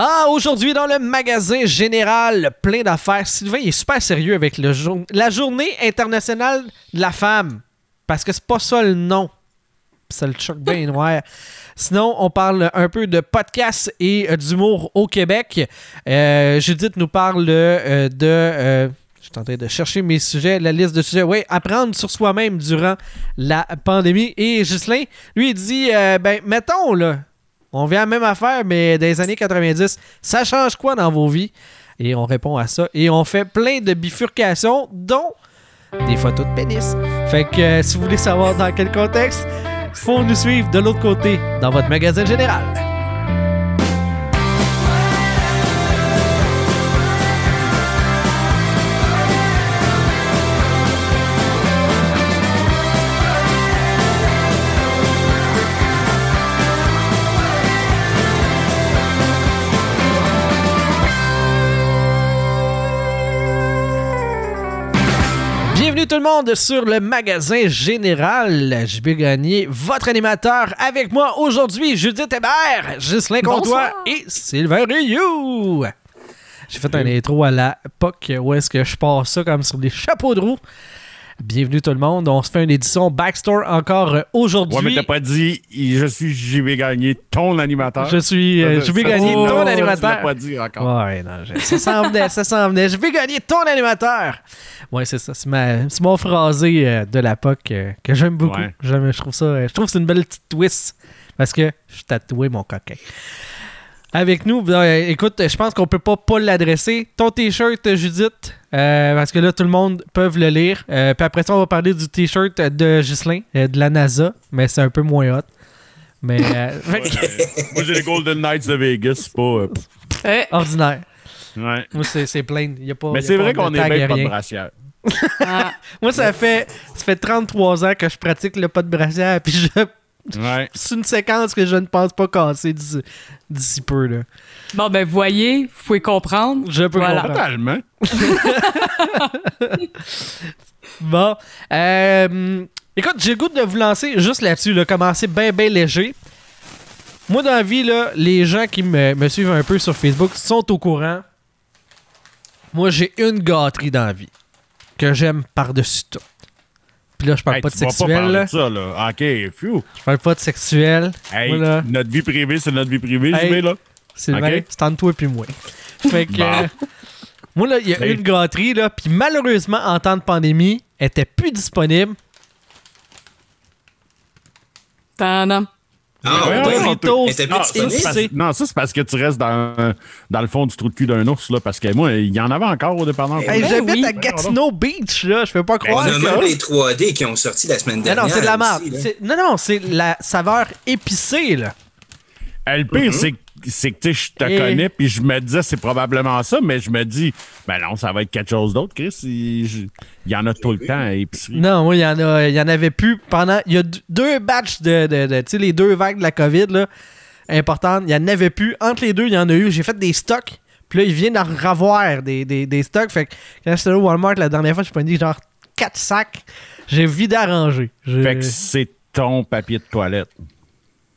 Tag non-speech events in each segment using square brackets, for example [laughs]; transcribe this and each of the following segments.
Ah, aujourd'hui, dans le magasin général, plein d'affaires. Sylvain, il est super sérieux avec le jour- la journée internationale de la femme. Parce que c'est pas ça le nom. Ça le choque bien [laughs] noir. Sinon, on parle un peu de podcast et euh, d'humour au Québec. Euh, Judith nous parle euh, de. euh, je suis en train de chercher mes sujets, la liste de sujets. Oui, apprendre sur soi-même durant la pandémie. Et Ghislain, lui, il dit ben, mettons, là, on vient à la même affaire, mais dans les années 90, ça change quoi dans vos vies? Et on répond à ça. Et on fait plein de bifurcations, dont des photos de pénis. Fait que euh, si vous voulez savoir dans quel contexte, faut nous suivre de l'autre côté, dans votre magasin général. Tout le monde sur le magasin général. Je vais gagner votre animateur avec moi aujourd'hui, Judith Hébert, Ghislain Comtois et Sylvain Rioux. J'ai fait un intro à la POC où est-ce que je passe ça comme sur des chapeaux de roue. Bienvenue tout le monde. On se fait une édition Backstore encore euh, aujourd'hui. Ouais, mais t'as pas dit je suis vais gagner ton animateur. Je suis. euh, je vais Ça, gagner ça, ton Tu animateur. l'as pas dit encore. Ouais, non, je- ça s'en venait, ça s'en venait. Je vais gagner ton animateur. Ouais, c'est ça. C'est, ma, c'est mon phrasé euh, de la POC euh, que j'aime beaucoup. Ouais. J'aime- je trouve ça. je trouve que c'est une belle petite twist parce que je suis tatoué mon coquin. Avec nous, ben, euh, écoute, je pense qu'on peut pas pas l'adresser. Ton t-shirt, Judith, euh, parce que là, tout le monde peut le lire. Euh, puis après ça, on va parler du t-shirt de Ghislain, euh, de la NASA, mais c'est un peu moins hot. Mais euh, [laughs] Ouais, euh, moi, j'ai les Golden Knights de Vegas, c'est pas. euh, Eh, ordinaire. ouais. Moi, c'est, c'est plein. Y a pas, Mais y a c'est pas vrai qu'on est bien pas de brassière. ah, [laughs] Moi, ça fait, ça fait 33 ans que je pratique le pas de brassière, puis je, Ouais. [laughs] c'est une séquence que je ne pense pas casser d'ici, d'ici peu. Là. Bon, ben, voyez, vous pouvez comprendre. Je peux Voilà. comprendre. Totalement. [laughs] Bon. euh, écoute, j'ai le goût de vous lancer juste là-dessus, là, commencer bien, bien léger. Moi, dans la vie, là, les gens qui me, me suivent un peu sur Facebook sont au courant. Moi, j'ai une gâterie dans la vie que j'aime par-dessus tout. Puis là, je parle Hey, pas de sexuel. là. de ça, là. OK, phew. Je parle pas de sexuel. Hey, Moi, là, notre vie privée, c'est notre vie privée, Hey. je vais là. Sylvain, Ok? c'est entre toi et puis moi. Fait que. Bon. euh, moi, là, il y a Hey. une gâterie, là, puis malheureusement, en temps de pandémie, elle était plus disponible. Tadam. Ah, on Doritos Ah, non, ça, c'est parce que tu restes dans, dans le fond du trou de cul d'un ours, là. Parce que moi, il y en avait encore au dépendant. Hey, Ben J'habite oui. à Gatineau Beach, là. Je peux pas On croire. a que- même les 3D qui ont sorti la semaine Non, dernière. non, c'est de la merde. Non, non, c'est la saveur épicée, là. Euh, Le pire, c'est que- c'est que je te Et- connais, puis je me disais c'est probablement ça, mais je me dis, ben non, ça va être quelque chose d'autre, Chris. Il je- il y en a tout le temps à épicerie. Non, moi, il y en a, il y en avait plus pendant. Il y a deux batchs de, de, de- tu sais, les deux vagues de la COVID, là, importantes. Il y en avait plus. Entre les deux, il y en a eu. J'ai fait des stocks. Puis là, il vient d'en revoir des, des, des stocks. Fait que quand j'étais au Walmart la dernière fois, j'ai pris genre 4 sacs. J'ai vide arrangé. Je- Fait que c'est ton papier de toilette.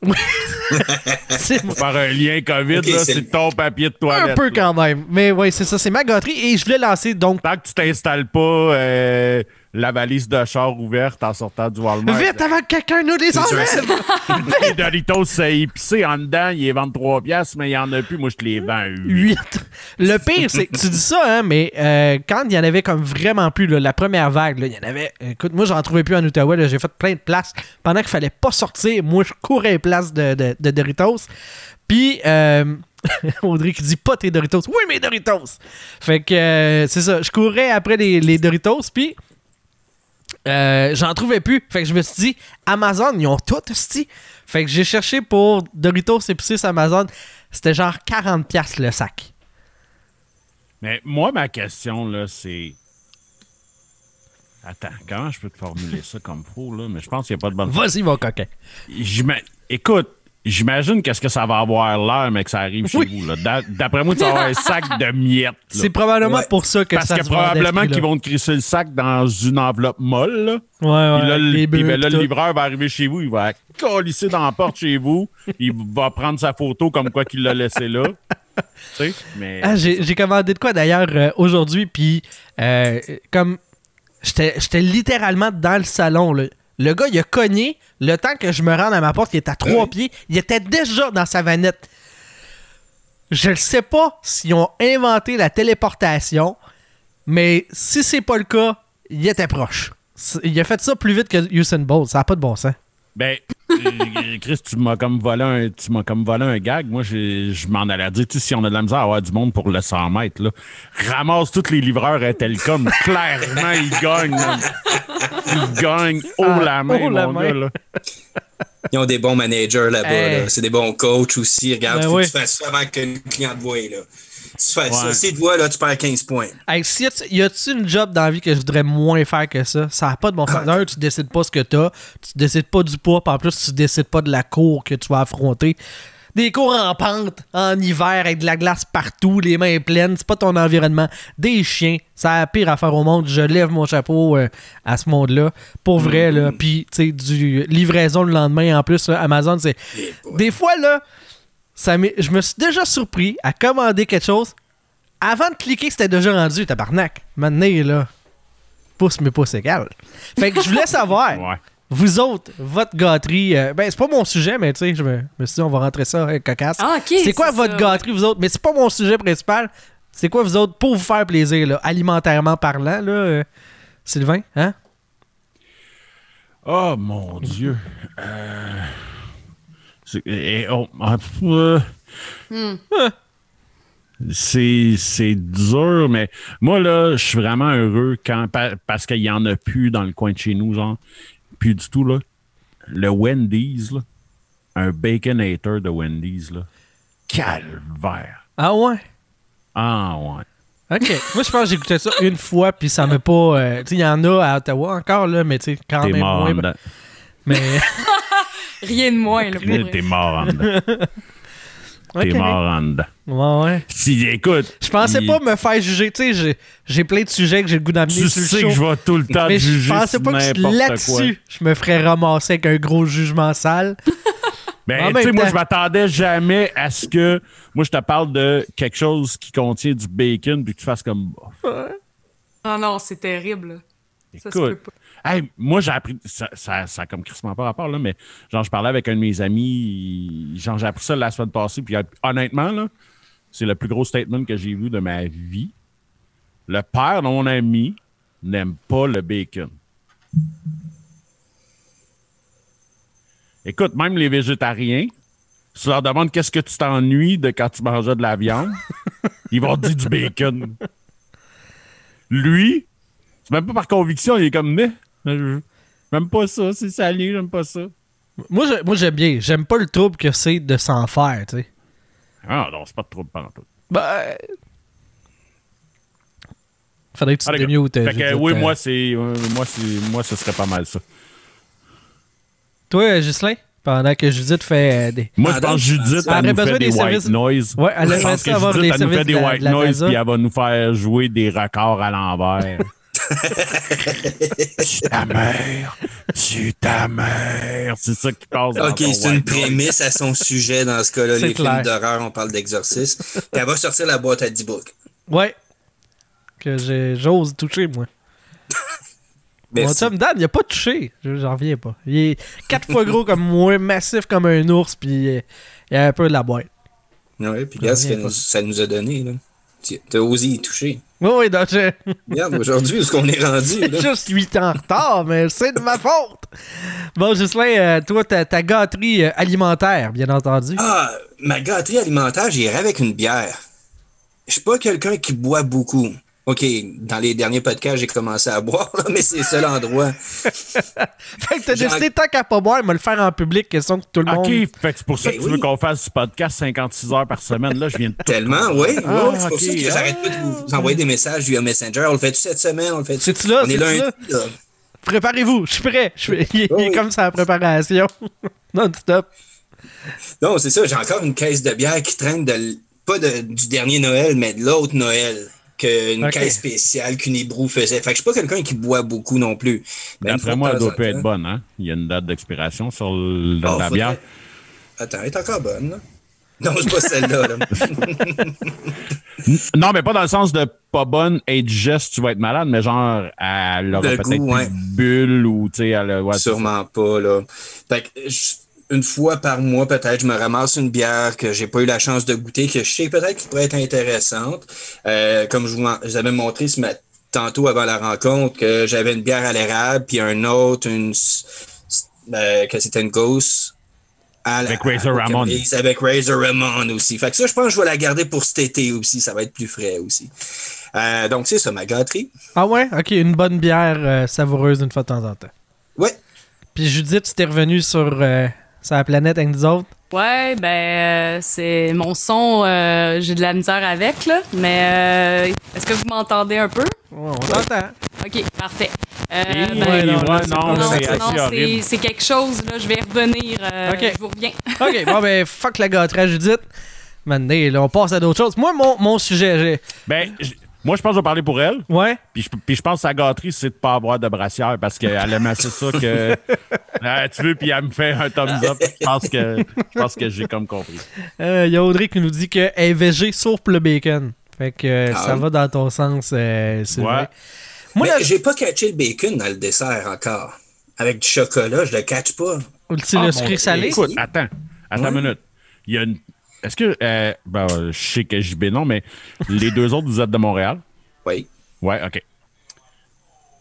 [laughs] c'est Par un lien COVID, Ok, là, c'est- ton papier de toilette. un peu là. quand même. Mais ouais, c'est ça. C'est ma gâterie. Et je voulais lancer donc. Tant que tu t'installes pas euh, la valise de char ouverte en sortant du Walmart. Vite avant que quelqu'un nous les enlève! Les [laughs] Doritos, c'est épicé en dedans, ils les vendent 3 piastres, mais il y en a plus. Moi, je te les vends à 8. 8. Le pire, c'est que tu dis ça, hein, mais euh, quand il y en avait comme vraiment plus, là, la première vague, là, il y en avait. Écoute, moi, j'en trouvais plus en Outaouais. J'ai fait plein de places. Pendant qu'il fallait pas sortir, moi, je courais place de, de, de Doritos. Puis, euh, [laughs] Audrey qui dit pas tes Doritos. Oui, mes Doritos! Fait que, euh, c'est ça. Je courais après les, les Doritos, puis. Euh, j'en trouvais plus. Fait que je me suis dit, Amazon, ils ont tout, sti. Fait que j'ai cherché pour Doritos épicés sur Amazon. C'était genre 40$ le sac. Mais moi, ma question, là, c'est. Attends, comment je peux te formuler ça comme faux, là? Mais je pense qu'il n'y a pas de bonne Vas-y, mon coquin. Écoute, j'imagine qu'est-ce que ça va avoir l'air, mais que ça arrive chez Oui. vous. là. D'après moi, tu vas avoir un sac de miettes. C'est probablement Ouais. pour ça que Parce ça que se probablement qu'ils vont te crisser le sac dans une enveloppe molle. Là. Ouais, ouais. Puis là, le, puis ben là, le livreur va arriver chez vous, il va colisser dans la porte chez vous, [laughs] il va prendre sa photo comme quoi qu'il l'a laissé là. Tu sais, mais. Ah, j'ai commandé de quoi d'ailleurs euh, aujourd'hui, puis euh, comme j'étais j'étais littéralement dans le salon. là. Le gars, il a cogné. Le temps que je me rende à ma porte, il était à trois Ouais. pieds. Il était déjà dans sa vanette. Je ne sais pas s'ils ont inventé la téléportation, mais si c'est pas le cas, il était proche. Il a fait ça plus vite que Usain Bolt. Ça n'a pas de bon sens. Ben, Chris, tu m'as comme volé un, tu m'as comme volé un gag. Moi, je m'en allais dire, tu sais, si on a de la misère à avoir du monde pour le 100 mètres, là, ramasse tous les livreurs à Telcom. [laughs] Clairement, ils gagnent. Ils gagnent haut Ah, la main, haut la mon main. gars, là. Ils ont des bons managers là-bas. Hey. là. C'est des bons coachs aussi. Regarde, Ben faut oui. que tu fasses ça avant que le client te voie. Là. Si tu fais Ouais. ça, si tu te vois, là, tu perds 15 points. Hey, si y a-tu- une job dans la vie que je voudrais moins faire que ça? Ça n'a pas de bon Ah. sens. D'un, tu décides pas ce que t'as, tu décides pas du poids, puis en plus, tu décides pas de la cour que tu vas affronter. Des cours en pente, en hiver, avec de la glace partout, les mains pleines, c'est pas ton environnement. Des chiens, c'est la pire affaire au monde. Je lève mon chapeau euh, à ce monde-là. Pour vrai, là. Puis, tu sais, du livraison le lendemain, en plus, là, Amazon, c'est. Des fois, là, ça je me suis déjà surpris à commander quelque chose. Avant de cliquer, c'était déjà rendu, tabarnak. Maintenant, là, pouce mes pouces égal. Fait que je voulais savoir, [laughs] Ouais. vous autres, votre gâterie, euh, ben c'est pas mon sujet, mais tu sais, je me, me suis dit, on va rentrer ça, euh, cocasse. Ah, ok. c'est quoi votre ça. gâterie, vous autres? Mais c'est pas mon sujet principal. C'est quoi, vous autres, pour vous faire plaisir, là, alimentairement parlant, là, euh, Sylvain, hein? Oh mon Dieu. Euh, c'est- oh, ah, euh, C'est dur, mais moi, là, je suis vraiment heureux quand, pa- parce qu'il y en a plus dans le coin de chez nous, genre. Plus du tout, là. Le Wendy's, là. Un Baconator de Wendy's, là. Calvaire. Ah ouais? Ah, ouais. OK. Moi, je pense que j'ai écouté ça une fois, puis ça m'a pas... euh, tu sais, il y en a à Ottawa encore, là, mais tu sais, quand T'es même mort en moins... dedans. Mais... [laughs] Rien de moins, là, pour vrai. T'es mort en dedans. [laughs] T'es Ok. mort en dedans. Ouais, ouais. Si, écoute. Je pensais il- pas me faire juger. Tu sais, j'ai- j'ai plein de sujets que j'ai le goût d'amener Tu sur le sais show. que je vais tout le temps mais je juger pensais sur pas que n'importe quoi. là-dessus, je me ferais ramasser avec un gros jugement sale. [laughs] En Ben, tu sais, moi, temps- je m'attendais jamais à ce que. Moi, je te parle de quelque chose qui contient du bacon puis que tu fasses comme. Non, non, c'est terrible. là. Ça se Écoute. peut pas. Hey, moi, j'ai appris. Ça, ça, ça a comme crissement pas rapport, là, mais genre, je parlais avec un de mes amis. Genre, j'ai appris ça la semaine passée. Puis honnêtement, là, c'est le plus gros statement que j'ai vu de ma vie. Le père de mon ami n'aime pas le bacon. Écoute, même les végétariens, si tu leur demandes qu'est-ce que tu t'ennuies de quand tu mangeais de la viande, ils vont te dire du bacon. Lui, c'est même pas par conviction, il est comme, mais, j'aime pas ça, c'est salé, j'aime pas ça. Moi, j'aime bien. J'aime pas le trouble que c'est de s'en faire, tu sais. Ah non, c'est pas de trouble pendant tout. Ben... Faudrait que tu te Allez, démutes. Fait que, Judith, oui, euh. moi, c'est, euh, moi, c'est, moi, ce serait pas mal ça. Toi, euh, Ghislain, pendant que Judith fait euh, des... Moi, Ah, je pense que Judith, elle nous fait des, des white noise. Ouais, elle aimerait ça que avoir Judith, des elle nous fait services des de white de noise, puis elle va nous faire jouer des records à l'envers. [laughs] tu ta mère, tu ta mère. C'est ça qui passe dans OK, c'est une prémisse à son sujet dans ce cas-là. Les clair. films d'horreur, on parle d'exorcisme. Elle va sortir la boîte à 10 books. Ouais. Que j'ose toucher, moi. [laughs] Mon chum Dan, il a pas touché. Je- J'en reviens pas. Il est quatre fois gros comme moi, massif comme un ours, puis il a un peu de la boîte. Ouais, puis regarde ce que nous- ça nous a donné. là. Tu as osé y toucher. Oui, oui, donc je- Regarde, aujourd'hui, où est-ce qu'on est rendu? Là? [laughs] juste 8 ans en retard, mais c'est de ma faute. Bon, Gislain, euh, toi, ta, ta gâterie euh, alimentaire, bien entendu. Ah, ma gâterie alimentaire, j'irais avec une bière. Je suis pas quelqu'un qui boit beaucoup. OK, dans les derniers podcasts, j'ai commencé à boire, là, mais c'est le seul endroit. [laughs] fait que t'as décidé, tant qu'à pas boire, me le faire en public, question que tout le monde... OK, fait que c'est pour ça Ben que tu veux qu'on fasse ce podcast 56 heures par semaine. Là, je viens de tout Tellement, oui. Ah, oui, c'est pour ok, ça que ah. j'arrête pas de vous, vous envoyer des messages via Messenger. On le fait-tu cette semaine? On le fait-tu? C'est-tu là? On est lundi, là? là. Préparez-vous, je suis prêt. Je suis- Il, est Oui. comme ça la préparation. [laughs] Non-stop. Non, c'est ça. J'ai encore une caisse de bière qui traîne de, pas de- du dernier Noël, mais de l'autre Noël. Qu'une Ok. caisse spéciale qu'une hébrou faisait. Fait que je suis pas quelqu'un qui boit beaucoup non plus. Une D'après moi, elle doit pas être bonne, hein? Il y a une date d'expiration sur le- Ah, la faudrait- bière. Attends, elle est encore bonne. Non, c'est pas celle-là. là. [laughs] Non, mais pas dans le sens de pas bonne et digeste, tu vas être malade, mais genre, elle aura peut-être ouais. de bulles ou, tu sais, elle ouais, Sûrement pas, là. Fait que, je- une fois par mois, peut-être, je me ramasse une bière que j'ai pas eu la chance de goûter, que je sais peut-être qui pourrait être intéressante. Euh, comme je vous, avais montré ce tantôt avant la rencontre, que j'avais une bière à l'érable, puis un autre, une, euh, que c'était une ghost. à la- Avec Razor Ramon. Avec Razor Ramon aussi. Fait que ça, je pense que je vais la garder pour cet été aussi. Ça va être plus frais aussi. Euh, donc, c'est ça, ma gâterie. Ah ouais? Ok, une bonne bière euh, savoureuse une fois de temps en temps. Ouais. Puis Judith, tu t'es revenu sur, euh, sur la planète avec nous autres? Ouais, ben, euh, c'est mon son, euh, j'ai de la misère avec, là. Mais euh, est-ce que vous m'entendez un peu? Ouais, on t'entend. OK, parfait. Euh, ben, Ouais, non, ouais, non, non, c'est quelque chose, là. Je vais revenir. euh, OK. Je vous reviens. [laughs] Ok, bon ben, fuck la gâterie Judith. Maintenant, là, on passe à d'autres choses. Moi, mon, mon sujet, j'ai... Ben, j- moi, je pense que je vais parler pour elle. Ouais? Puis je, puis je pense que sa gâterie, c'est de pas avoir de brassière parce qu'elle aime assez ça que. [laughs] Ah, tu veux, puis elle me fait un thumbs up. Je pense que, je pense que j'ai comme compris. Il Euh, y a Audrey qui nous dit qu'elle est végé sauf le bacon. Fait que euh, Ah ça oui? va dans ton sens, euh, Sylvain. Ouais. Moi, Mais là, j'ai pas catché le bacon dans le dessert encore. Avec du chocolat, je le catch pas. Ah, le sucré salé? Écoute, attends. Attends Ouais. une minute. Il y a une. Est-ce que. euh, ben, euh, je sais que JB non, mais les deux autres, vous êtes de Montréal? Oui. Ouais, OK.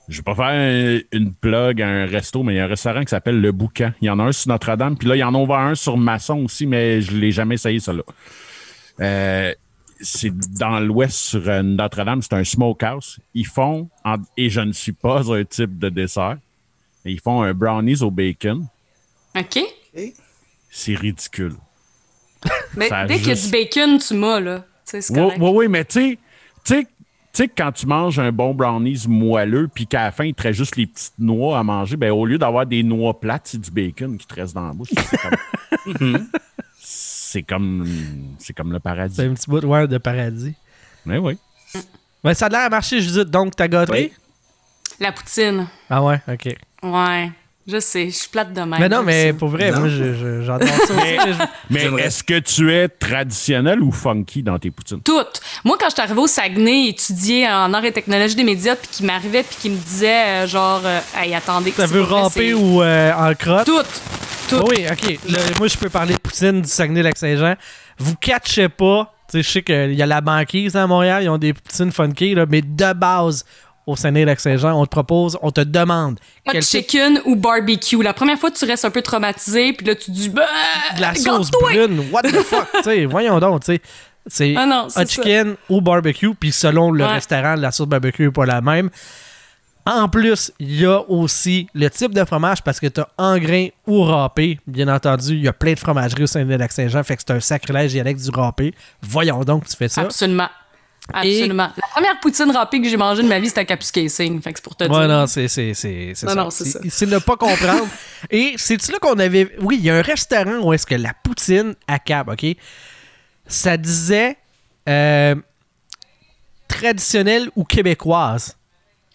Je vais pas faire un- une plug à un resto, mais il y a un restaurant qui s'appelle Le Boucan. Il y en a un sur Notre-Dame, puis là, il y en a ouvert un sur Masson aussi, mais je l'ai jamais essayé, ça là. Euh, c'est dans l'ouest sur Notre-Dame, c'est un smokehouse. Ils font, en- et je ne suis pas un type de dessert, mais ils font un brownies au bacon. OK? C'est ridicule. Mais Ça dès qu'il y a du bacon, tu m'as, là. C'est Oui, oui, oui, mais tu sais, tu quand tu manges un bon brownies moelleux, puis qu'à la fin, il te reste juste les petites noix à manger, ben, au lieu d'avoir des noix plates, c'est du bacon qui te reste dans la bouche. C'est comme, [laughs] c'est comme, c'est comme le C'est paradis. un petit bout ouais, de paradis. Mais oui. Ben, ça a l'air à marcher, Judith. Donc, ta gâterie? Oui. La poutine. Ah ouais, ok. Ouais. Je sais, je suis plate de même. Mais non, mais pour vrai, Non. moi, je- je- j'adore ça aussi. mais est-ce que tu es traditionnel ou funky dans tes poutines? Toutes. Moi, quand je suis arrivée au Saguenay, étudier en arts et technologies des médias, puis qui m'arrivait, puis qui me disait, euh, genre, euh, hey, attendez. Ça veut ramper ou euh, en crotte? Toutes. Toutes. Oui, ok. Moi, je peux parler de poutine du Saguenay-Lac-Saint-Jean. Vous catchez pas. Tu sais, je sais qu'il y a la banquise à Montréal, ils ont des poutines funky, là, mais de base, au Saguenay-Lac-Saint-Jean, on te propose, on te demande Hot quel type chicken ou barbecue. La première fois, tu restes un peu traumatisé, puis là, tu dis, bah, de la sauce brune. What the fuck? tu sais, voyons donc, tu sais. C'est Ah hot chicken ou barbecue, puis selon le Ouais. restaurant, la sauce barbecue n'est pas la même. En plus, il y a aussi le type de fromage parce que tu as en grain ou râpé. Bien entendu, il y a plein de fromageries au sein de Lac-Saint-Jean, fait que c'est un sacrilège avec du râpé. Voyons donc, tu fais ça. Absolument. Absolument. La première poutine râpée que j'ai mangée de ma vie, c'était à Capus Casing. Fait que c'est pour te Ouais, dire. non, c'est c'est- c'est- c'est Non, ça. non, c'est ça. C'est ne pas comprendre. [laughs] Et c'est-tu là qu'on avait. Oui, il y a un restaurant où est-ce que la poutine à Cap, OK? Ça disait euh, traditionnelle ou québécoise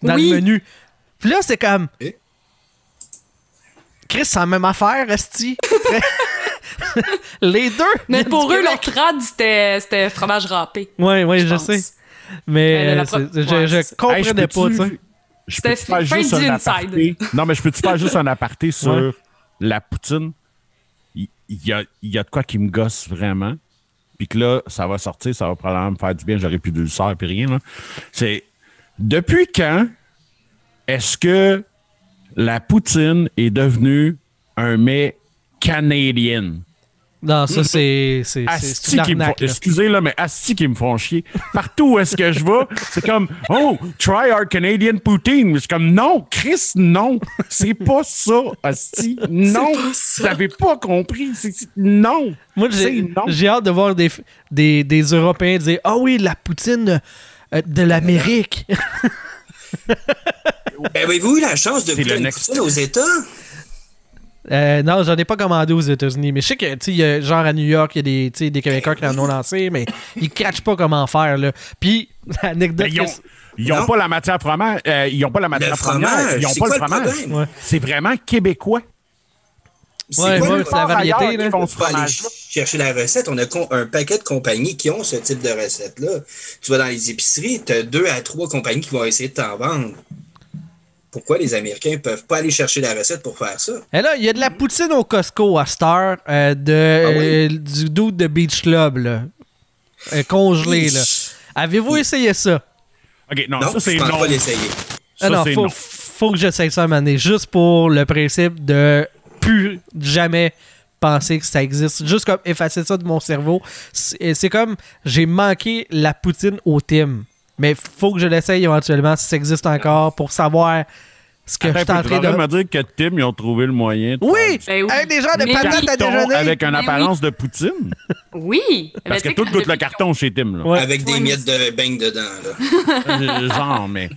dans Oui. le menu. Puis là, c'est comme. Eh? Chris, c'est la même affaire, Esti. [laughs] [laughs] Les deux. Mais pour eux, leur trad, c'était c'était fromage râpé. Ouais, ouais, je, sais. Mais Euh, euh, je, je comprenais Hey, je pas, peux-tu- tu sais. Je C'était fin. Non, mais je peux te faire juste un aparté sur Ouais. la poutine? Il y a, il y a de quoi qui me gosse vraiment. Puis que là, ça va sortir, ça va probablement me faire du bien. J'aurais plus d'ulcère puis rien. C'est depuis quand est-ce que la poutine est devenue un mets canadien? Non, ça, c'est. excusez là, mais asti qui me font chier. Partout où est-ce que je vais, c'est comme oh, try our Canadian poutine. Je suis comme non, Chris, non, c'est pas ça, asti, non, pas ça. vous avez pas compris, c'est c'est- non. Moi, C'est j'ai non. j'ai hâte de voir des, des, des Européens dire Ah oui, la poutine euh, de l'Amérique. Ben, [laughs] avez-vous eu la chance de C'est goûter une poutine aux États? Euh, non, j'en ai pas commandé aux États-Unis. Mais je sais que, tu sais, il y a- genre à New York, il y a des, tu sais, des Québécois qui en ont lancé, mais ils catchent pas comment faire. Là. Puis, [laughs] l'anecdote. Ben, ils ont, que- ils ont Non. pas la matière fromage, euh, ils ont pas la matière première, fromage, ils ont c'est pas quoi le fromage. Ouais. C'est vraiment québécois. C'est Ouais, quoi ouais, la variété, là. font ce faut aller chercher la recette. On a un paquet de compagnies qui ont ce type de recette-là. Tu vas dans les épiceries, tu as deux à trois compagnies qui vont essayer de t'en vendre. Pourquoi les Américains ne peuvent pas aller chercher la recette pour faire ça? Et là, il y a de la poutine au Costco à Star euh, de, Ah oui? euh, du dude de Beach Club, là. Euh, congelé, là. Avez-vous essayé ça? OK, non, Non, ça, c'est non. pas l'essayer. Ça, ah non, c'est faut, non. faut que j'essaye ça à un juste pour le principe de plus jamais penser que ça existe. Juste comme effacer ça de mon cerveau. C'est c'est comme j'ai manqué la poutine au Tim. Mais faut que je l'essaye éventuellement si ça existe encore pour savoir ce que Attends je suis en train tu es en de. train de me dire que Tim, ils ont trouvé le moyen de Oui! faire Ben oui. Des genres de Mais patates oui. à déjeuner. avec une Mais apparence de poutine? Oui. Parce que tout goûte le carton chez Tim. Là. Ouais. Avec des miettes de beignes dedans. Là. Euh, Genre, mais.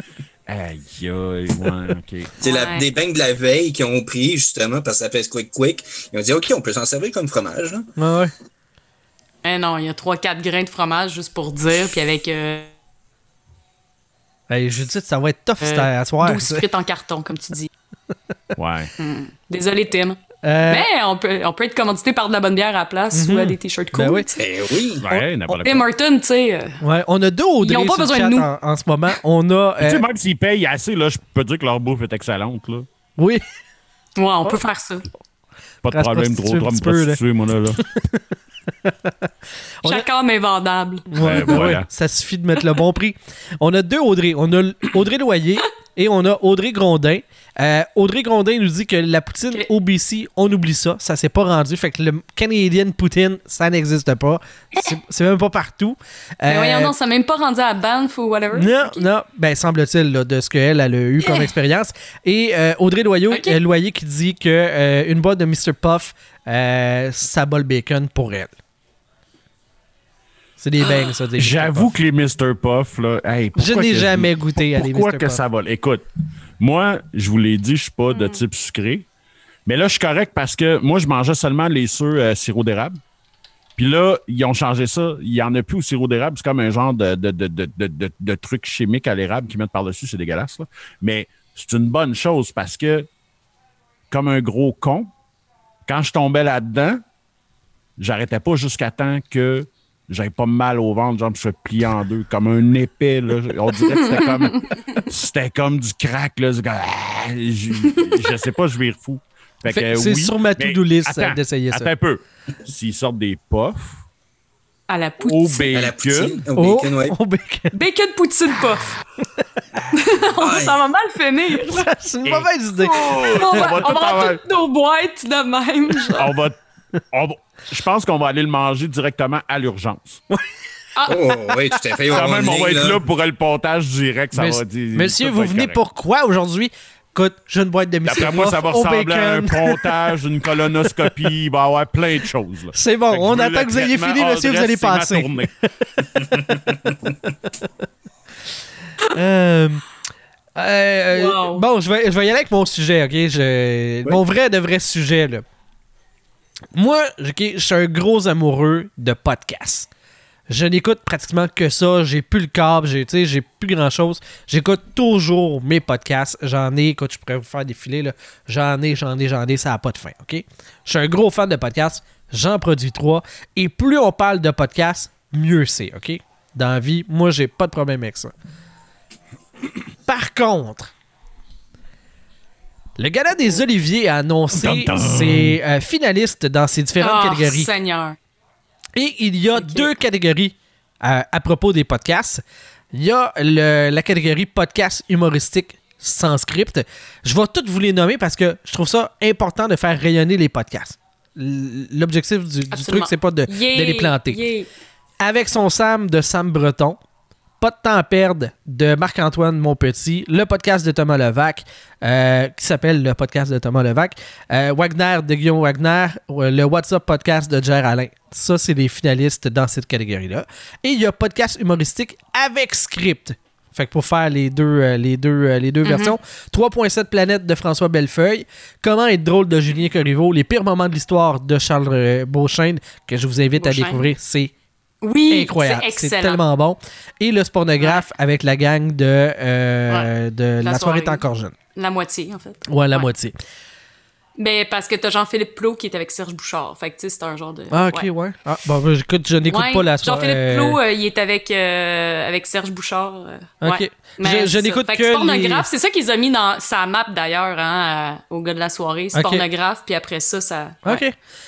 Aïe, aïe, ouais, OK. C'est Ouais. des beignes de la veille qui ont pris justement parce que ça fait quick quick. Ils ont dit OK, on peut s'en servir comme fromage. Là. Ouais, ouais. Eh non, il y a 3-4 grains de fromage juste pour dire, puis avec euh, Hey, Judith, ça va être tough euh, à soir. 12 ça. frites en carton, comme tu dis. [laughs] Ouais. Désolé, Tim. Euh, Mais on peut, on peut être commandité par de la bonne bière à la place ou à des t-shirts cool. Ben oui. Ben oui. Ouais, n'importe Tim. Horton, tu sais. euh, ouais, on a deux Audrey Ils ont pas besoin chat de nous. En, en ce moment. On a. Tu sais, euh, même s'ils payent assez, là, je peux dire que leur bouffe est excellente. Là. oui. Ouais, on peut faire ça. Pas de Reste problème, trop, trop me petit peu, là. prostituer, moi, là. là. [laughs] On a- Chaque homme est vendable. Ouais, Ouais, ben voilà. ouais, ça suffit de mettre le bon prix. On a deux Audrey. On a Audrey Loyer et on a Audrey Grondin. Euh, Audrey Grondin nous dit que la poutine. OBC, on oublie ça. Ça s'est pas rendu. Fait que le Canadian Poutine, ça n'existe pas. C'est même pas partout. Mais Euh, voyons donc, ça n'a même pas rendu à Banff ou whatever. non, non, ben semble-t-il de ce qu'elle elle a eu comme expérience. Et euh, Audrey Loyau, Ok. euh, Loyer qui dit que euh, une boîte de Mr. Puff, euh, ça bat le bacon pour elle. C'est des bangs, ça. J'avoue que les Mr. Puff, là. hey, Je pourquoi n'ai que jamais goûté à des Pourquoi Mr. que Puff. ça va? Écoute, moi, je vous l'ai dit, je suis pas de type sucré. Mais là, je suis correct parce que moi, je mangeais seulement les ceux euh, sirop d'érable. Puis là, ils ont changé ça. Il n'y en a plus au sirop d'érable. C'est comme un genre de, de, de, de, de, de- de truc chimique à l'érable qu'ils mettent par-dessus. C'est dégueulasse. là. Mais c'est une bonne chose parce que, comme un gros con, quand je tombais là-dedans, j'arrêtais pas jusqu'à temps que j'avais pas mal au ventre, genre, je me plié en deux, comme un épée, là. On dirait que c'était comme, c'était comme du crack, là. Comme, ah, je, je sais pas, je vais fou. Fait Fait- que, c'est oui, sur ma to-do list, d'essayer ça. Attends un peu. S'ils sortent des puffs À la au poutine. À la bacon, poutine, au Oh, bacon, ouais. bacon. Bacon poutine puff. [laughs] Ça va mal finir. C'est une mauvaise idée. On va, va on va avoir avoir- toutes nos boîtes de même. genre. on va, on va- je pense qu'on va aller le manger directement à l'urgence. [laughs] Oh, oui, tout à fait. Quand même, on va être là pour le pontage direct. Ça Mons- va dire, Monsieur, vous venez correct. pour quoi aujourd'hui? Écoute, j'ai une boîte de Mr. D'après moi, ça va ressembler à un [laughs] pontage, une colonoscopie. Il va y avoir plein de choses. C'est bon, on attend que vous ayez fini, hors monsieur, vous allez passer. [laughs] Euh, euh, Wow. Bon, je vais, je vais y aller avec mon sujet, ok? Je- Mon vrai de vrai sujet, là. Moi, je suis un gros amoureux de podcasts. Je n'écoute pratiquement que ça. J'ai plus le câble, j'ai, j'ai plus grand chose. J'écoute toujours mes podcasts. J'en ai, écoute, je pourrais vous faire défiler, là. J'en ai, j'en ai, j'en ai, ça n'a pas de fin? Je suis un gros fan de podcasts. J'en produis trois. Et plus on parle de podcasts, mieux c'est, ok? Dans la vie, moi, j'ai pas de problème avec ça. Par contre, le Gala des Oliviers a annoncé ses euh, finalistes dans ses différentes Oh, catégories. Seigneur. Et il y a deux catégories euh, à propos des podcasts. Il y a le- la catégorie podcast humoristique sans script. Je vais toutes vous les nommer parce que je trouve ça important de faire rayonner les podcasts. L'objectif du, truc, c'est pas de, les planter yeah. avec son Sam de Sam Breton. Pas de temps à perdre de Marc-Antoine Monpetit, le podcast de Thomas Levac, euh, qui s'appelle le podcast de Thomas Levac, euh, Wagner de Guillaume Wagner, euh, le WhatsApp podcast de Jer Alain. Ça, c'est les finalistes dans cette catégorie-là. Et il y a podcast humoristique avec script. Fait que pour faire les deux, les deux, les deux versions, 3.7 planètes de François Bellefeuille, Comment être drôle de Julien Corriveau, les pires moments de l'histoire de Charles Beauchesne, que je vous invite à découvrir, c'est Oui, incroyable. c'est tellement bon. Et le spornographe avec la gang de, euh, de La, La soirée est encore jeune. La moitié, en fait. Ouais, la Ouais. moitié. Ben, parce que t'as Jean-Philippe Plot qui est avec Serge Bouchard. Fait que, tu sais, c'est un genre de. Ah, ok, ouais. Ah, bon, écoute, je n'écoute Ouais, pas la soirée. Jean-Philippe Plot, euh, il est avec, euh, avec Serge Bouchard. euh, Ok. ouais. Mais je n'écoute que c'est pornographe, les- c'est ça qu'ils ont mis dans sa map d'ailleurs, hein, à- au gars de la soirée. C'est pornographe, puis après ça, ça. Ok.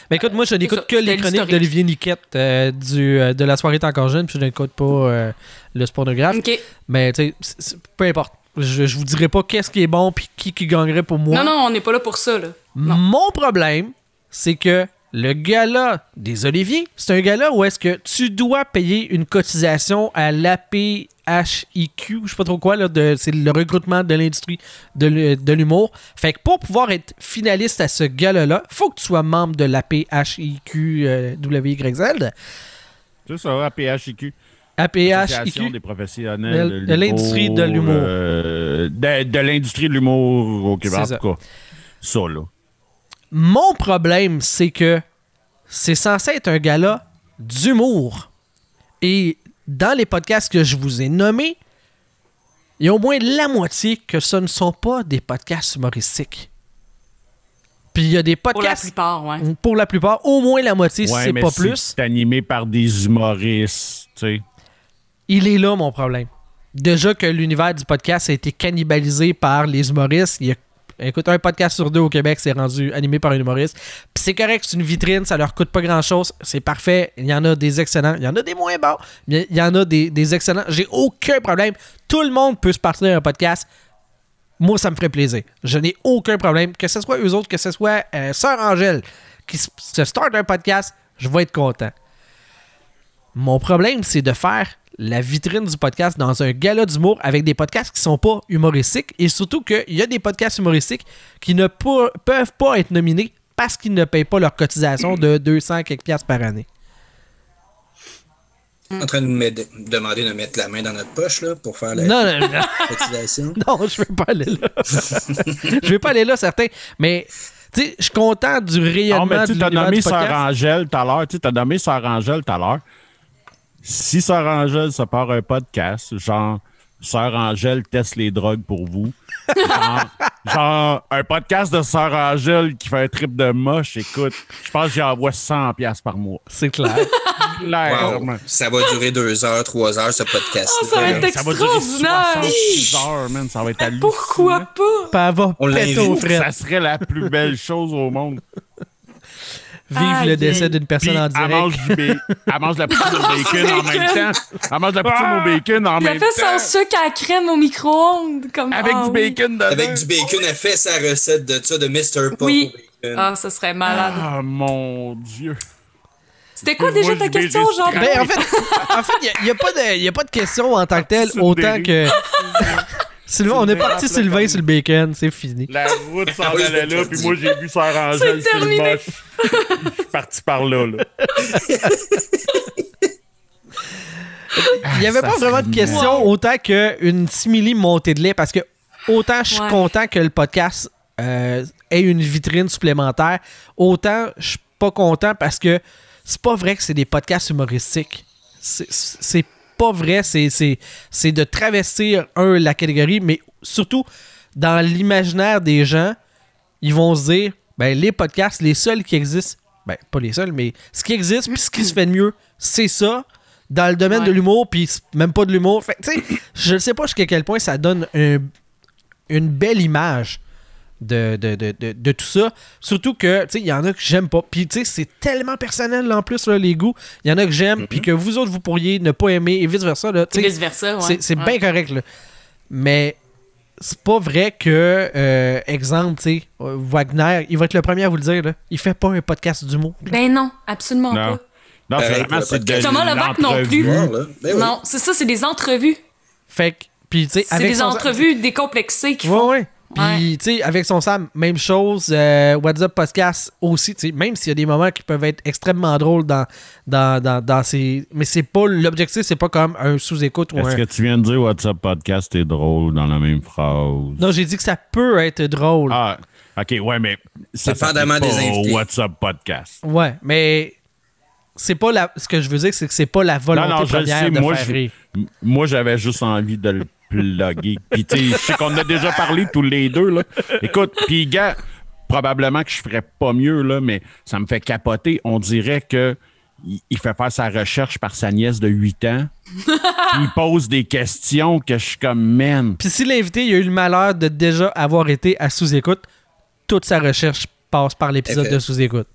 Ben écoute, moi, je n'écoute que les chroniques d'Olivier Niquette du, de La soirée est encore jeune, puis je n'écoute pas le pornographe. Ok. Mais, tu sais, peu importe. Je, je vous dirai pas qu'est-ce qui est bon, puis qui, qui gagnerait pour moi. Non, non, on n'est pas là pour ça, là. Non. Mon problème, c'est que le gala des Oliviers, c'est un gala où est-ce que tu dois payer une cotisation à l'APHIQ, je sais pas trop quoi, là, de- c'est le recrutement de l'industrie de, l'hu- de l'humour. Fait que pour pouvoir être finaliste à ce gala-là, faut que tu sois membre de l'APHIQ euh, WYZ. C'est ça, APHIQ. APHIQ. des professionnels De- l'industrie de l'humour. euh, de l'industrie de l'humour au Québec. C'est En tout cas, ça, là. Mon problème, c'est que c'est censé être un gala d'humour. Et dans les podcasts que je vous ai nommés, il y a au moins la moitié que ce ne sont pas des podcasts humoristiques. Puis il y a des Pour la podcasts, plupart, ouais. pour la plupart, au moins la moitié, si Ouais, c'est mais pas si plus. C'est animé par des humoristes, tu sais. Il est là, mon problème. Déjà que l'univers du podcast a été cannibalisé par les humoristes. Il y a, écoute, un podcast sur deux au Québec, c'est rendu animé par un humoriste. Puis c'est correct, c'est une vitrine, ça leur coûte pas grand-chose. C'est parfait. Il y en a des excellents, il y en a des moins bons, mais il y en a des, excellents. J'ai aucun problème. Tout le monde peut se partir un podcast. Moi, ça me ferait plaisir. Je n'ai aucun problème. Que ce soit eux autres, que ce soit euh, Sœur Angèle qui se start un podcast, je vais être content. Mon problème, c'est de faire la vitrine du podcast dans un gala d'humour avec des podcasts qui sont pas humoristiques et surtout qu'il y a des podcasts humoristiques qui ne pour- peuvent pas être nominés parce qu'ils ne payent pas leur cotisation de 200 quelques piastres par année. en train de nous m'aider- demander de mettre la main dans notre poche là, pour faire la Non, non, non, [laughs] cotisation. [laughs] non, je vais pas aller là. [laughs] je vais pas aller là, certain. Mais, tu sais, je suis content du Ah, rayonnement mais de tu as nommé Sœur. Angèle tout à l'heure. Tu as nommé Sœur Angèle tout à l'heure. Si Sœur Angèle se part un podcast, genre Sœur Angèle teste les drogues pour vous. Genre, [laughs] genre, un podcast de Sœur Angèle qui fait un trip de moche, écoute, je pense que j'y envoie 100$ piastres par mois. C'est clair. Wow. Ça va durer deux heures, trois heures, ce podcast. Oh, ça va être Ça va durer extraordinaire. 66 heures, man. Ça va être hallucinant. Pourquoi pas? Puis elle va On péter l'invite. aux Ça serait la plus belle chose au monde. Vive Aïe, le décès d'une personne en elle direct. mange, du ba- elle mange la poutine au bacon en même [laughs] temps. Elle mange la poutine au bacon en Il a même fait temps. son sucre à la crème au micro-ondes. Comme... Avec Ah du oui. bacon dedans. Avec du bacon, elle fait sa recette de ça, de Mr. Pop Oui. au bacon. Ah, ça serait malade. Ah, mon Dieu. C'était quoi déjà ta question, Jean? Ben, en fait, en fait, il n'y a, pas de- y a pas de question en tant que telle, [laughs] autant que. [laughs] Sylvain, on est parti Sylvain sur le bacon, c'est fini. La route s'en je allait l'ai là, puis moi, j'ai vu sur le terminé. moche. Je suis parti par là, là. [laughs] Il n'y avait pas vraiment de question autant qu'une simili montée de lait parce que autant je suis Ouais. content que le podcast euh, ait une vitrine supplémentaire, autant je suis pas content parce que c'est pas vrai que c'est des podcasts humoristiques. C'est- C'est pas vrai, c'est- de travestir, un, la catégorie, mais surtout dans l'imaginaire des gens, ils vont se dire, ben les podcasts, les seuls qui existent, ben pas les seuls, mais ce qui existe, puis ce qui se fait de mieux, c'est ça, dans le domaine Ouais. de l'humour, puis même pas de l'humour. Fait tu sais, je sais pas jusqu'à quel point ça donne un- une belle image de, de, de, de, de tout ça. Surtout que, tu sais, il y en a que j'aime pas. Puis, tu sais, c'est tellement personnel, là, en plus, là, les goûts. Il y en a que j'aime, puis que vous autres, vous pourriez ne pas aimer, et vice-versa, là. tu Et sais. vice-versa, ouais. C'est c'est Ouais. bien correct, là. Mais c'est pas vrai que, euh, exemple, tu sais, euh, Wagner, il va être le premier à vous le dire, là. Il fait pas un podcast d'humour. Ben non, absolument Non. pas. Non, Pareil vraiment, pour le c'est de. Thomas Levac non l'entrevue. plus. Ben oui. Non, c'est ça, c'est des entrevues. Fait que, puis, tu sais, C'est des son- entrevues décomplexées qu'ils Ouais, font. ouais. Puis, tu sais, avec son Sam, même chose. Euh, WhatsApp Podcast aussi, tu sais, même s'il y a des moments qui peuvent être extrêmement drôles dans, dans, dans, dans ces. Mais c'est pas. L'objectif, c'est pas comme un sous-écoute ou Est-ce un. que tu viens de dire WhatsApp Podcast est drôle dans la même phrase? Non, j'ai dit que ça peut être drôle. Ah, OK, ouais, mais ça Dépendamment des invités. WhatsApp Podcast. Ouais, mais. C'est pas la. Ce que je veux dire, c'est que c'est pas la volonté Non, non, je première sais. de Moi, faire je- rire. M- Moi, j'avais juste envie de le plugger. Puis, tu sais, je sais qu'on en a déjà parlé tous les deux, là. Écoute, puis, gars, probablement que je ferais pas mieux, là, mais ça me fait capoter. On dirait que il, fait faire sa recherche par sa nièce de 8 ans. [laughs] il pose des questions que je suis comme, man. Puis si l'invité il a eu le malheur de déjà avoir été à sous-écoute, toute sa recherche passe par l'épisode de sous-écoute.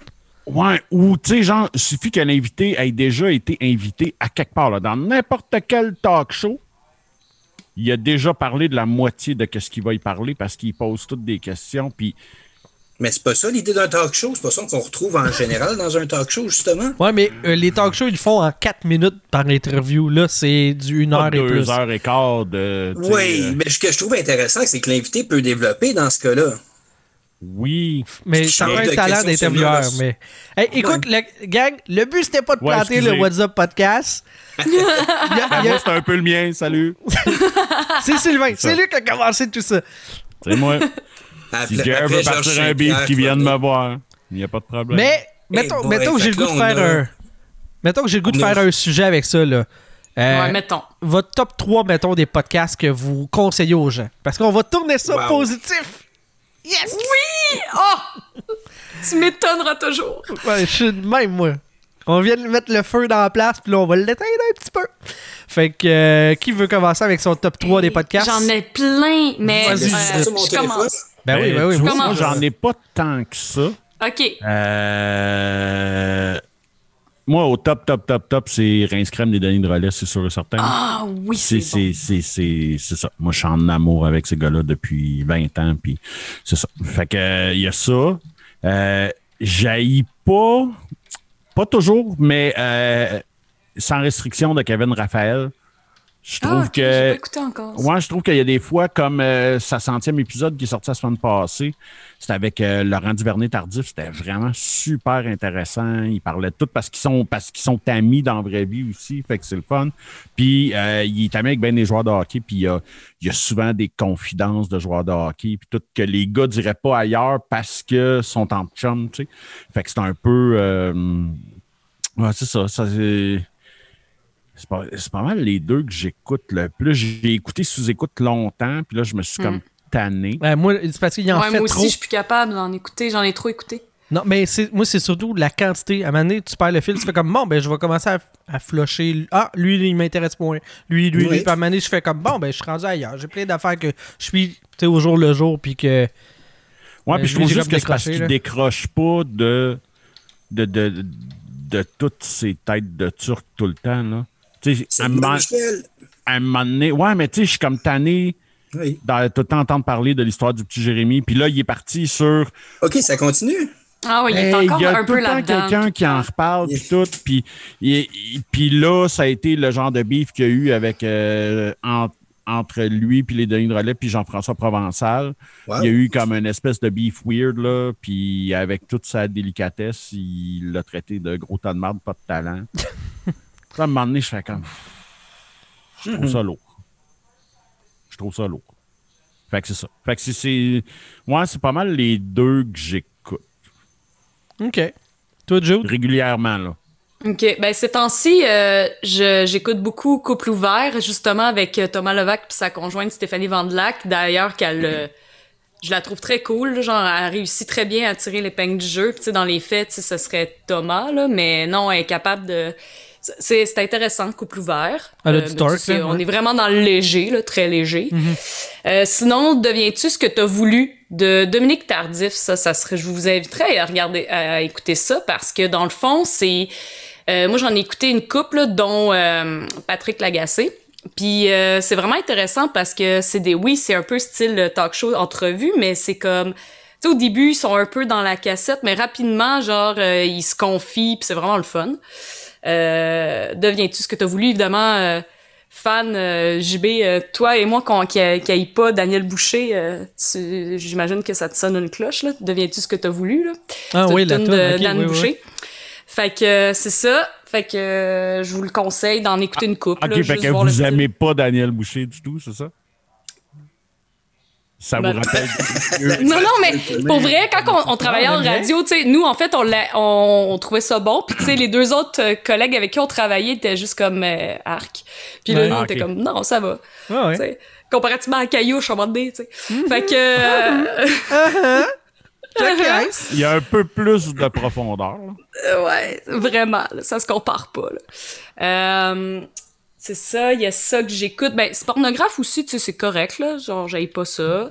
Ouais, ou, tu sais, genre, il suffit qu'un invité ait déjà été invité à quelque part, là, dans n'importe quel talk show. Il a déjà parlé de la moitié de ce qu'il va y parler parce qu'il pose toutes des questions. Puis, Mais c'est pas ça l'idée d'un talk show. C'est pas ça qu'on retrouve en général dans un talk show, justement. Ouais, mais euh, les talk shows, ils le font en 4 minutes par interview. Là, c'est du 1 pas heure et deux plus. heures et quart de. Oui, euh, mais ce que je trouve intéressant, c'est que l'invité peut développer dans ce cas-là. Oui. Mais ça a un de talent d'intervieweur. Mais... Hey, écoute, le, gang, le but, c'était pas de Ouais, planter le excusez. What's Up podcast. [laughs] Il y a- Ben, il y a- moi, c'est un peu le mien. Salut. [laughs] c'est Sylvain. C'est lui qui a commencé tout ça. C'est moi. [laughs] Si Jerry veut Georges partir un beef vienne va me voir, il n'y a pas de problème. Mais mettons, que j'ai le goût de faire a- un. Mettons que j'ai le goût de faire un sujet avec ça, là. Euh, Ouais, mettons. votre top 3, mettons, des podcasts que vous conseillez aux gens. Parce qu'on va tourner ça Wow. positif. Yes! Oh! tu m'étonneras toujours. Ouais, je suis de même, moi. On vient de mettre le feu dans la place, puis là, on va l'éteindre un petit peu. Fait que, euh, qui veut commencer avec son top 3 des podcasts? J'en ai plein, mais euh, sur mon je téléphone? commence. Ben oui, ben oui. Comment? moi, j'en ai pas tant que ça. OK. Euh, Moi, au top, top, top, top, c'est Rince Crème des Denis de Relais, c'est sûr et certain. Ah oui, C'est c'est bon. ça. Moi, je suis en amour avec ces gars-là depuis 20 ans, puis c'est ça. Fait que euh, il y a ça. Euh, J'haïs pas, pas toujours, mais euh, sans restriction de Kevin Raphaël. Je Ah, trouve que pas encore. moi, je trouve qu'il y a des fois, comme euh, sa centième épisode qui est sorti la semaine passée, c'était avec euh, Laurent Duvernay-Tardif, c'était vraiment super intéressant. Ils parlaient de tout parce qu'ils sont parce qu'ils sont amis dans la vraie vie aussi, fait que c'est le fun. Puis euh, il est ami avec bien des joueurs de hockey, puis il y a, il y a souvent des confidences de joueurs de hockey, puis tout que les gars diraient pas ailleurs parce que sont en chum, tu sais. Fait que c'est un peu euh, ouais, c'est ça, ça c'est c'est pas, c'est pas mal les deux que j'écoute le plus. J'ai écouté sous-écoute longtemps, puis là, je me suis comme tanné. Ouais, moi, c'est parce qu'il y en Ouais, fait moi aussi, trop. je suis plus capable d'en écouter. J'en ai trop écouté. Non, mais c'est, moi, c'est surtout la quantité. À un moment donné, tu perds le fil, tu fais comme, bon, ben, je vais commencer à, à flusher. Ah, lui, il m'intéresse moins. Lui, lui, lui. Puis à un moment donné, je fais comme, bon, ben, je suis rendu ailleurs. J'ai plein d'affaires que je suis, tu au jour le jour, puis que. Ouais, Mais puis je lui, trouve juste que c'est parce décroché, qu'il là. décroche pas de, de, de, de toutes ces têtes de Turcs tout le temps, là. Tu sais, C'est à un moment donné, ouais, mais tu sais, je suis comme tanné Oui. de tout le temps entendre parler de l'histoire du petit Jérémy. Puis là, il est parti sur OK, ça continue? Ah oui, il est Hey, encore y a un tout peu le temps là-dedans. quelqu'un qui en reparle puis tout puis et- et- puis là ça a été le genre de beef qu'il y a eu avec euh, en- entre lui puis les Denis de Relais puis Jean-François Provençal Wow. il y a eu comme une espèce de beef weird là puis avec toute sa délicatesse il l'a traité de gros tas de marde pas de talent [laughs] Puis à un moment donné je fais comme je trouve ça lourd je trouve ça lourd fait que c'est ça fait que c'est- c'est moi c'est pas mal les deux que j'écoute OK. Toi, Jude? régulièrement là OK. Ben, ces temps-ci, euh, je- j'écoute beaucoup Couple ouvert, justement, avec euh, Thomas Levac et sa conjointe Stéphanie Vandelac. D'ailleurs, qu'elle... euh, je la trouve très cool, là, genre, elle réussit très bien à tirer l'épingle du jeu. Puis, tu sais, dans les faits, ce serait Thomas, là, mais non, elle est capable de... C'est c'est intéressant, couple ouvert. Euh, sais, là, On ouais. est vraiment dans le léger, là, très léger. Euh, sinon, deviens-tu ce que tu as voulu de Dominique Tardif? Ça, ça serait, je vous inviterais à regarder, à écouter ça parce que dans le fond, c'est, euh, moi j'en ai écouté une couple, là, dont euh, Patrick Lagacé. Puis c'est vraiment intéressant parce que c'est des, oui, c'est un peu style talk show entrevue, mais c'est comme, tu sais, au début ils sont un peu dans la cassette, mais rapidement, genre, euh, ils se confient, puis c'est vraiment le fun. Euh, deviens-tu ce que tu as voulu, évidemment. euh, fan euh, JB, euh, toi et moi qu'on- qui n'aille pas Daniel Boucher, euh, tu- j'imagine que ça te sonne une cloche, là. Deviens-tu ce que t'as voulu, là? Ah oui, la de ok, Dan oui, oui, Boucher. Fait que euh, c'est ça. Fait que euh, je vous le conseille d'en écouter une couple. OK, là, fait juste que vous style. aimez pas Daniel Boucher du tout, c'est ça? Ça Ben- vous rappelle. [laughs] Non, non, mais pour vrai, quand on, on travaillait en radio, tu sais, nous, en fait, on, l'a- on, on trouvait ça bon. Puis, tu sais, les deux autres euh, collègues avec qui on travaillait étaient juste comme euh, arc. Puis là, Ouais. nous, on Ah, était comme, non, ça va. Ah ouais. tu sais. Comparativement à Caillouche, à un moment donné, tu sais. Mm-hmm. Fait que... euh, [laughs] Jackass. Il y a un peu plus de profondeur. là. Ouais, vraiment, là, ça se compare pas. là. Euh, c'est ça, il y a ça que j'écoute. Ben, c'est pornographe aussi, tu sais, c'est correct, là. Genre, j'aille pas ça.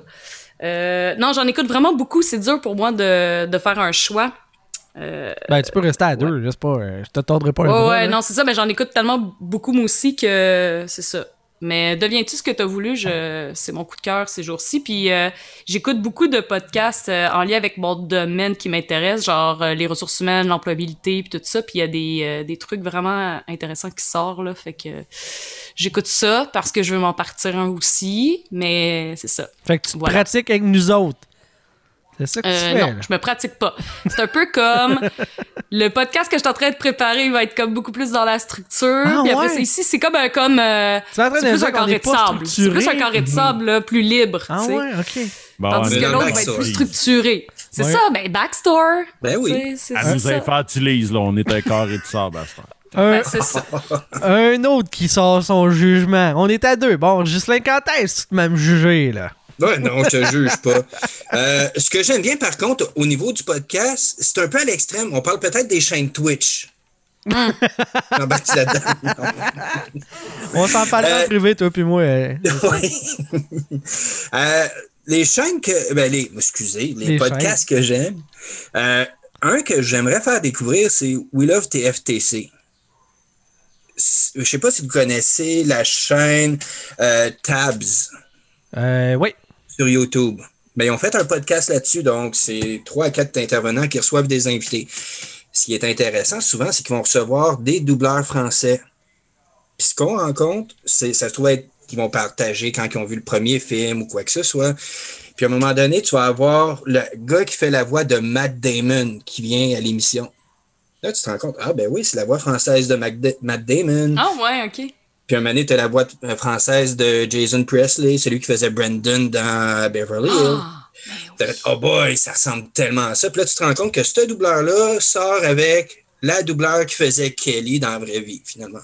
Euh, non, j'en écoute vraiment beaucoup. C'est dur pour moi de, de faire un choix. Euh, Ben, tu peux rester à deux, je sais pas. euh, Je te tordrai pas le bras. ouais, là. non, c'est ça, mais j'en écoute tellement beaucoup moi aussi que c'est ça. Mais deviens-tu ce que t'as voulu? Je... C'est mon coup de cœur ces jours-ci. Puis euh, j'écoute beaucoup de podcasts euh, en lien avec mon domaine qui m'intéresse, genre euh, les ressources humaines, l'employabilité, puis tout ça. Puis il y a des, euh, des trucs vraiment intéressants qui sortent, là. Fait que j'écoute ça parce que je veux m'en partir un aussi. Mais c'est ça. Fait que tu te Voilà. pratiques avec nous autres. C'est ça que tu Euh, fais. non, là. je me pratique pas. C'est un peu comme [laughs] le podcast que je suis en train de préparer, il va être comme beaucoup plus dans la structure. Ah, puis après ouais? ici, c'est comme un comme euh, en train c'est de plus un carré de sable. C'est plus un carré de sable là, plus libre. Ah tu sais. ouais, ok. Bon, Tandis que l'autre va être plus structuré. C'est Ouais. ça, ben backstore. Ben oui. C'est Elle nous c'est ça. infantilise, là. On est un carré de sable à ce temps. Un, Ben, c'est ça. un autre qui sort son jugement. On est à deux. Bon, Ghislain, quand est-ce que tu m'as jugé, là? Ouais, non, je te juge pas. Euh, ce que j'aime bien, par contre, au niveau du podcast, c'est un peu à l'extrême. On parle peut-être des chaînes Twitch. Là-dedans. Non. On s'en parlait en Euh, privé, toi puis moi. euh. Oui. Euh, les chaînes que. Ben, les, excusez, les, Les podcasts que j'aime. un que j'aimerais faire découvrir, c'est We Love TFTC. Je sais pas si vous connaissez la chaîne euh, Tabs Euh, oui. Sur YouTube. Ben, ils ont fait un podcast là-dessus, donc c'est trois à quatre intervenants qui reçoivent des invités. Ce qui est intéressant souvent, c'est qu'ils vont recevoir des doubleurs français. Puis ce qu'on rencontre, c'est ça se trouve être qu'ils vont partager quand ils ont vu le premier film ou quoi que ce soit. Puis à un moment donné, tu vas avoir le gars qui fait la voix de Matt Damon qui vient à l'émission. Là, tu te rends compte, ah ben oui, c'est la voix française de Matt Damon. Ah ouais, ok. Puis un moment donné, tu as la voix française de Jason Presley, celui qui faisait Brandon dans Beverly Hills. Ah, T'as fait, oh boy, ça ressemble tellement à ça. Puis là, tu te rends compte que ce doubleur-là sort avec la doubleur qui faisait Kelly dans la vraie vie, finalement.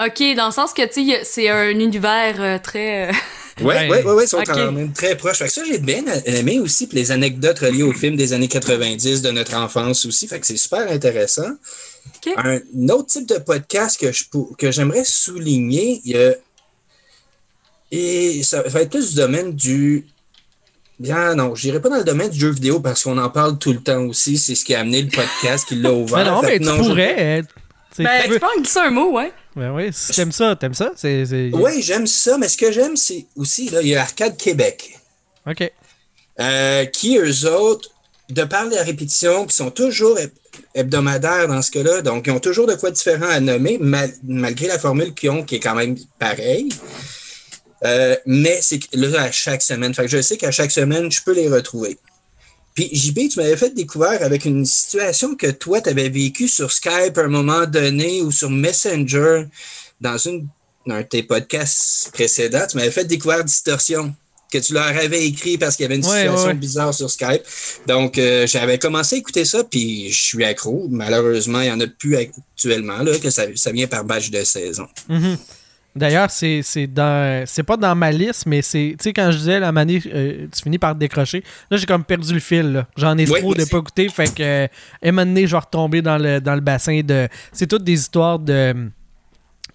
ok, dans le sens que tu sais, c'est un univers euh, très. euh, Oui, oui, oui, ils sont quand même très proches. Fait que ça, j'ai bien aimé aussi. Puis les anecdotes reliées au film des années 90 de notre enfance aussi. Fait que c'est super intéressant. Un autre type de podcast que, je que j'aimerais souligner, il y a- et ça va être plus du domaine du. Bien, non, je n'irai pas dans le domaine du jeu vidéo parce qu'on en parle tout le temps aussi. C'est ce qui a amené le podcast, qui l'a ouvert. Mais [laughs] non, mais que tu non, je- pourrais. euh, sais, Ben, tu tu veux- peux en glisser un mot, ouais. Ben oui, si t'aimes ça, t'aimes ça? C'est, c'est... Oui, j'aime ça, mais ce que j'aime, c'est aussi, là, il y a Arcade Québec. OK. euh, qui, eux autres, de par la répétition, puis sont toujours heb- hebdomadaires dans ce cas-là, donc ils ont toujours de quoi différent à nommer, mal- malgré la formule qu'ils ont, qui est quand même pareille. Euh, mais c'est là, à chaque semaine. Je sais qu'à chaque semaine, je peux les retrouver. Puis, JB, tu m'avais fait découvrir avec une situation que toi, tu avais vécue sur Skype à un moment donné ou sur Messenger dans une, un de tes podcasts précédents. Tu m'avais fait découvrir Distorsion, que tu leur avais écrit parce qu'il y avait une situation ouais. bizarre sur Skype. Donc, euh, j'avais commencé à écouter ça, puis je suis accro. Malheureusement, il n'y en a plus actuellement, là, que ça, ça vient par batch de saison. Mhm. D'ailleurs, c'est, dans c'est pas dans ma liste, mais c'est. Tu sais, quand je disais la manie, euh, tu finis par décrocher. Là, j'ai comme perdu le fil. J'en ai Oui, trop de pas écouter. Fait que, euh, à un moment donné, je vais retomber dans le, dans le bassin de. C'est toutes des histoires de.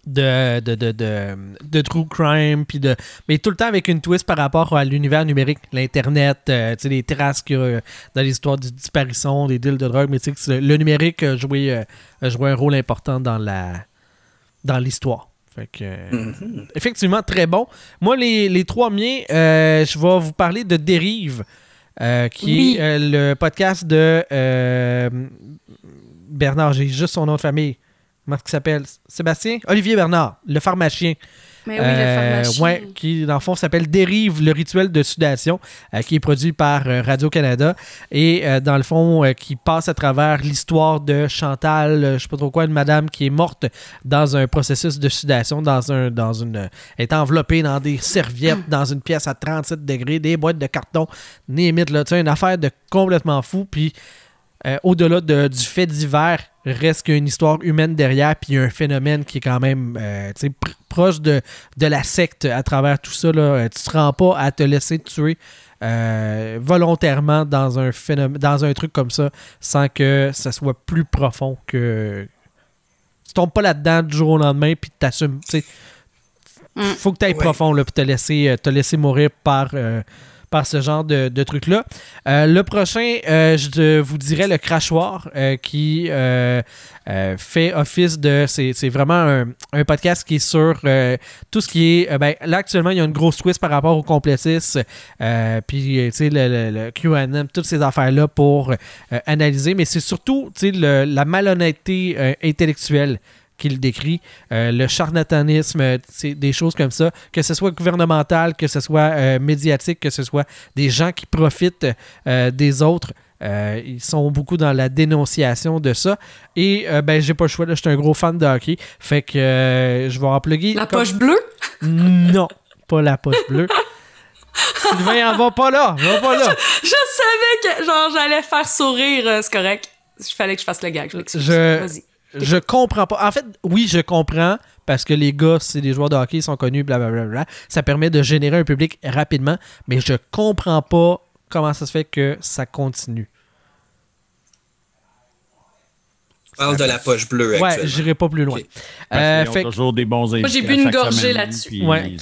De, de, de, de, de true crime, puis de, mais tout le temps avec une twist par rapport à l'univers numérique, l'Internet, euh, tu sais, les traces qu'il y a euh, dans les histoires de disparition, des deals de drogue, mais tu sais, le numérique a joué, euh, a joué un rôle important dans la dans l'histoire. Fait que, euh, Mhm. effectivement, très bon. Moi, les, les trois miens, euh, je vais vous parler de Dérive, euh, qui Oui. est euh, le podcast de euh, Bernard, j'ai juste son nom de famille. Comment qu'il s'appelle? Sébastien Olivier Bernard, le pharmacien. Mais oui, Euh, le pharmacien. ouais, qui, dans le fond, s'appelle Dérive, le rituel de sudation, euh, qui est produit par euh, Radio-Canada. Et euh, dans le fond, qui passe à travers l'histoire de Chantal, je sais pas trop quoi, une madame qui est morte dans un processus de sudation, dans un, dans une, est enveloppée dans des serviettes, dans une pièce à 37 degrés, des boîtes de carton, limite, là, tu sais, une affaire de complètement fou. Puis euh, au-delà de- du fait divers, reste qu'il y a une histoire humaine derrière, puis il y a un phénomène qui est quand même euh, tu sais, pr- proche de, de la secte à travers tout ça. Là. Euh, Tu te rends pas à te laisser tuer euh, volontairement dans un phénomène, dans un truc comme ça, sans que ça soit plus profond que. Tu tombes pas là-dedans du jour au lendemain, puis t'assumes. tu sais, Mm. Faut que tu ailles Ouais. profond, là, puis te laisser, te laisser mourir par. Par ce genre de, de truc-là. Euh, le prochain, euh, je vous dirais le crachoir euh, qui fait office de. C'est vraiment un, un podcast qui est sur tout ce qui est. ben, là, actuellement, il y a une grosse twist par rapport au complétisme. euh, puis, tu sais, le, le, QAnon, toutes ces affaires-là pour analyser. Mais c'est surtout, tu sais, la malhonnêteté intellectuelle qu'il décrit, euh, le charlatanisme, euh, c'est des choses comme ça, que ce soit gouvernemental, que ce soit euh, médiatique, que ce soit des gens qui profitent des autres. Euh, ils sont beaucoup dans la dénonciation de ça. Et euh, ben j'ai pas le choix, là, je suis un gros fan de hockey. Fait que euh, je vais en plugger. La comme- poche bleue? [laughs] Non, pas la poche bleue. [laughs] Sylvain, en va pas là, va pas là. Je savais que genre j'allais faire sourire, c'est correct. Il fallait que je fasse le gag, je m'excuse. Je- Vas-y. Je comprends pas. En fait, oui, je comprends parce que les gars, c'est des joueurs de hockey, ils sont connus, blablabla. Bla, bla. Ça permet de générer un public rapidement, mais je comprends pas comment ça se fait que ça continue. parle de la poche bleue Ouais, j'irai pas plus loin. Ok. Parce Euh, fait toujours des bons invités. Moi, j'ai bu une gorgée là-dessus. Ouais.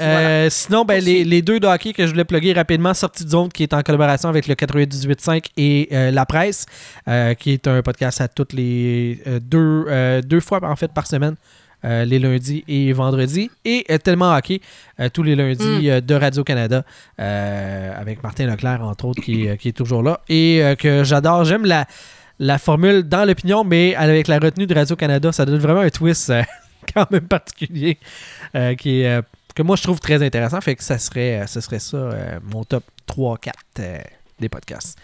Euh, Sinon, ben, les, les deux de hockey que je voulais plugger rapidement, Sortie de zone, qui est en collaboration avec le 98.5 et euh, La Presse, euh, qui est un podcast à toutes les deux, deux fois en fait par semaine. euh, les lundis et vendredis. Et euh, tellement hockey, euh, tous les lundis Mm. de Radio-Canada, avec Martin Leclerc, entre autres, qui, qui est toujours là. Et que j'adore. J'aime la, la formule dans l'opinion, mais avec la retenue de Radio-Canada, ça donne vraiment un twist [laughs] quand même particulier qui est, que moi je trouve très intéressant. Fait que ça serait, euh, serait ça euh, mon top 3-4 euh, des podcasts.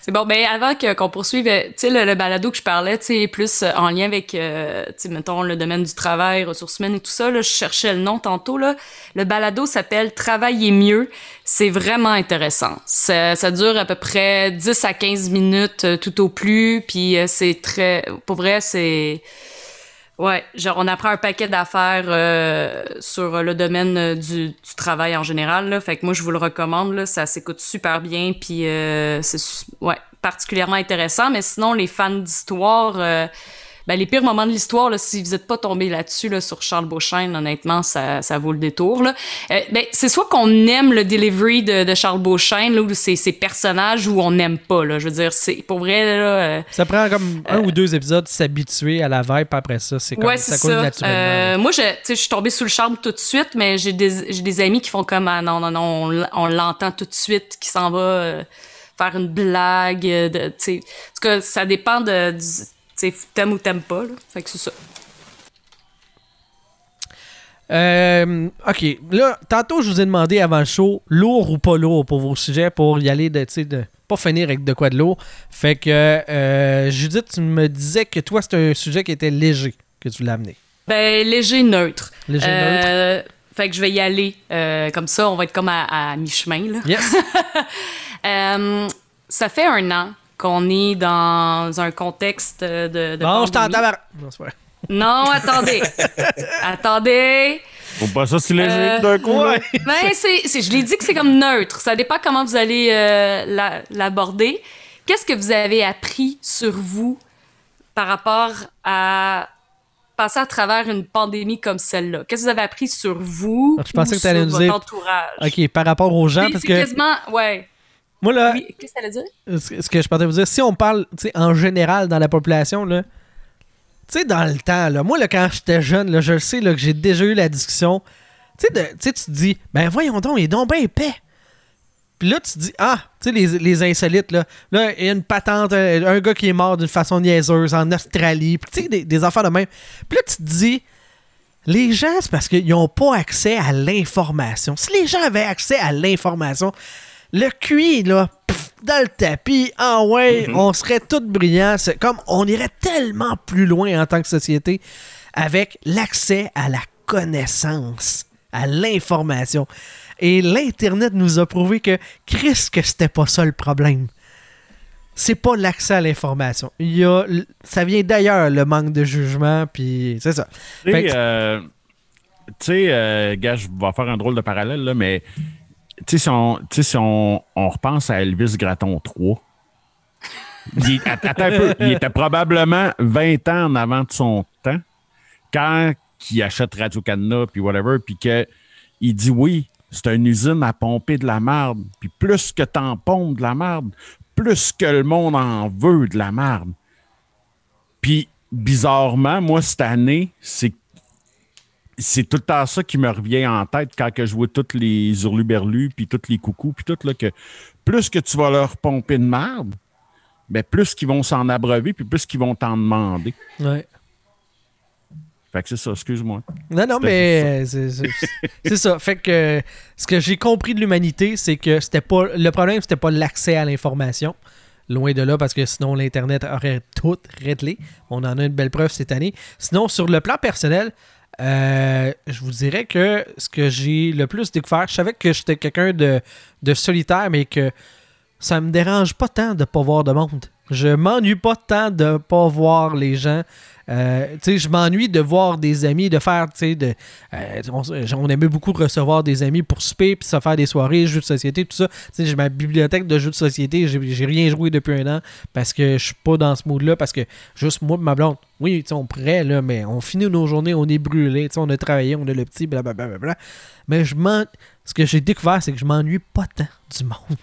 C'est bon, ben avant qu'on poursuive, tu sais, le, balado que je parlais, tu sais, plus en lien avec, tu sais, mettons, le domaine du travail, ressources humaines et tout ça, là, je cherchais le nom tantôt, là. Le balado s'appelle Travailler mieux. C'est vraiment intéressant. Ça, ça dure à peu près 10 à 15 minutes tout au plus, puis c'est très... Pour vrai, c'est... Ouais, genre on apprend un paquet d'affaires euh, sur le domaine euh, du, du travail en général. Là. Fait que moi, je vous le recommande. Là. Ça s'écoute super bien. Puis euh, c'est ouais, particulièrement intéressant. Mais sinon, les fans d'histoire, euh, ben, les pires moments de l'histoire, là, si vous n'êtes pas tombé là-dessus là, sur Charles Beauchesne, honnêtement, ça, ça vaut le détour. Là. Euh, ben, c'est soit qu'on aime le delivery de, de Charles Beauchesne, là, ou ses, ses personnages, ou on n'aime pas. Là. Je veux dire, c'est pour vrai, là, euh, Ça prend comme un ou deux épisodes s'habituer à la vibe, après ça, c'est comme Ouais, ça coule ça. naturellement. Euh, moi, je, tu sais, je suis tombée sous le charme tout de suite, mais j'ai des, j'ai des amis qui font comme ah, non, non, non, on, on l'entend tout de suite, qui s'en va euh, faire une blague. euh, De, tu sais. en tout cas, ça dépend de, du, sais, t'aimes ou t'aimes pas. Là. Fait que c'est ça. Euh, ok, là, tantôt je vous ai demandé avant le show, lourd ou pas lourd pour vos sujets, pour y aller de, de pas finir avec de quoi de lourd. Fait que, euh, Judith, tu me disais que toi, c'était un sujet qui était léger que tu voulais amener. Ben, léger neutre. Léger Euh, Fait que je vais y aller. comme ça, on va être comme à, à mi-chemin. Là. Yes. [laughs] Ça fait un an qu'on est dans un contexte de. de bon, je t'entends. Mar- Non, c'est vrai. Non, attendez. [laughs] attendez. Faut pas ça si léger Euh, d'un coup. là. Ben, c'est, je l'ai dit que c'est comme neutre. Ça dépend comment vous allez euh, la- l'aborder. Qu'est-ce que vous avez appris sur vous par rapport à passer à travers une pandémie comme celle-là? Qu'est-ce que vous avez appris sur vous Je pensais ou que t'allais sur nous votre dire- entourage? Ok, par rapport aux gens, parce c'est que quasiment... Ouais. Moi, là, Oui, qu'est-ce que ça veut dire? ce ce que je pensais vous dire, si on parle tu sais, en général dans la population, là, tu sais, dans le temps, là, moi, là, quand j'étais jeune, là, je le sais là, que j'ai déjà eu la discussion. Tu sais, tu te dis, ben voyons donc, il est donc bien épais. Puis là, tu te dis, ah, tu sais, les, les insolites, là, là, il y a une patente, euh, un gars qui est mort d'une façon niaiseuse en Australie, puis tu sais, des, des affaires de même. Puis là, tu te dis, les gens, c'est parce qu'ils n'ont pas accès à l'information. Si les gens avaient accès à l'information, le QI, là, pff, dans le tapis, ah ouais, on serait tous brillants. C'est comme on irait tellement plus loin en tant que société avec l'accès à la connaissance, à l'information. Et l'Internet nous a prouvé que, Chris, que c'était pas ça le problème. c'est pas l'accès à l'information. Il y a, ça vient d'ailleurs, le manque de jugement, puis c'est ça. Tu sais, euh, tu sais, euh, gars, je vais faire un drôle de parallèle, là, mais tu sais, si, on, si on, on repense à Elvis Gratton 3, il, att- attends un peu, il était probablement 20 ans en avant de son temps quand il achète Radio-Canada, puis whatever, puis qu'il dit oui, c'est une usine à pomper de la merde, puis plus que t'en pompes de la merde, plus que le monde en veut de la merde. Puis, bizarrement, moi, cette année, c'est c'est tout le temps ça qui me revient en tête quand que je vois tous les hurluberlus, puis tous les coucous, puis tout, là, que plus que tu vas leur pomper de merde, ben plus qu'ils vont s'en abreuver, puis plus qu'ils vont t'en demander. Ouais. Fait que c'est ça, excuse-moi. Non, non, mais c'est ça. Fait que ce que j'ai compris de l'humanité, c'est que c'était pas le problème, c'était pas l'accès à l'information. Loin de là, parce que sinon l'Internet aurait tout réglé. On en a une belle preuve cette année. Sinon, sur le plan personnel, euh, je vous dirais que ce que j'ai le plus découvert, je savais que j'étais quelqu'un de, de solitaire, mais que ça me dérange pas tant de pas voir de monde. Je m'ennuie pas tant de pas voir les gens. Euh, je m'ennuie de voir des amis, de faire, tu sais, de, euh, on, on aimait beaucoup recevoir des amis pour souper, puis se faire des soirées, jeux de société, tout ça. J'ai ma bibliothèque de jeux de société, j'ai rien joué depuis un an parce que je suis pas dans ce mood-là, parce que juste moi et ma blonde, oui, tu sais, on pourrait, là, mais on finit nos journées, on est brûlé, tu on a travaillé, on a le petit, blablabla. Bla, bla, bla. Mais je m'en... Ce que j'ai découvert, c'est que je m'ennuie pas tant du monde.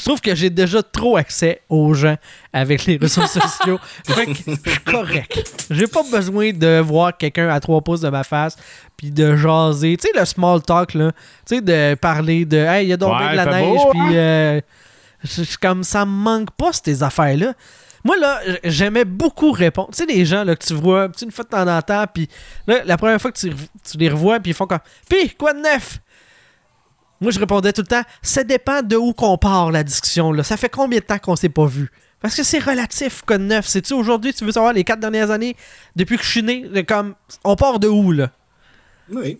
Je trouve que j'ai déjà trop accès aux gens avec les réseaux [laughs] sociaux. Fait que je suis correct. J'ai pas besoin de voir quelqu'un à trois pouces de ma face puis de jaser. Tu sais, le small talk, là. Tu sais, de parler de Hey, il y a donc Ouais, de la neige, puis euh, je- je- comme ça me manque pas ces affaires-là. Moi, là, j'aimais beaucoup répondre. Tu sais, les gens là, que tu vois tu une fois de temps en temps, puis là, la première fois que tu, tu les revois, puis ils font comme Pis, quoi de neuf? Moi, je répondais tout le temps, ça dépend de où qu'on part la discussion. Là. Ça fait combien de temps qu'on s'est pas vu? Parce que c'est relatif, quoi de neuf. C'est-tu aujourd'hui, tu veux savoir les quatre dernières années, depuis que je suis né, comme, on part de où, là? Oui.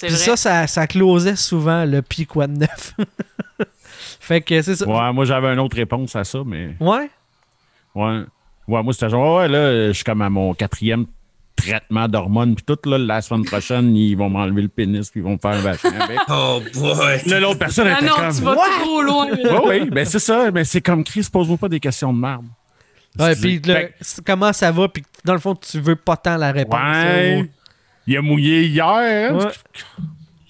C'est Puis vrai. ça, ça, ça closait souvent le pis quoi de neuf. [laughs] fait que c'est ça. Ouais, moi, j'avais une autre réponse à ça, mais. Ouais? Ouais. Ouais, moi, c'était genre, ouais, là, je suis comme à mon quatrième traitement d'hormones, puis tout, là, la semaine prochaine, ils vont m'enlever le pénis, puis ils vont me faire un vaccin avec. [laughs] Oh boy! Là, l'autre personne Ah était non, comme. tu vas trop loin. Ouais, oui, ben c'est ça, mais c'est comme Chris, pose-moi pas des questions de merde. Ouais, puis Fait comment ça va, puis dans le fond, tu veux pas tant la réponse. ouais, il a mouillé hier. hein? Ouais.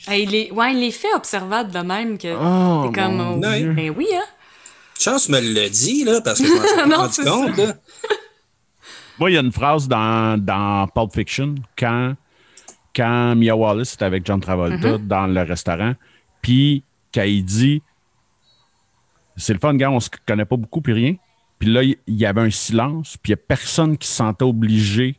Hey, les... Ouais, les faits observables de même que Oh, t'es comme. mon oh, Dieu. Ben oui, hein. Chance me le dit, là, parce que je m'en [laughs] suis rendu compte, là. Moi, il y a une phrase dans, dans Pulp Fiction quand, quand Mia Wallace était avec John Travolta dans le restaurant, puis quand il dit C'est le fun, gars, on se connaît pas beaucoup, puis rien. Puis là, il y avait un silence, puis il n'y a personne qui se sentait obligé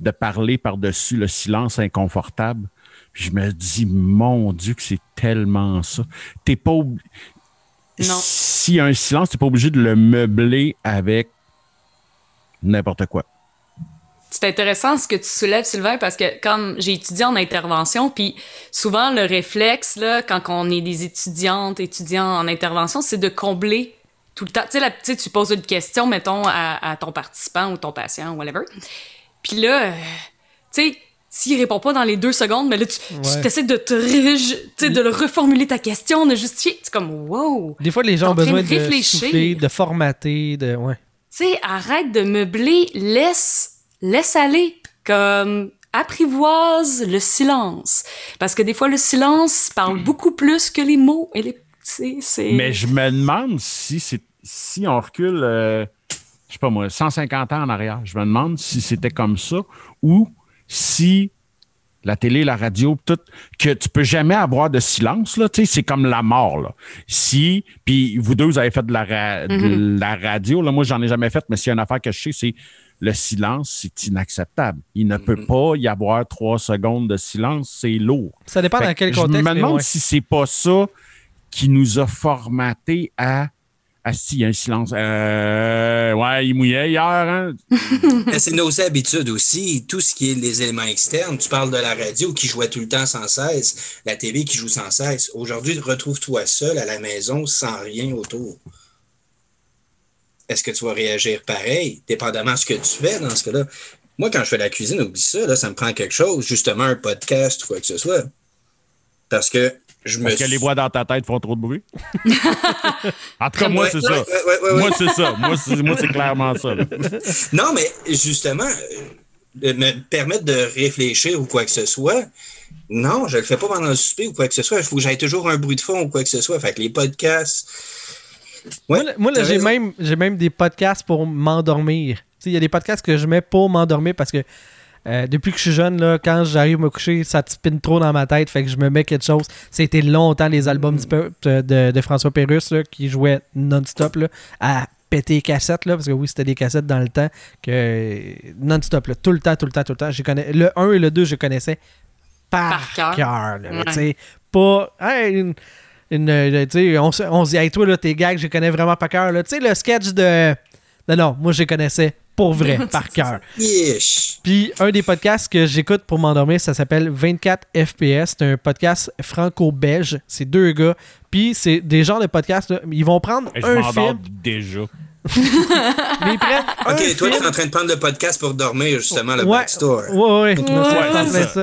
de parler par-dessus le silence inconfortable. Puis je me dis, mon Dieu, que c'est tellement ça. T'es pas. S'il y a un silence, t'es pas obligé de le meubler avec n'importe quoi. C'est intéressant ce que tu soulèves, Sylvain, parce que comme j'ai étudié en intervention, puis souvent le réflexe, là, quand on est des étudiantes, étudiants en intervention, c'est de combler tout le temps. Tu sais, la- tu poses une question, mettons, à, à ton participant ou ton patient, ou whatever. Puis là, euh, tu sais, s'il répond pas dans les deux secondes, mais là, tu, Ouais. tu essaies de te tu de le reformuler ta question, de justifier. C'est comme, wow! Des fois, les gens ont besoin de de réfléchir. souffler, de formater, de. Ouais. tu sais, arrête de meubler, laisse, laisse aller, comme apprivoise le silence, parce que des fois le silence parle beaucoup plus que les mots et les. Mais je me demande si c'est si on recule, euh, je sais pas moi, 150 ans en arrière, je me demande si c'était comme ça ou si la télé, la radio, tout, que tu peux jamais avoir de silence, là, c'est comme la mort, là. Si, puis vous deux, vous avez fait de la, ra- de la radio, là, moi, j'en ai jamais fait, mais s'il y a une affaire que je sais, c'est le silence, c'est inacceptable. Il ne peut pas y avoir trois secondes de silence, c'est lourd. Ça dépend Fait dans que quel je contexte. me mais demande ouais. si c'est pas ça qui nous a formaté à. Ah, si, il y a un silence. Euh, ouais, il mouillait hier, hein? [laughs] C'est nos habitudes aussi. Tout ce qui est les éléments externes. Tu parles de la radio qui jouait tout le temps sans cesse, la télé qui joue sans cesse. Aujourd'hui, retrouve-toi seul à la maison sans rien autour. Est-ce que tu vas réagir pareil, dépendamment de ce que tu fais dans ce cas-là? Moi, quand je fais la cuisine, oublie ça, là, ça me prend quelque chose, justement un podcast ou quoi que ce soit. Parce que je me Parce que suis- les voix dans ta tête font trop de bruit? [laughs] en tout cas, moi, c'est ça. ouais, ouais, ouais, ouais. Moi, c'est ça. Moi, c'est, clairement ça. là. [laughs] Non, mais justement, euh, me permettre de réfléchir ou quoi que ce soit, non, je le fais pas pendant le souper ou quoi que ce soit. Il faut que j'aille toujours un bruit de fond ou quoi que ce soit. Fait que les podcasts. Ouais, moi, là- moi, là, t'as j'ai même, j'ai même des podcasts pour m'endormir. Tu sais, Il y a des podcasts que je mets pour m'endormir parce que euh, depuis que je suis jeune, là, quand j'arrive à me coucher, ça te spinne trop dans ma tête. Fait que je me mets quelque chose. C'était longtemps les albums du peuple de, de- de François Pérusse là, qui jouaient non-stop là, à péter les cassettes. Là, parce que oui, c'était des cassettes dans le temps. que Non-stop. là, Tout le temps, tout le temps, tout le temps. Je connais, le 1 et le 2, je connaissais par, Par cœur. Ouais. pas. hey, une- une, euh, on, se- on se dit, hey, toi, là, tes gags, je les connais vraiment par cœur. là. Tu sais, le sketch de. Non, non, moi, je les connaissais pour vrai, [laughs] par cœur. Puis, un des podcasts que j'écoute pour m'endormir, ça s'appelle 24 FPS. C'est un podcast franco-belge. C'est deux gars. Puis, c'est des genres de podcasts. là, ils vont prendre Et je un m'endors film. déjà. [laughs] Mais ils prennent un Ok, toi, tu es en train de prendre le podcast pour dormir, justement, le ouais, backstore. Ouais, ouais. Ouais, plein ça. ça.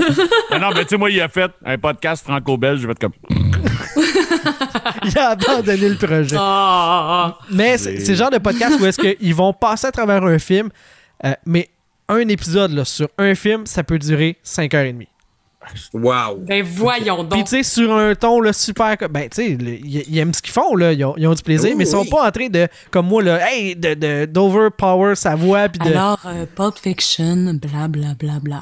Non, mais tu sais, moi, il a fait un podcast franco-belge. Je vais être comme. [laughs] [laughs] Il a abandonné le projet. Ah, Mais c'est le genre de podcast où est-ce qu'ils vont passer à travers un film, euh, mais un épisode là, sur un film, ça peut durer 5h30. Wow. ben voyons Puis donc. tu sais, sur un ton là, super... Ben tu sais, ils aiment ce qu'ils font, là. Ils ont, ils ont du plaisir, Oui, mais ils sont oui. pas en train de, comme moi, là, hey, de, de, d'overpower sa voix, puis de... Alors, euh, Pulp Fiction, bla bla bla bla.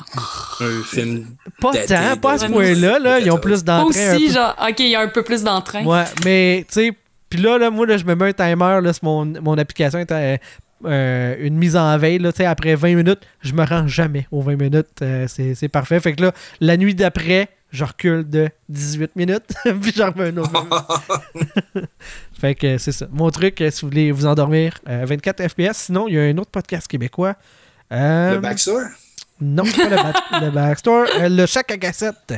Un film. pas tant, pas à ce point-là, là. Ils ont plus d'entrain. aussi, peu. genre, ok, il y a un peu plus d'entrain. Ouais, mais tu sais, puis là, là, moi, là, je me mets un timer, là, sur mon, mon application est à, euh, une mise en veille, là, tu sais, après 20 minutes, je me rends jamais aux 20 minutes, euh, c'est c'est parfait. Fait que là, la nuit d'après, je recule de 18 minutes, [laughs] puis j'en remets un autre. 20 minutes. [laughs] fait que c'est ça. Mon truc, euh, si vous voulez vous endormir, euh, 24 FPS. Sinon, il y a un autre podcast québécois. Euh, Le backstore? non, pas le, ba- [laughs] le Backstore, euh, le Chac à cassette.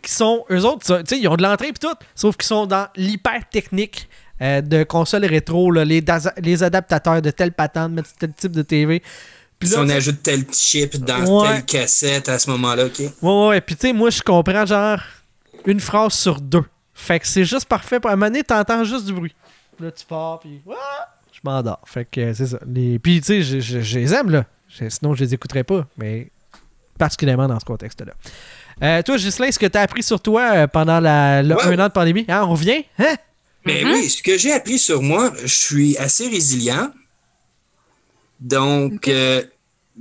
Qui sont, eux autres, ça, tu sais, ils ont de l'entrée et tout, sauf qu'ils sont dans l'hyper technique euh, de consoles rétro, là, les, les adaptateurs de telle patente, mettre tel type de TV. Puis Si on ajoute tel chip dans Ouais. telle cassette à ce moment-là, OK? ouais, ouais, ouais. Puis tu sais, moi, je comprends genre une phrase sur deux. Fait que c'est juste parfait. Pour un moment donné, t'entends juste du bruit. Là, tu pars, puis Ouah! je m'endors. Fait que euh, c'est ça. Les... Puis tu sais, je, je- je les aime, là. Sinon, je les écouterais pas. Mais particulièrement dans ce contexte-là. Euh, toi, Ghislain, ce que tu as appris sur toi pendant la, le Ouais. un an de pandémie, hein, on revient? Hein? Mais Mhm. oui, ce que j'ai appris sur moi, je suis assez résilient. Donc, euh,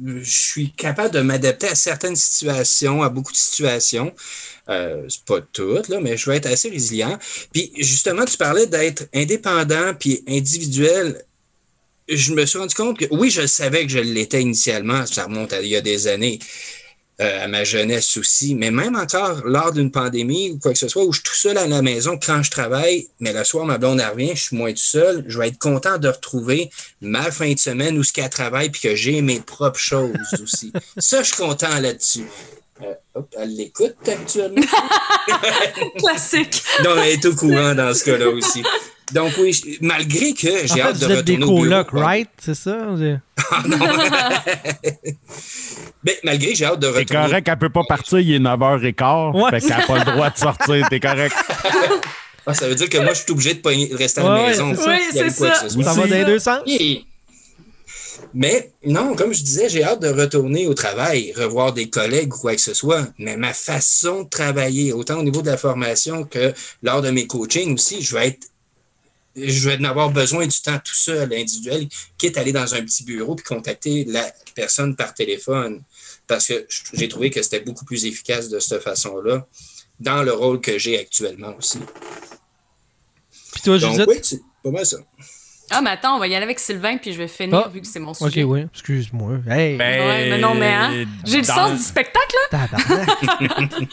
je suis capable de m'adapter à certaines situations, à beaucoup de situations. Euh, c'est pas toutes, là, mais je vais être assez résilient. Puis, justement, tu parlais d'être indépendant puis individuel. Je me suis rendu compte que, oui, je savais que je l'étais initialement, ça remonte à il y a des années, euh, à ma jeunesse aussi, mais même encore lors d'une pandémie ou quoi que ce soit, où je suis tout seul à la maison quand je travaille, mais le soir, ma blonde revient, je suis moins tout seul, je vais être content de retrouver ma fin de semaine où ce qu'elle travaille puis que j'ai mes propres choses aussi. [laughs] Ça, je suis content là-dessus. Euh, hop, elle l'écoute actuellement. [laughs] Classique. Non, elle est au courant dans ce cas-là aussi. Donc oui, je- malgré que En j'ai fait, hâte de vous êtes des retourner au bureau. colocs, right? C'est ça? [laughs] Ah, non. [laughs] Mais malgré que j'ai hâte de T'es retourner. correct, elle peut pas partir, il est 9h15. Ouais. Fait qu'elle a pas le droit de sortir. T'es correct. [laughs] Ah, ça veut dire que moi, je suis obligé de, pogner- de rester à la Ouais, maison. Oui, c'est ça. Ça va dans les deux sens? Yeah. Mais non, comme je disais, j'ai hâte de retourner au travail, revoir des collègues ou quoi que ce soit. Mais ma façon de travailler, autant au niveau de la formation que lors de mes coachings aussi, je vais être. Je vais en avoir besoin du temps tout seul, individuel, quitte à aller dans un petit bureau puis contacter la personne par téléphone. Parce que j'ai trouvé que c'était beaucoup plus efficace de cette façon-là, dans le rôle que j'ai actuellement aussi. Puis toi, Donc, Judith? oui, c'est pas mal ça. Ah, mais attends, on va y aller avec Sylvain, puis je vais finir Ah. vu que c'est mon Ok, sujet. oui, excuse-moi. Hey! Ouais, mais non, mais hein? J'ai le sens du spectacle, là. tabarnak. [laughs]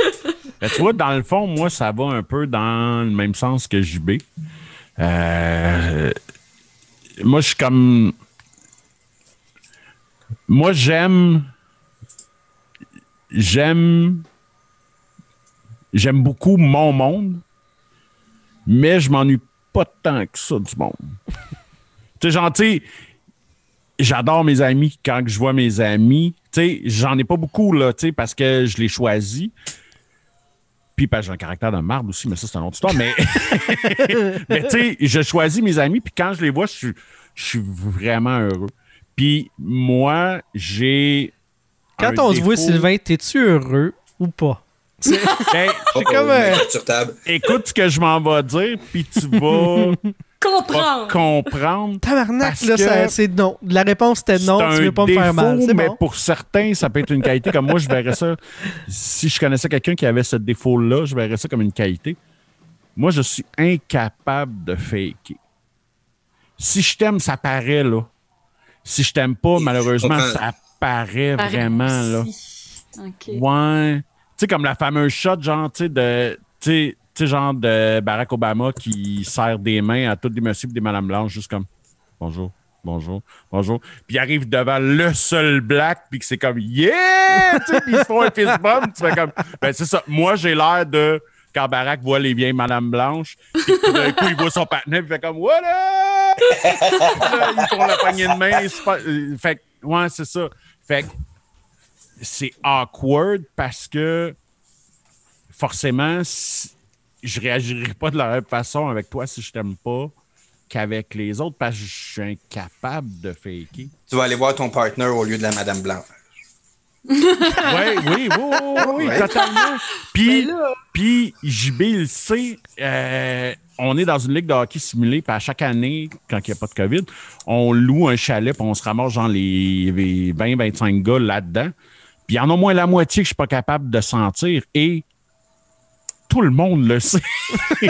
Ben, tu vois, dans le fond, moi, ça va un peu dans le même sens que JB. Euh, moi, je suis comme. Moi, j'aime. J'aime. J'aime beaucoup mon monde, mais je m'ennuie pas tant que ça du monde. [laughs] tu sais, sais, j'adore mes amis. Quand je vois mes amis, tu j'en ai pas beaucoup, là, tu parce que je les choisis. Puis parce que j'ai un caractère de marde aussi, mais ça, c'est une autre histoire. Mais, [laughs] mais tu sais, je choisis mes amis, puis quand je les vois, je suis, je suis vraiment heureux. Puis moi, j'ai. Quand un on se voit, Sylvain, t'es-tu heureux ou pas? C'est [laughs] Ben, c'est comme. euh, Mettre sur table. écoute ce que je m'en vais dire, puis tu vas, [laughs] Comprendre. comprendre. Tabarnak, Parce là, c'est non. La réponse était non, C'est tu un veux pas me faire mal. défaut, C'est mais bon. pour certains, ça peut être une qualité. Comme moi, je verrais ça. Si je connaissais quelqu'un qui avait ce défaut-là, je verrais ça comme une qualité. Moi, je suis incapable de faker. Si je t'aime, ça paraît, là. Si je t'aime pas, malheureusement, ça paraît vraiment, là. aussi. OK. Ouais. Tu sais, comme la fameuse shot, genre, tu sais, de. Sais- genre de Barack Obama qui serre des mains à tous des messieurs et des madames blanches, juste comme bonjour, bonjour, bonjour. Puis il arrive devant le seul black, puis que c'est comme yeah! Puis ils font un fist bump. Tu fais comme. Ben, c'est ça. Moi, j'ai l'air de. Quand Barack voit les vieilles madames blanches, puis tout d'un coup, il voit son partenaire, puis il fait comme voilà! Puis là, ils font la poignée de main. pas- euh, Fait ouais, c'est ça. Fait que c'est awkward parce que forcément, si- je réagirai pas de la même façon avec toi si je t'aime pas qu'avec les autres parce que je suis incapable de faker. Tu vas aller voir ton partner au lieu de la Madame Blanc. [laughs] Oui, oui, oui, oui, totalement. Puis, là- puis JB le sait, euh, on est dans une ligue de hockey simulée, puis à chaque année, quand il n'y a pas de COVID, on loue un chalet, puis on se ramasse genre les, les 20-25 gars là-dedans. Puis il y en a au moins la moitié que je suis pas capable de sentir. Et tout le monde le sait. [laughs] tu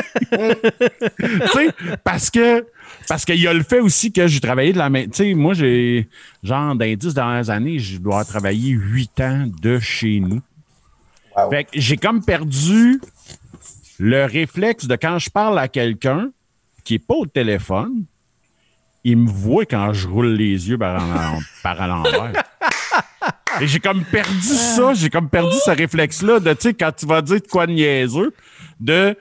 sais, parce que parce qu'il y a le fait aussi que j'ai travaillé de la main. Tu sais, moi, j'ai, genre, dans les dix dernières années, je dois travailler huit ans de chez nous. Wow. Fait que j'ai comme perdu le réflexe de quand je parle à quelqu'un qui est pas au téléphone, il me voit quand je roule les yeux par, en- par à l'envers. [laughs] Et j'ai comme perdu ça, j'ai comme perdu ce réflexe-là de, tu sais, quand tu vas dire de quoi de niaiseux, de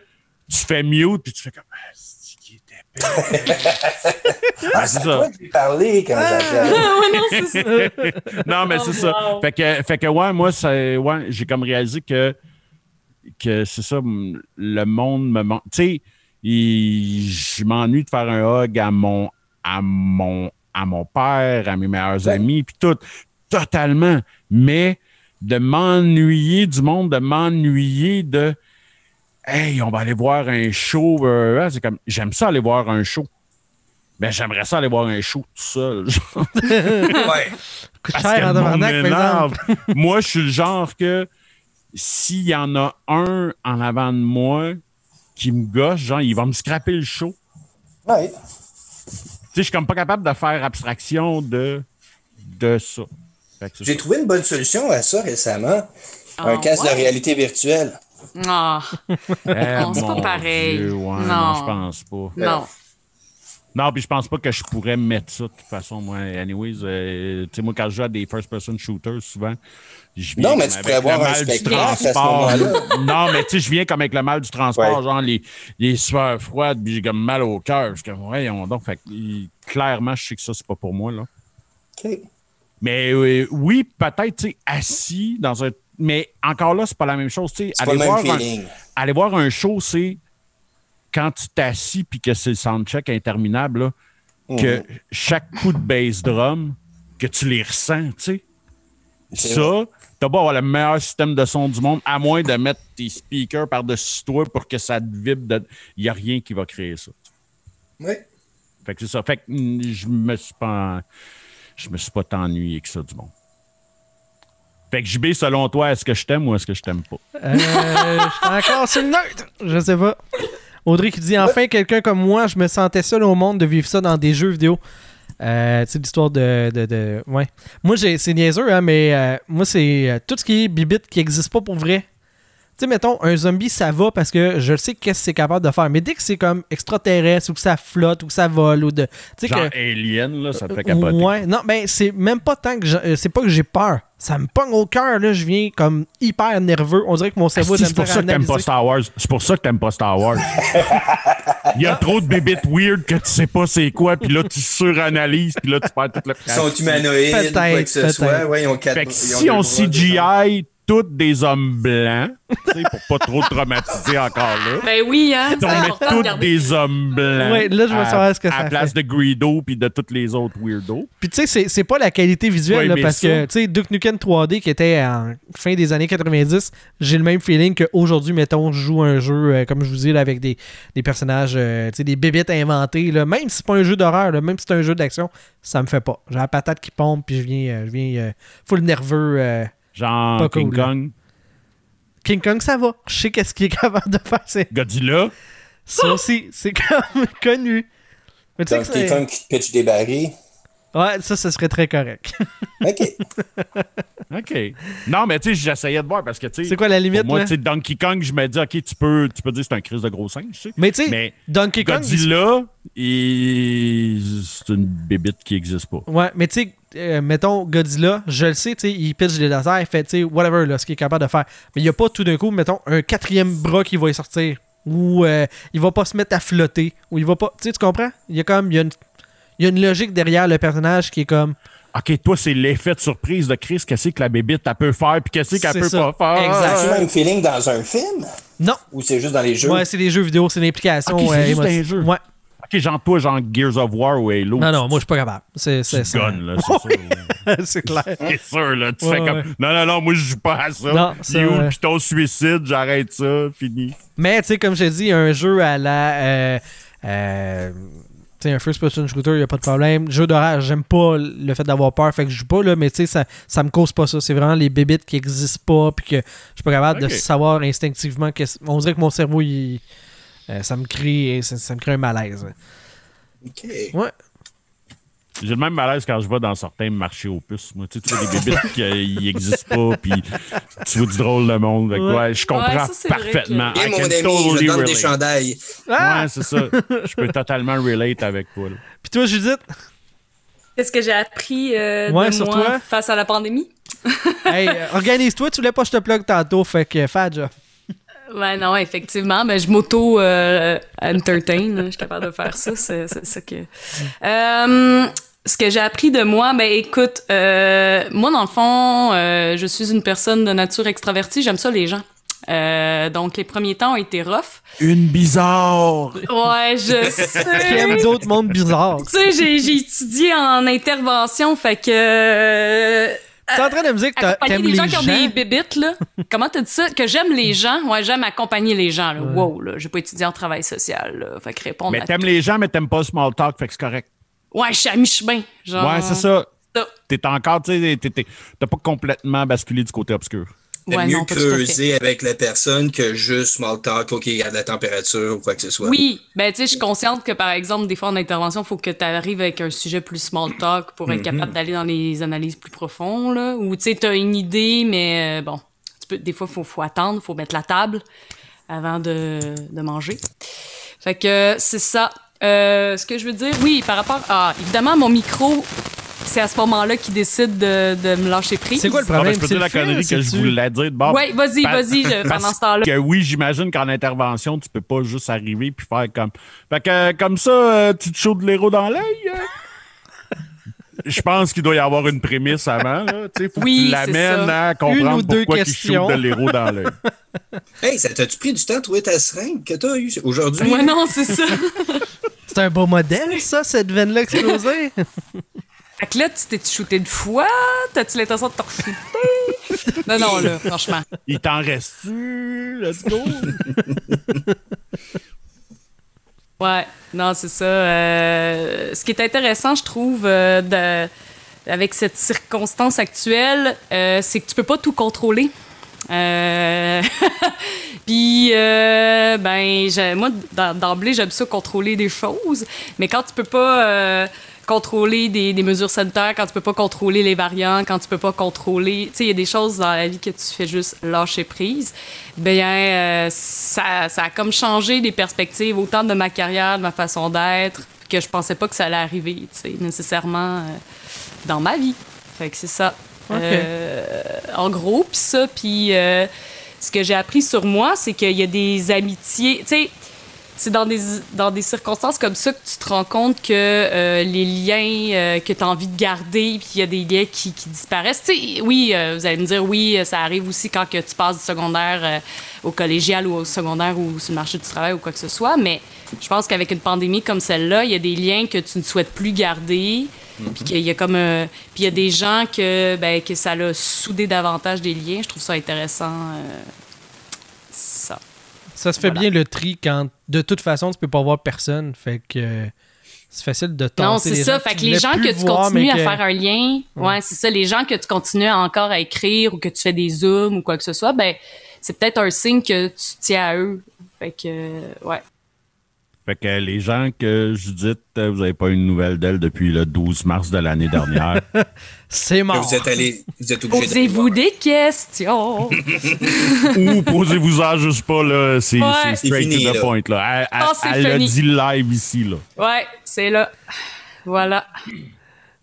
tu fais mute puis tu fais comme ah, c'est qui était [laughs] Ah, c'est toi qui parler quand. Ah [laughs] ouais, non, c'est ça. [laughs] non, mais Oh, c'est ça. wow. Fait que, fait que ouais, moi, ouais, j'ai comme réalisé que, que c'est ça, le monde me manque. Tu sais, il- je m'ennuie de faire un hug à mon, à mon, à mon père, à mes meilleurs Ouais. amis, puis tout. Totalement. Mais de m'ennuyer du monde, de m'ennuyer de. Hey, on va aller voir un show. euh, ah, c'est comme, j'aime ça aller voir un show. Mais j'aimerais ça aller voir un show tout seul. [laughs] Ouais. Parce cher que [laughs] moi, je suis le genre que s'il y en a un en avant de moi qui me gosse, genre, il va me scraper le show. Ouais. Tu sais, je suis comme pas capable de faire abstraction de, de ça. J'ai trouvé une bonne solution à ça récemment. un Ah, casque ouais? de réalité virtuelle. Ah, [laughs] Eh, Non, c'est pas pareil. Dieu, ouais, Non. non, je pense pas. non. Non, puis je pense pas que je pourrais mettre ça de toute façon, moi. Anyways, euh, tu sais, moi, quand je joue à des first-person shooters, souvent, je viens Non, mais tu pourrais avoir un mal du spectacle à ce moment-là. [laughs] non, mais tu sais, je viens comme avec le mal du transport, Ouais. genre les, les sueurs froides, puis j'ai comme mal au cœur. Je suis comme, on donc. Fait que, clairement, je sais que ça, c'est pas pour moi, là. OK. Mais euh, oui, peut-être, tu sais, assis dans un. Mais encore là, c'est pas la même chose, tu sais. C'est pas Aller, le même voir un- aller voir un show, c'est quand tu t'assis puis que c'est le soundcheck interminable, là, que Mhm. chaque coup de bass drum, que tu les ressens, tu sais. Ça, t'as pas avoir le meilleur système de son du monde, à moins de mettre tes speakers par-dessus toi pour que ça te vibre. De... Il n'y a rien qui va créer ça. Ouais. Fait que c'est ça. Fait que mm, je me suis pas. Je me suis pas tant ennuyé que ça du monde. Fait que JB, selon toi, est-ce que je t'aime ou est-ce que je t'aime pas? Euh, je suis encore sur le neutre. Je sais pas. Audrey qui dit enfin quelqu'un comme moi, je me sentais seul au monde de vivre ça dans des jeux vidéo. Euh, tu sais, l'histoire de, de, de- Ouais. Moi, c'est niaiseux, hein, mais euh, moi, c'est euh, tout ce qui est bibite qui existe pas pour vrai. Sais, mettons, un zombie, ça va parce que je sais qu'est-ce que c'est capable de faire. Mais dès que c'est comme extraterrestre ou que ça flotte ou que ça vole ou de. Tu sais Genre que. Alien, là, ça te fait capoter. Ouais, non, ben c'est même pas tant que. euh, C'est pas que j'ai peur. Ça me pogne au cœur, là. Je viens comme hyper nerveux. On dirait que mon cerveau Asti, est C'est pour ça que t'aimes pas Star Wars. C'est pour ça que t'aimes pas Star Wars. Il [laughs] y a trop de bébites weird que tu sais pas c'est quoi, puis là tu suranalyses, puis là tu perds toute le Ils sont humanoïdes, Peut-être, quoi que ce peut-être. soit. Ouais, ils ont quatre Fait que ils si deux on CGI tous des hommes blancs, pour pas trop traumatiser encore là, Ben oui, hein. C'est on met de tous des hommes blancs. Ouais, là, je veux à- savoir ce que À ça la place fait. de Greedo puis de tous les autres weirdos. Puis tu sais, c'est- c'est pas la qualité visuelle, Ouais, là, mais parce ça- que, tu sais, Duke Nukem 3D qui était en fin des années 90, j'ai le même feeling qu'aujourd'hui, mettons, je joue un jeu, euh, comme je vous dis, là, avec des, des personnages, euh, tu sais, des bébites inventés, là, même si c'est pas un jeu d'horreur, même si c'est un jeu d'action, ça me fait pas. J'ai la patate qui pompe, puis je viens, euh, je viens euh, full nerveux. Genre Pas King cool, là. Kong, King Kong, ça va. Je sais qu'est-ce qu'il est capable de faire. c'est- Godzilla. Ça aussi, c'est comme [laughs] connu. Mais tu sais Donc, que c'est- quelqu'un qui te pitch des barils. Ouais, ça, ce serait très correct. [laughs] OK. OK. Non, mais tu sais, j'essayais de voir parce que, tu sais, c'est quoi la limite, pour moi, tu sais, Donkey Kong, je me dis, OK, tu peux, tu peux dire que c'est un crise de gros singe, tu sais. Mais tu sais, Mais Donkey Kong, Godzilla, il- c'est une bébite qui n'existe pas. Ouais, mais tu sais, euh, mettons Godzilla, je le sais, tu sais, il pitch des lasers, il fait, tu sais, whatever, là, ce qu'il est capable de faire. Mais il n'y a pas tout d'un coup, mettons, un quatrième bras qui va y sortir. Ou euh, il va pas se mettre à flotter. Ou il va pas. Tu sais, tu comprends? Il y a comme. Il y a, une, il y a une logique derrière le personnage qui est comme. OK, toi, c'est l'effet de surprise de Chris. Qu'est-ce que la bébite, elle peut faire, puis qu'est-ce qu'elle peut ça. pas faire? Exact. As-tu le même feeling dans un film? Non! Ou c'est juste dans les jeux? Ouais, c'est des jeux vidéo, c'est l'implication. Ok, c'est euh, juste émotive. jeux. Ouais. OK, genre toi, genre Gears of War ou Halo. Non, non, moi, je suis pas capable. C'est c'est te gunnes, là, c'est [laughs] sûr. c'est clair. C'est sûr, là. Tu Ouais, fais comme. Non, non, non, moi, je joue pas à ça. Non, ça, Il est où le piton suicide? J'arrête ça, fini. Mais tu sais, comme je t'ai dit, un jeu à la. euh, euh, tu sais, un first person shooter, il a pas de problème. Jeu d'horreur, j'aime pas le fait d'avoir peur, fait que je joue pas, là, mais tu sais, ça, ça me cause pas ça. C'est vraiment les bébites qui existent pas, puis que je suis pas capable de savoir instinctivement. Que, on dirait que mon cerveau, il, euh, ça, me crée, ça, ça me crée un malaise. OK. Ouais. J'ai le même malaise quand je vais dans certains marchés aux puces. Moi, tu sais, tu vois des bébites [laughs] qui n'existent pas, puis tu vois du drôle de monde. Ouais. ouais, je comprends Ouais, ça, parfaitement. que- Et I mon ami, totally je donne des chandails. Ah! Ouais, c'est ça. Je peux totalement relate avec toi. là. Puis toi, Judith, Qu'est-ce que j'ai appris euh, Ouais, de sur moi toi? face à la pandémie? hey, euh, organise-toi, tu voulais pas que je te plug tantôt, fait que fais job. Ouais, non, effectivement. Ben, je m'auto-entertain. je suis capable de faire ça. C'est c'est ça que. Euh, ce que j'ai appris de moi, ben écoute, euh, moi, dans le fond, euh, je suis une personne de nature extravertie. J'aime ça, les gens. Euh, donc, les premiers temps ont été rough. Une bizarre! Ouais, je [laughs] sais. Qui aime d'autres mondes bizarres. Tu sais, j'ai j'ai étudié en intervention, fait que. Euh, Tu es en train de me dire que t'aimes les les gens qui ont des bébites, là. Comment t'as dit ça? Que j'aime les gens? Ouais, j'aime accompagner les gens, là. Wow, là. J'ai pas étudié en travail social, là. Fait que répondre Mais t'aimes tout. les gens, mais t'aimes pas le small talk, fait que c'est correct. Ouais, je suis à mi-chemin. Genre. Ouais, c'est ça. ça. T'es encore, tu sais, t'es- t'es- t'as pas complètement basculé du côté obscur. Ouais, mieux non, creuser avec la personne que juste small talk, OK, il y a de la température ou quoi que ce soit. Oui, ben tu sais, je suis consciente que par exemple, des fois en intervention, il faut que tu arrives avec un sujet plus small talk pour être capable d'aller dans les analyses plus profondes, là. Ou tu sais, tu as une idée, mais euh, bon, tu peux, des fois, il faut, faut attendre, il faut mettre la table avant de, de manger. Fait que c'est ça. Euh, ce que je veux dire, oui, par rapport à. Évidemment, mon micro, c'est à ce moment-là qu'il décide de, de me lâcher prise. C'est quoi le Ah, ben, problème? je peux C'est dire la connerie que je voulais dire de bord. Ouais, vas-y, vas-y, pendant ce temps-là. Que oui, j'imagine qu'en intervention, tu peux pas juste arriver puis faire comme. Fait que comme ça, euh, tu te chaudes de l'héros dans l'œil. euh? Je pense qu'il doit y avoir une prémisse avant. Là. Tu sais, faut Oui, que tu l'amènes à comprendre Une ou deux pourquoi chaude de l'héros dans l'œil. [laughs] Hey, ça t'a-tu pris du temps de trouver ta seringue que t'as eu aujourd'hui? Ouais, non, c'est ça. [laughs] C'est un beau modèle, ça, cette veine-là explosée. [laughs] Fait que là, tu t'es shooté de fois? T'as-tu l'intention de te shooter? non, non, là, [laughs] franchement. Il t'en reste-tu? Let's go! Ouais, non, c'est ça. Euh, ce qui est intéressant, je trouve, euh, de- avec cette circonstance actuelle, euh, c'est que tu peux pas tout contrôler. Euh, [laughs] Puis, euh, ben, moi, d'em- d'emblée, j'aime ça contrôler des choses. Mais quand tu peux pas, euh, contrôler des, des mesures sanitaires, quand tu peux pas contrôler les variants, quand tu peux pas contrôler. Tu sais, il y a des choses dans la vie que tu fais juste lâcher prise. Bien, euh, ça, ça a comme changé les perspectives, autant de ma carrière, de ma façon d'être, que je pensais pas que ça allait arriver, tu sais, nécessairement euh, dans ma vie. Fait que c'est ça. Euh, en gros, puis ça, puis ce que j'ai appris sur moi, c'est qu'il y a des amitiés, tu sais, c'est dans des, dans des circonstances comme ça que tu te rends compte que euh, les liens euh, que tu as envie de garder, puis il y a des liens qui, qui disparaissent. Oui, euh, vous allez me dire, oui, ça arrive aussi quand que tu passes du secondaire au collégial ou au secondaire ou sur le marché du travail ou quoi que ce soit, mais je pense qu'avec une pandémie comme celle-là, il y a des liens que tu ne souhaites plus garder. Puis qu'il y a comme puis il y a des gens que ben que ça l'a soudé davantage des liens. Je trouve ça intéressant. Ça. Se fait Voilà. bien le tri quand de toute façon tu peux pas voir personne. Fait que euh, c'est facile de Non, c'est ça. gens Fait que les gens que tu voir, continues à faire un lien, ouais, c'est ça. Les gens que tu continues encore à écrire ou que tu fais des zooms ou quoi que ce soit, ben c'est peut-être un signe que tu tiens à eux. Fait que ouais. Fait que les gens que Judith, euh, vous n'avez pas eu de nouvelles d'elle depuis le 12 mars de l'année dernière. [laughs] C'est mort. Vous êtes allé, vous êtes obligé Posez-vous des questions. [laughs] Ou posez-vous-en juste pas, là. C'est Ouais. straight fini, to the là. point, là. Elle, elle a dit live ici, là. ouais, c'est là. Voilà.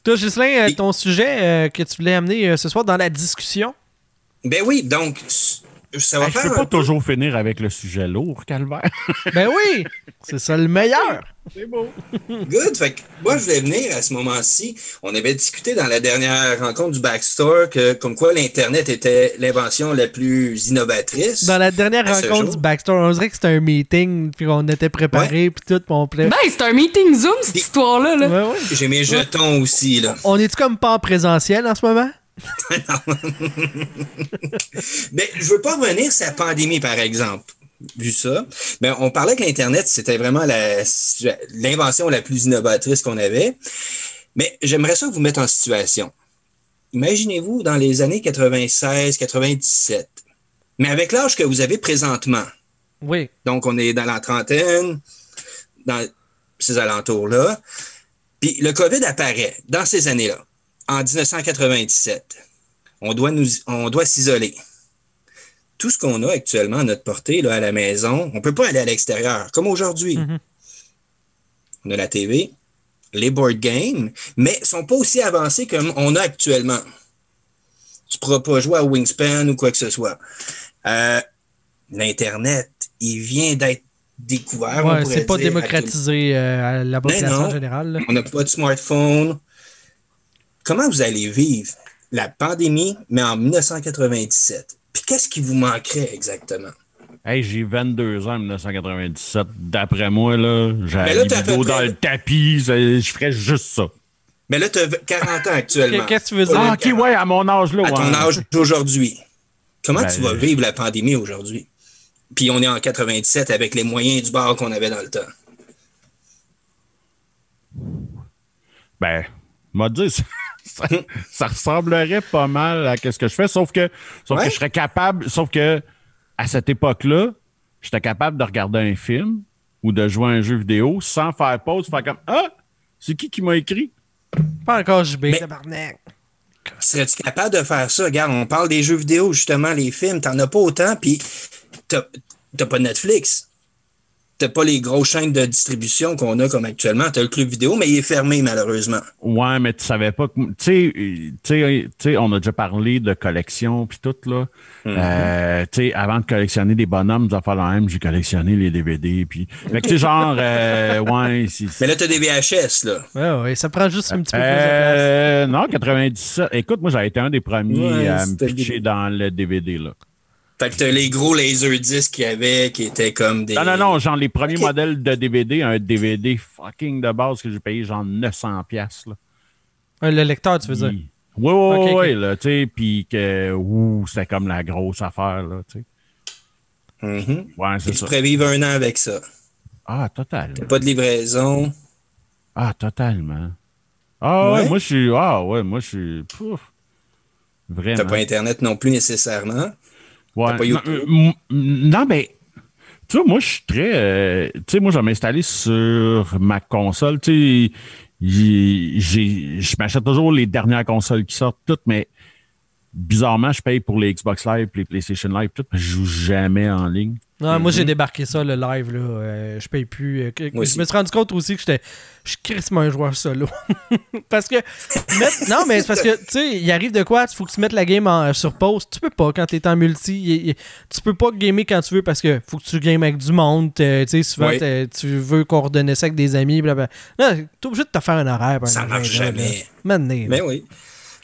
Toi, Ghislain, euh, ton sujet euh, que tu voulais amener euh, ce soir dans la discussion? Ben oui, donc, ça va Hey, je faire. peux pas peu- toujours finir avec le sujet lourd, Calvaire. [laughs] Ben oui, c'est ça le meilleur. Good. Fait que moi, je voulais venir à ce moment-ci. On avait discuté dans la dernière rencontre du Backstore que, comme quoi l'Internet était l'invention la plus innovatrice. Dans la dernière rencontre du Backstore, on dirait que c'était un meeting, puis on était préparés, puis tout, puis on plait. Ben, c'est un meeting Zoom, cette histoire-là. Là. Ouais, ouais. J'ai mes jetons aussi, là. On est-tu comme pas en présentiel en ce moment? [laughs] Mais je veux pas revenir sur la pandémie, par exemple. Vu ça, ben, on parlait que l'Internet, c'était vraiment la- l'invention la plus innovatrice qu'on avait. Mais j'aimerais ça vous mettre en situation. Imaginez-vous dans les années 96, 97. Mais avec l'âge que vous avez présentement, Oui. donc on est dans la trentaine, dans ces alentours-là. Puis le COVID apparaît dans ces années-là, en 1997. On doit, nous, on doit s'isoler. Tout ce qu'on a actuellement à notre portée là, à la maison, on ne peut pas aller à l'extérieur, comme aujourd'hui. Mhm. On a la TV, les board games, mais ils ne sont pas aussi avancés comme on a actuellement. Tu ne pourras pas jouer à Wingspan ou quoi que ce soit. Euh, L'Internet, il vient d'être découvert. Ouais, c'est pas démocratisé euh, à la population non. en général. là. tout- On n'a pas de smartphone. Comment vous allez vivre la pandémie, mais en 1997? Puis qu'est-ce qui vous manquerait exactement? Hey, j'ai 22 ans en 1997. D'après moi, là, libido près- dans le tapis. Je ferais juste ça. Mais là, tu as 40 ans actuellement. Qu'est-ce que tu dire? Ah, le ok, 40. ouais, à mon âge, là. À ton ouais. âge d'aujourd'hui. Comment Ben, tu vas je- vivre la pandémie aujourd'hui? Puis on est en 97 avec les moyens du bord qu'on avait dans le temps. Ben, m'a dit, ça, ça, [laughs] ça ressemblerait pas mal à ce que je fais, sauf que, sauf Ouais. que je serais capable, sauf que à cette époque-là, j'étais capable de regarder un film ou de jouer à un jeu vidéo sans faire pause, faire comme Ah, c'est qui qui m'a écrit? Pas encore JB, Mais- tabarnak. Serais-tu capable de faire ça? Regarde, on parle des jeux vidéo, justement, les films, t'en as pas autant, puis t'as t'as pas Netflix. T'as pas les grosses chaînes de distribution qu'on a comme actuellement. T'as le club vidéo, mais il est fermé, malheureusement. Ouais, mais tu savais pas que. Tu sais, euh, tu sais, on a déjà parlé de collection puis tout, là. Euh, tu sais, avant de collectionner des bonhommes, des affaires la même, j'ai collectionné les DVD. Puis. Que, tu sais, genre, euh, [laughs] ouais. Mais là, t'as des VHS, là. Ouais, ouais, ça prend juste un petit peu plus de place. Non, 97. Écoute, moi, j'avais été un des premiers Ouais, à me pitcher dans le DVD, là. Fait que t'as les gros laserdiscs qu'il y avait, qui étaient comme des... Non, non, non, genre les premiers modèles de DVD, un DVD fucking de base que j'ai payé genre 900$, piastres, là. Euh, Le lecteur, tu veux dire? Ouais, ok. ouais, là, tu sais, puis que, ouh, c'était comme la grosse affaire, là, tu sais. Ouais, Et c'est tu pourrais vivre un an avec ça. Ah, total. T'as pas de livraison. Ah, totalement. Ah, ouais, Ouais. moi, je suis, ah, ouais, moi, je suis, pouf. Vraiment. T'as pas Internet non plus nécessairement. Ouais. T'as pas non, YouTube? euh, non, mais tu vois, moi, je suis très. euh, tu sais, moi, je vais m'installer sur ma console. Tu sais, je m'achète toujours les dernières consoles qui sortent, toutes, mais bizarrement, je paye pour les Xbox Live, les PlayStation Live, tout, parce que je joue jamais en ligne. Non, moi, j'ai débarqué ça, le live. Là. Euh, je paye plus. Euh, que- je me suis rendu compte aussi que j'étais. Je suis crissement un joueur solo. [laughs] parce que. mettre- non, mais c'est parce que, tu sais, il arrive de quoi Il faut que tu mettes la game en- sur pause. Tu peux pas quand t'es en multi. tu peux pas gamer quand tu veux parce que faut que tu games avec du monde. Tu sais, souvent, Oui. tu veux coordonner ça avec des amis. Blablabla. Non, t'es obligé de te faire un horaire. Ça marche jamais. Maintenant. Mais oui.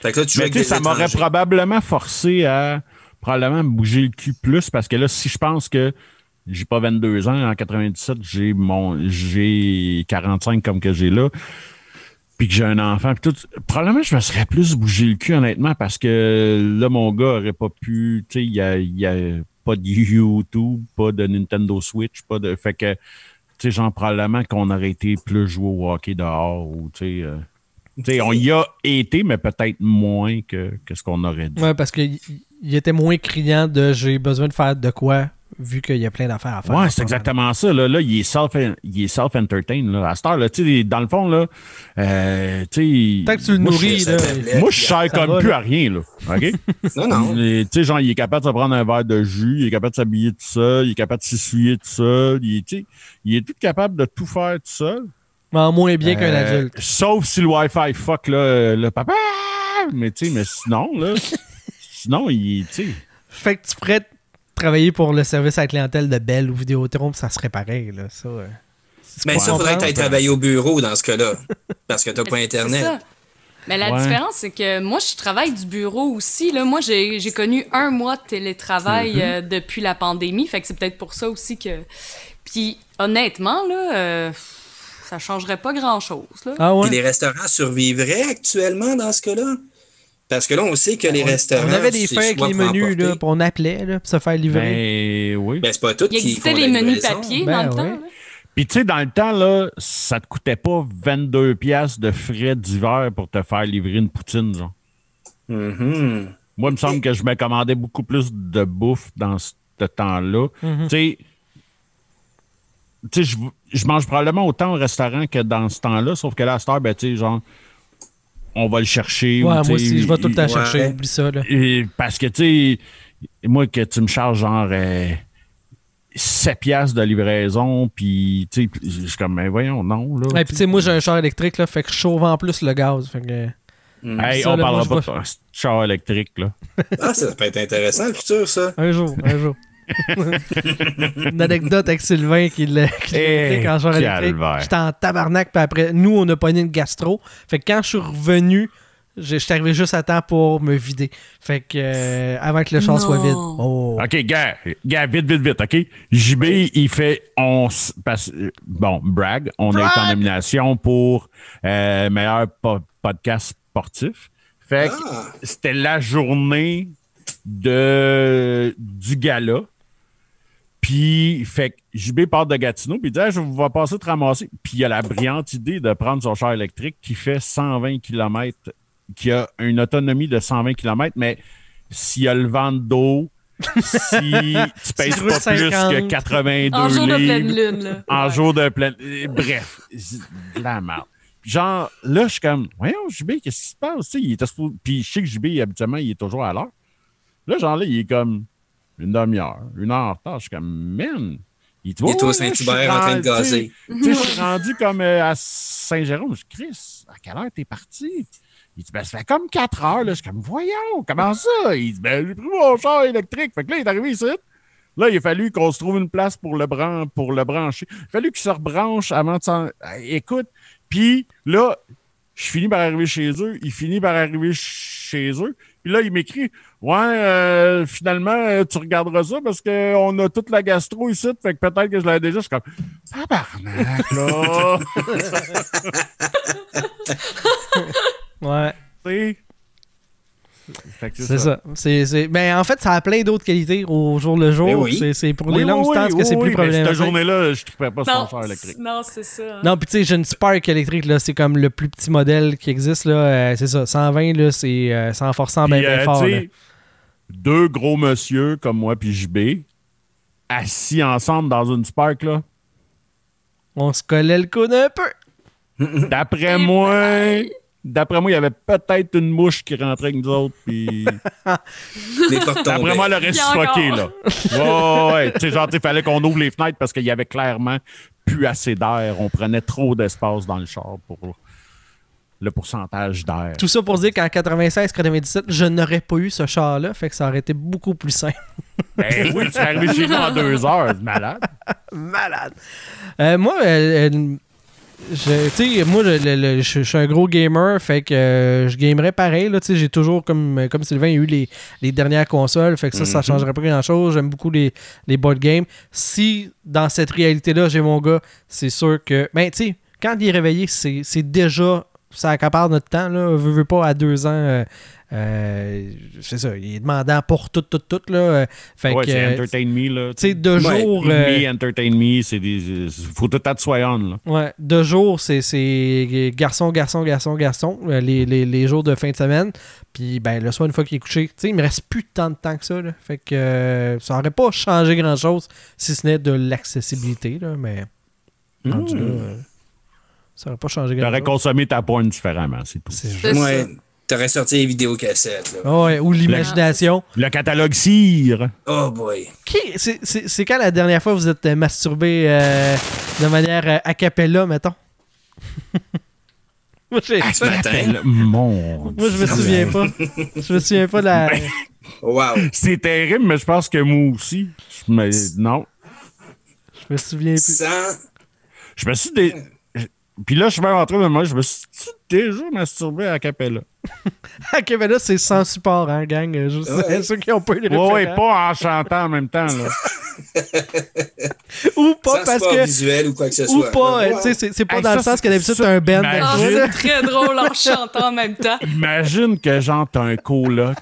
Fait que là, tu Mais avec ça m'aurait probablement forcé à probablement me bouger le cul plus parce que là, si je pense que j'ai pas 22 ans, en 97, j'ai mon j'ai 45 comme que j'ai là, puis que j'ai un enfant, puis tout, probablement je me serais plus bougé le cul honnêtement parce que là, mon gars aurait pas pu, tu sais, il y a, il y a pas de YouTube, pas de Nintendo Switch, pas de. Fait que, tu sais, genre, probablement qu'on aurait été plus joué au hockey dehors ou, tu sais. euh, tu sais, on y a été, mais peut-être moins que, que ce qu'on aurait dit. Ouais, parce qu'il il était moins criant de j'ai besoin de faire de quoi, vu qu'il y a plein d'affaires à faire. Ouais, c'est exactement ça. Là, là il est self, il est self-entertain. Là. À cette heure, là, tu sais, dans le fond, là, euh, tu sais. Tant que tu le moi, nourris, je- là. Moi, je sers comme va, plus là. à rien, là. OK? [laughs] Non, non. Et, Tu sais, genre, il est capable de se prendre un verre de jus, il est capable de s'habiller tout seul, il est capable de s'essuyer tout seul, il est, tu sais, il est tout capable de tout faire tout seul. Mais en moins bien qu'un Euh, adulte. Sauf si le Wi-Fi fuck, là, le papa. Mais, tu sais, mais sinon, là, [laughs] sinon, il, tu sais. Fait que tu pourrais travailler pour le service à la clientèle de Bell ou Vidéotron, ça serait pareil, là. Ça, euh, si tu Mais ça, comprends, faudrait que tu ailles travailler au bureau dans ce cas-là. [laughs] Parce que t'as pas C'est Internet. ça. Mais la Ouais. différence, c'est que moi, je travaille du bureau aussi. Là. Moi, j'ai j'ai connu un mois de télétravail Mm-hmm. euh, depuis la pandémie. Fait que c'est peut-être pour ça aussi que. Puis, honnêtement, là, euh, ça changerait pas grand-chose. là. Ah ouais? Les restaurants survivraient actuellement dans ce cas-là? Parce que là, on sait que les restaurants. On avait des fins avec les menus, là, on appelait, là, pour se faire livrer. Ben, oui. Ben, c'est pas tout Il qui existait font les menus papier Ben dans le ouais. temps. là. Puis, tu sais, dans le temps, là, ça te coûtait pas 22 pièces de frais d'hiver pour te faire livrer une poutine, genre. Mhm. Moi, il me semble que je me commandais beaucoup plus de bouffe dans ce temps-là. Mhm. Tu sais, tu sais, je, mange probablement autant au restaurant que dans ce temps-là, sauf que là, à cette heure, ben, tu sais, genre, on va le chercher. ou, Ouais, moi aussi, je vais tout le temps ouais. chercher, oublie ça, là. Et parce que, tu sais, moi, que tu me charges genre euh, 7 piastres de livraison, puis, tu sais, je suis comme, mais voyons, non, là. Et puis, tu sais, moi, j'ai un char électrique, là, fait que je chauffe en plus le gaz. Fait que. Hey, ça, on là, parlera moi, pas de char électrique, là. Ah, ça peut être intéressant, le futur, ça. Un jour, un jour. [laughs] Une anecdote avec Sylvain qui l'a électrique en char électrique. J'étais en tabarnak, puis après, nous, on a pogné une gastro. Fait que quand je suis revenu, je suis arrivé juste à temps pour me vider. Fait que, euh, avant que le Non. soit vide. Oh. OK, gars, gars, vite, vite, vite, OK? JB, il fait. On, parce- euh, bon, brag, on a été en nomination pour euh, meilleur po- podcast sportif. Fait que Ah. c'était la journée de, du gala. Puis, fait que JB part de Gatineau, puis il dit Ah, Je vais passer te ramasser. Puis, il a la brillante idée de prendre son char électrique qui fait 120 km, qui a une autonomie de 120 km, mais s'il y a le vent d'eau, si [laughs] tu pèses pas plus 50. que 82 En jour de pleine lune. Là. en Ouais. jour de pleine. euh, Bref, de la merde. Puis Genre, là, je suis comme, voyons, JB, qu'est-ce qui se passe? Il Puis je sais que JB, habituellement, il est toujours à l'heure. Là, genre, là, il est comme une demi-heure, une heure en retard. Je suis comme, man. Il, est au Saint-Hubert en train de gazer. Tu sais, je suis rendu comme euh, à Saint-Jérôme. Je dis, Chris, à quelle heure t'es parti? Il dit, ben, ça fait comme 4 heures. Là. Je suis comme, voyons, comment ça? Il dit, ben, j'ai pris mon char électrique. Fait que là, il est arrivé ici. Là, il a fallu qu'on se trouve une place pour le, bran pour le brancher. Il a fallu qu'il se rebranche avant de s'en. Écoute, puis là, je finis par arriver chez eux. Il finit par arriver chez eux. Puis là, il m'écrit Ouais, euh, finalement, euh, tu regarderas ça parce qu'on a toute la gastro ici. Fait que peut-être que je l'avais déjà. Je suis comme Tabarnak, là. [laughs] Ouais, [laughs] Tu sais. Fait que c'est ça. C'est, c'est... Ben, en fait, ça a plein d'autres qualités au jour le jour. Ben oui. C'est, c'est pour Oui, les longues oui, distances que c'est oui, plus mais problématique. Cette journée-là, je ne pas sur Non, mon char électrique. non, c'est ça. hein. Non, puis tu sais, j'ai une Spark électrique, là, c'est comme le plus petit modèle qui existe, là. euh, c'est ça, 120, là, c'est euh, forçant bien, euh, fort. là. deux gros monsieur comme moi puis JB, assis ensemble dans une Spark, là. On se collait le coude un peu. D'après moi, d'après moi, il y avait peut-être une mouche qui rentrait avec nous autres. Puis [laughs] d'après moi, elle aurait suffoqué, là. encore. Ouais, ouais. Tu sais, genre, il fallait qu'on ouvre les fenêtres parce qu'il y avait clairement plus assez d'air. On prenait trop d'espace dans le char pour le pourcentage d'air. Tout ça pour dire qu'en 96-97, je n'aurais pas eu ce char-là, fait que ça aurait été beaucoup plus simple. [laughs] Ben oui, tu es arrivé chez nous en deux heures, malade. [laughs] Malade. Euh, moi, euh, euh, sais, moi, je suis un gros gamer, fait que euh, je gamerais pareil. Tu j'ai toujours, comme, comme Sylvain, eu les, les dernières consoles, fait que ça, ça changerait pas grand-chose. J'aime beaucoup les, les board games. Si, dans cette réalité-là, j'ai mon gars, c'est sûr que... Ben, tu sais, quand il est réveillé, c'est déjà... Ça accapare notre temps, là. Veux, veux pas, à deux ans... euh, euh, c'est ça, il est demandant pour tout, tout, tout, là. Fait ouais, que... c'est entertain me, là. Tu sais, de Ouais, jour... Me, euh, entertain me, c'est des. Faut tout être soit on, là. Ouais, de jour, c'est- c'est garçon, garçon, garçon, garçon, les, les- les jours de fin de semaine. Puis ben le soir, une fois qu'il est couché, tu sais, il me reste plus tant de temps que ça. Là. Fait que ça aurait pas changé grand chose si ce n'est de l'accessibilité, là, mais euh, ça aurait pas changé grand T'aurais consommé ta porn différemment, c'est tout. C'est juste- C'est Ouais, ça. t'aurais sorti les vidéocassettes. Là. Ah ouais, ou l'imagination. Le catalogue cire. Oh boy. Qui c'est- C'est c'est quand la dernière fois que vous êtes masturbé euh, de manière euh, a cappella, mettons? [laughs] Moi, j'ai- Ce matin. Mon [laughs] moi, je me souviens pas. Je me souviens pas de la. Wow. C'est terrible, mais je pense que moi aussi. Me... Non. Je me souviens plus. Sans. Je me suis. Dé... Puis là, je suis même en train de moi, je me suis déjà masturbé à Capella. [laughs] Ben là, c'est sans support, hein, gang. Je sais, Ouais. ceux qui ont pas eu les Ouais, pas en chantant en même temps, là. [laughs] Ou pas sans parce que. visuel ou quoi que ce Ou soit. pas, là. euh, tu sais, c'est- pas Hey, dans ça, le sens que d'habitude, t'as un band. imagine. Ah, derrière. c'est très drôle en chantant en même temps. Imagine que, genre, t'as un coloc.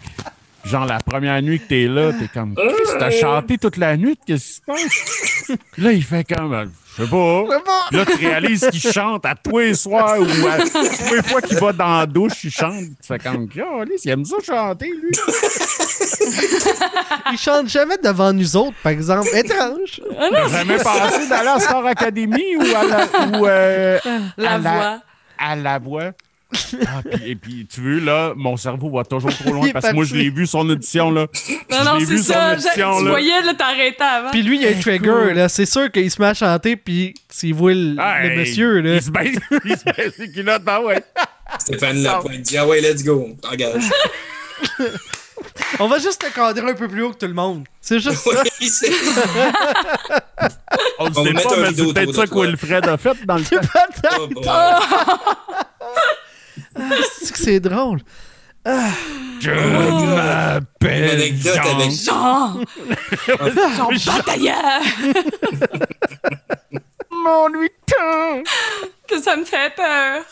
Genre, la première nuit que t'es là, t'es comme, t'as chanté toute la nuit, qu'est-ce qui se passe? Là, il fait comme, euh, je sais pas. Là, tu réalises qu'il chante à tous les soirs ou à toutes les fois qu'il va dans la douche, il chante. Tu fais comme, oh, il aime ça chanter, lui. [laughs] Ils chantent jamais devant nous autres, par exemple. Étrange. T'as jamais pensé d'aller à Star Academy ou à la, ou, euh, La à voix. à la voix. Ah, puis- et puis, tu veux, là, mon cerveau va toujours trop loin parce que moi, je l'ai vu, son audition, là. Non, non, c'est ça. audition, Tu là. voyais, là, t'arrêtais avant. Puis lui, il y a un trigger, là. C'est sûr qu'il se met à chanter, puis s'il voit le, Hey, le monsieur, là. Il se baisse, [laughs] il se baisse les culottes, ah ouais. Stéphane Lapointe dit Ah ouais, let's go. T'engages. [laughs] On va juste te cadrer un peu plus haut que tout le monde. C'est juste ça. [laughs] Oui, On ne sait mettre pas, mais c'est peut-être ça de que toi. Wilfred a fait dans le temps. Oh boy. C'est que c'est drôle? Je Une m'appelle Jean. avec Jean! Jean [laughs] batailleur! Mon huiton. Que ça me fait peur.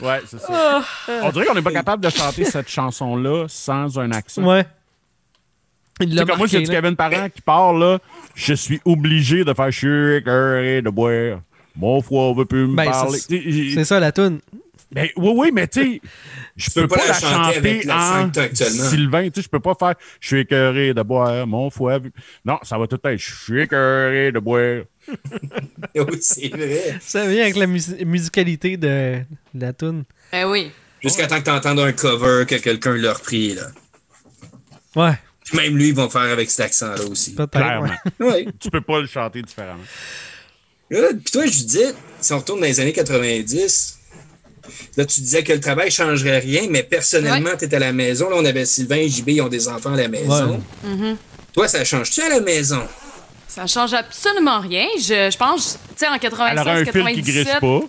Ouais, c'est ça. On dirait qu'on n'est pas capable de chanter cette chanson-là sans un accent. Ouais. Sais, comme moi, j'ai du. Kevin Parent qui part, là, je suis obligé de faire chier, et de boire. Mon foie veut plus me Ben, parler. c'est- C'est ça, la toune. Ben, oui, oui, mais tu sais, je peux pas, la chanter, avec en. Sylvain. Tu sais, je peux pas faire « Je suis écœuré de boire, mon foie... » Non, ça va tout être « Je suis écœuré de boire. [laughs] Oui, c'est vrai. Ça vient avec la mus- musicalité de, de la toune. Ben oui. Jusqu'à temps que t'entendes un cover que quelqu'un l'a repris, là. Ouais, Même lui, ils vont faire avec cet accent-là aussi. Clairement. [laughs] ouais. Tu peux pas le chanter différemment. Puis toi, je dis, si on retourne dans les années 90, là, tu disais que le travail changerait rien, mais personnellement, tu étais à la maison. Là, on avait Sylvain et JB, ils ont des enfants à la maison. Toi, ça change-tu à la maison? Ça change absolument rien. Je, je pense, tu sais, en 96, Elle aurait un fil qui 97, griche pas.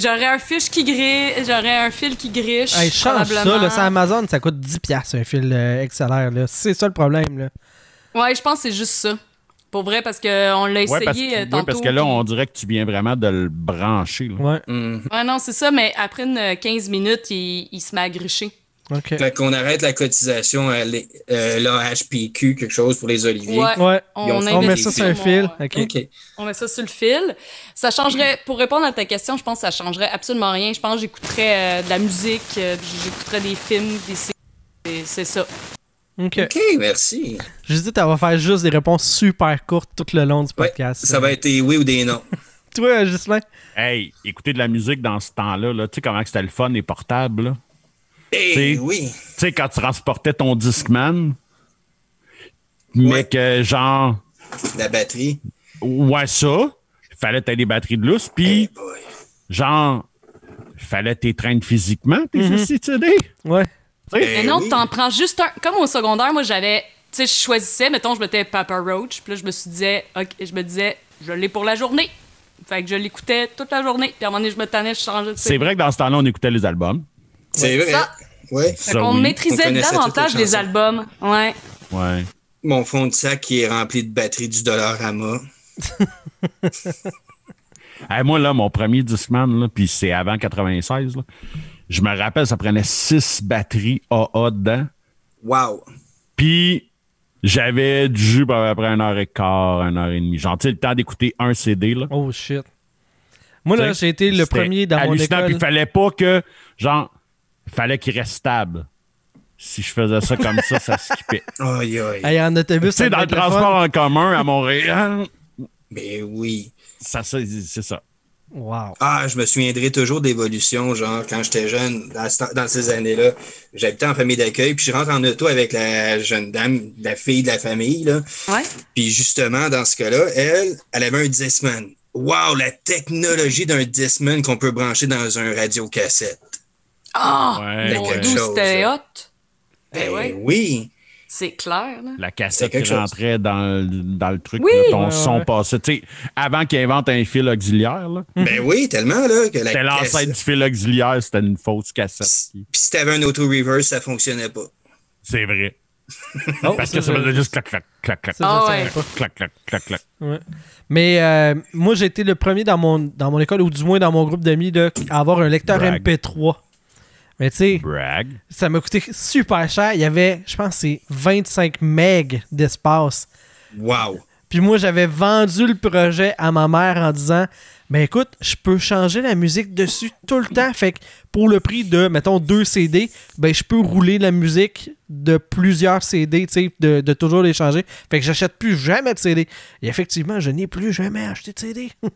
J'aurais un fiche qui griche, j'aurais un fil qui griche. Hey, change ça, là, sur Amazon, ça coûte 10$ un fil euh, XLR. là. C'est ça le problème. Là. Ouais, je pense que c'est juste ça. Pour vrai, parce qu'on l'a essayé Ouais, parce, que, euh, ouais, tantôt. parce que là, on dirait que tu viens vraiment de le brancher. là. Ouais. Ouais, non, c'est ça, mais après une 15 minutes, il, il se met à gricher. ok. Fait qu'on arrête la cotisation à l'H- euh, l'AHPQ, quelque chose pour les oliviers. Ouais. Ouais, On, on met ça sur un fil. Ok. OK. On met ça sur le fil. Ça changerait, pour répondre à ta question, je pense que ça changerait absolument rien. Je pense que j'écouterais euh, de la musique, euh, j'écouterais des films, des séries. C'est- C'est ça. Ok. OK, merci. On va faire juste des réponses super courtes tout le long du Ouais, podcast. ça va être des oui ou des non. [laughs] Toi, Gislain? Hey, écouter de la musique dans ce temps-là, là, tu sais comment c'était le fun et portable, là? Eh T'sais, oui. Tu sais, quand tu transportais ton Discman, mais Ouais. que genre, La batterie. ouais, ça, il fallait que t'aies des batteries de lousse, puis Eh boy. genre, il fallait que t'étreignes physiquement tes Mhm. CD. Ouais. Eh Mais non, oui. t'en prends juste un. Comme au secondaire, moi, j'avais. Tu sais, je choisissais, mettons, je mettais Papa Roach, puis là, je me suis disais, ok, je me disais, je l'ai pour la journée. Fait que je l'écoutais toute la journée, puis à un moment donné, je me tannais, je changeais de C'est vrai que dans ce temps-là, on écoutait les albums. C'est vrai. Ça. Ouais. Fait Ça, qu'on oui. Maîtrisait davantage les albums. Ouais. Ouais. Mon fond de sac qui est rempli de batterie du Dollarama. [laughs] Hey, moi, là, mon premier Discman, là, puis c'est avant 96, là, je me rappelle, ça prenait six batteries AA dedans. Wow. Puis j'avais du jus pour à peu près une heure et quart, une heure et demie. Genre, tu sais, le temps d'écouter un CD, là. Oh shit. Moi, là, j'ai été le premier dans mon hallucinant, école. Puis il fallait pas que, genre, fallait qu'il reste stable. Si je faisais ça comme ça, ça skippait. [laughs] Aïe, aïe. Hey, en autobus, Tu sais, dans le transport en commun à Montréal, Mais oui. ça, ça, c'est ça. Wow. Ah, je me souviendrai toujours d'évolution, genre quand j'étais jeune, dans, ce- dans ces années-là, j'habitais en famille d'accueil, puis je rentre en auto avec la jeune dame, la fille de la famille, là. Ouais. Puis justement, dans ce cas-là, elle, elle avait un Discman. Wow, la technologie d'un Discman qu'on peut brancher dans un radio-cassette. Ah! Ouais, quelque Dieu, chose, c'était hot. Ben Ben ouais. oui. C'est clair, là. La cassette qui chose. rentrait dans, le- dans le truc, Oui. là, ton Ouais, son ouais. passait. Tu sais, avant qu'il invente un fil auxiliaire, là, [laughs] Ben oui, tellement, là, que la c'était l'ancêtre cassette- du fil auxiliaire, c'était une fausse cassette. Puis si t'avais un auto-reverse, ça fonctionnait pas. C'est vrai. [laughs] Oh, Parce que ça faisait juste clac, clac, clac, clac, Ah ouais. clac, clac, clac, clac. Ouais. Mais euh, moi, j'ai été le premier dans mon, dans mon école, ou du moins dans mon groupe d'amis, à avoir un lecteur Brag. MP3. Mais tu sais, ça m'a coûté super cher. Il y avait, je pense, c'est 25 MB d'espace. Wow. Puis moi, j'avais vendu le projet à ma mère en disant Ben écoute, je peux changer la musique dessus tout le temps. Fait que pour le prix de, mettons, deux CD, ben je peux rouler la musique de plusieurs CD, tu sais, de, de toujours les changer. Fait que j'achète plus jamais de CD. Et effectivement, je n'ai plus jamais acheté de CD. [laughs]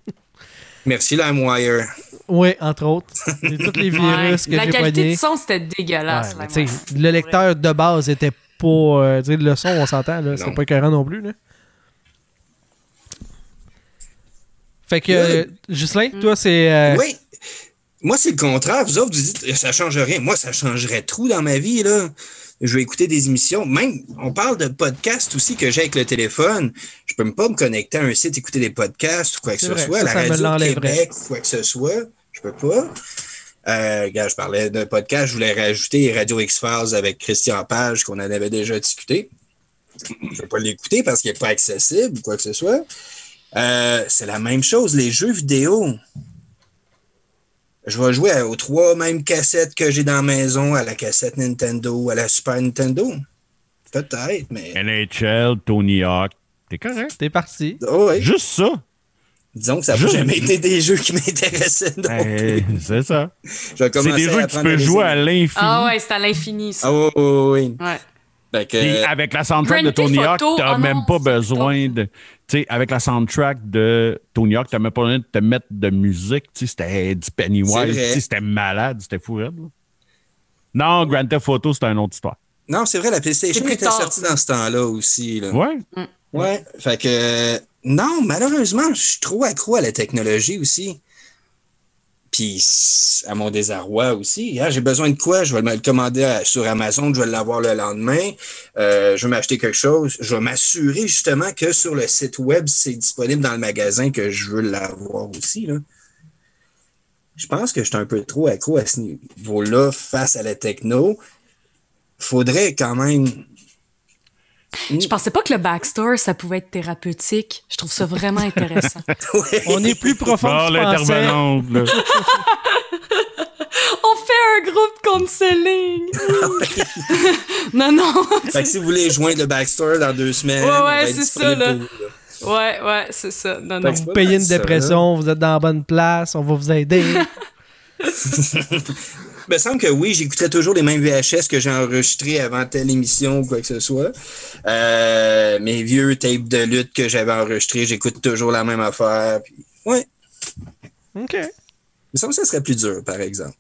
Merci, LimeWire. Oui, entre autres. C'est tous les [laughs] virus Ouais. que La j'ai qualité pognés. du son, c'était dégueulasse. Ouais, mais le lecteur de base était pas. euh, tu sais, le son, on s'entend, là. C'est pas écœurant non plus, là. Fait que, euh, Ghislain, toi, c'est. euh, Oui. Moi, c'est le contraire. Vous autres, vous dites, ça change rien. Moi, ça changerait trop dans ma vie, là. Je vais écouter des émissions. Même, on parle de podcasts aussi que j'ai avec le téléphone. Je peux même pas me connecter à un site, écouter des podcasts ou quoi que ce vrai, soit. ça, la ça radio. Québec, quoi que ce soit. Je peux pas. Euh, regarde, je parlais d'un podcast, je voulais rajouter Radio X-Files avec Christian Page, qu'on en avait déjà discuté. Je ne vais pas l'écouter parce qu'il n'est pas accessible ou quoi que ce soit. Euh, c'est la même chose, les jeux vidéo. Je vais jouer aux trois mêmes cassettes que j'ai dans la maison, à la cassette Nintendo, à la Super Nintendo. Peut-être, mais. NHL, Tony Hawk. T'es correct? T'es parti. Oh, oui. Juste ça. Disons que ça n'a Juste- jamais été des jeux qui m'intéressaient. plus. c'est ça. C'est des jeux que tu peux jouer à l'infini. Ah ouais, c'est à l'infini, ça. Ah oui, oui, oui. Ouais. Que, Puis avec la soundtrack de Tony Hawk, t'as Ah même non, pas besoin de. Tu sais, avec la soundtrack de Tony Hawk, t'as même pas besoin de te mettre de musique. Tu sais, c'était du Pennywise. C'était malade, c'était fou raide, là. Non, Grand Theft Auto, c'était une autre histoire. Non, c'est vrai, la PlayStation était tard, sortie ça. dans ce temps-là aussi. Là. Ouais. Ouais. Fait que. Non, malheureusement, je suis trop accro à la technologie aussi. Puis à mon désarroi aussi. J'ai besoin de quoi? Je vais le commander sur Amazon, je vais l'avoir le lendemain. Euh, je vais m'acheter quelque chose. Je vais m'assurer justement que sur le site web, c'est disponible dans le magasin que je veux l'avoir aussi. Là. Je pense que je suis un peu trop accro à ce niveau-là face à la techno. Faudrait quand même Je pensais pas que le backstore, ça pouvait être thérapeutique. Je trouve ça vraiment intéressant. [laughs] On est plus profond l'intervenante, là. [laughs] On fait un groupe counseling! [laughs] non, non! Fait que si vous voulez joindre le Backstore dans deux semaines, Ouais, ouais, être c'est ça, là. pour vous, Ouais, ouais, c'est ça. Non, Fait non. Vous payez une ça, dépression, vous êtes dans la bonne place, on va vous aider. Il me semble que oui, j'écouterais toujours les mêmes VHS que j'ai enregistrés avant telle émission ou quoi que ce soit. Euh, mes vieux tapes de lutte que j'avais enregistrés, j'écoute toujours la même affaire. Puis, ouais. OK. Mais ça, ça serait plus dur, par exemple.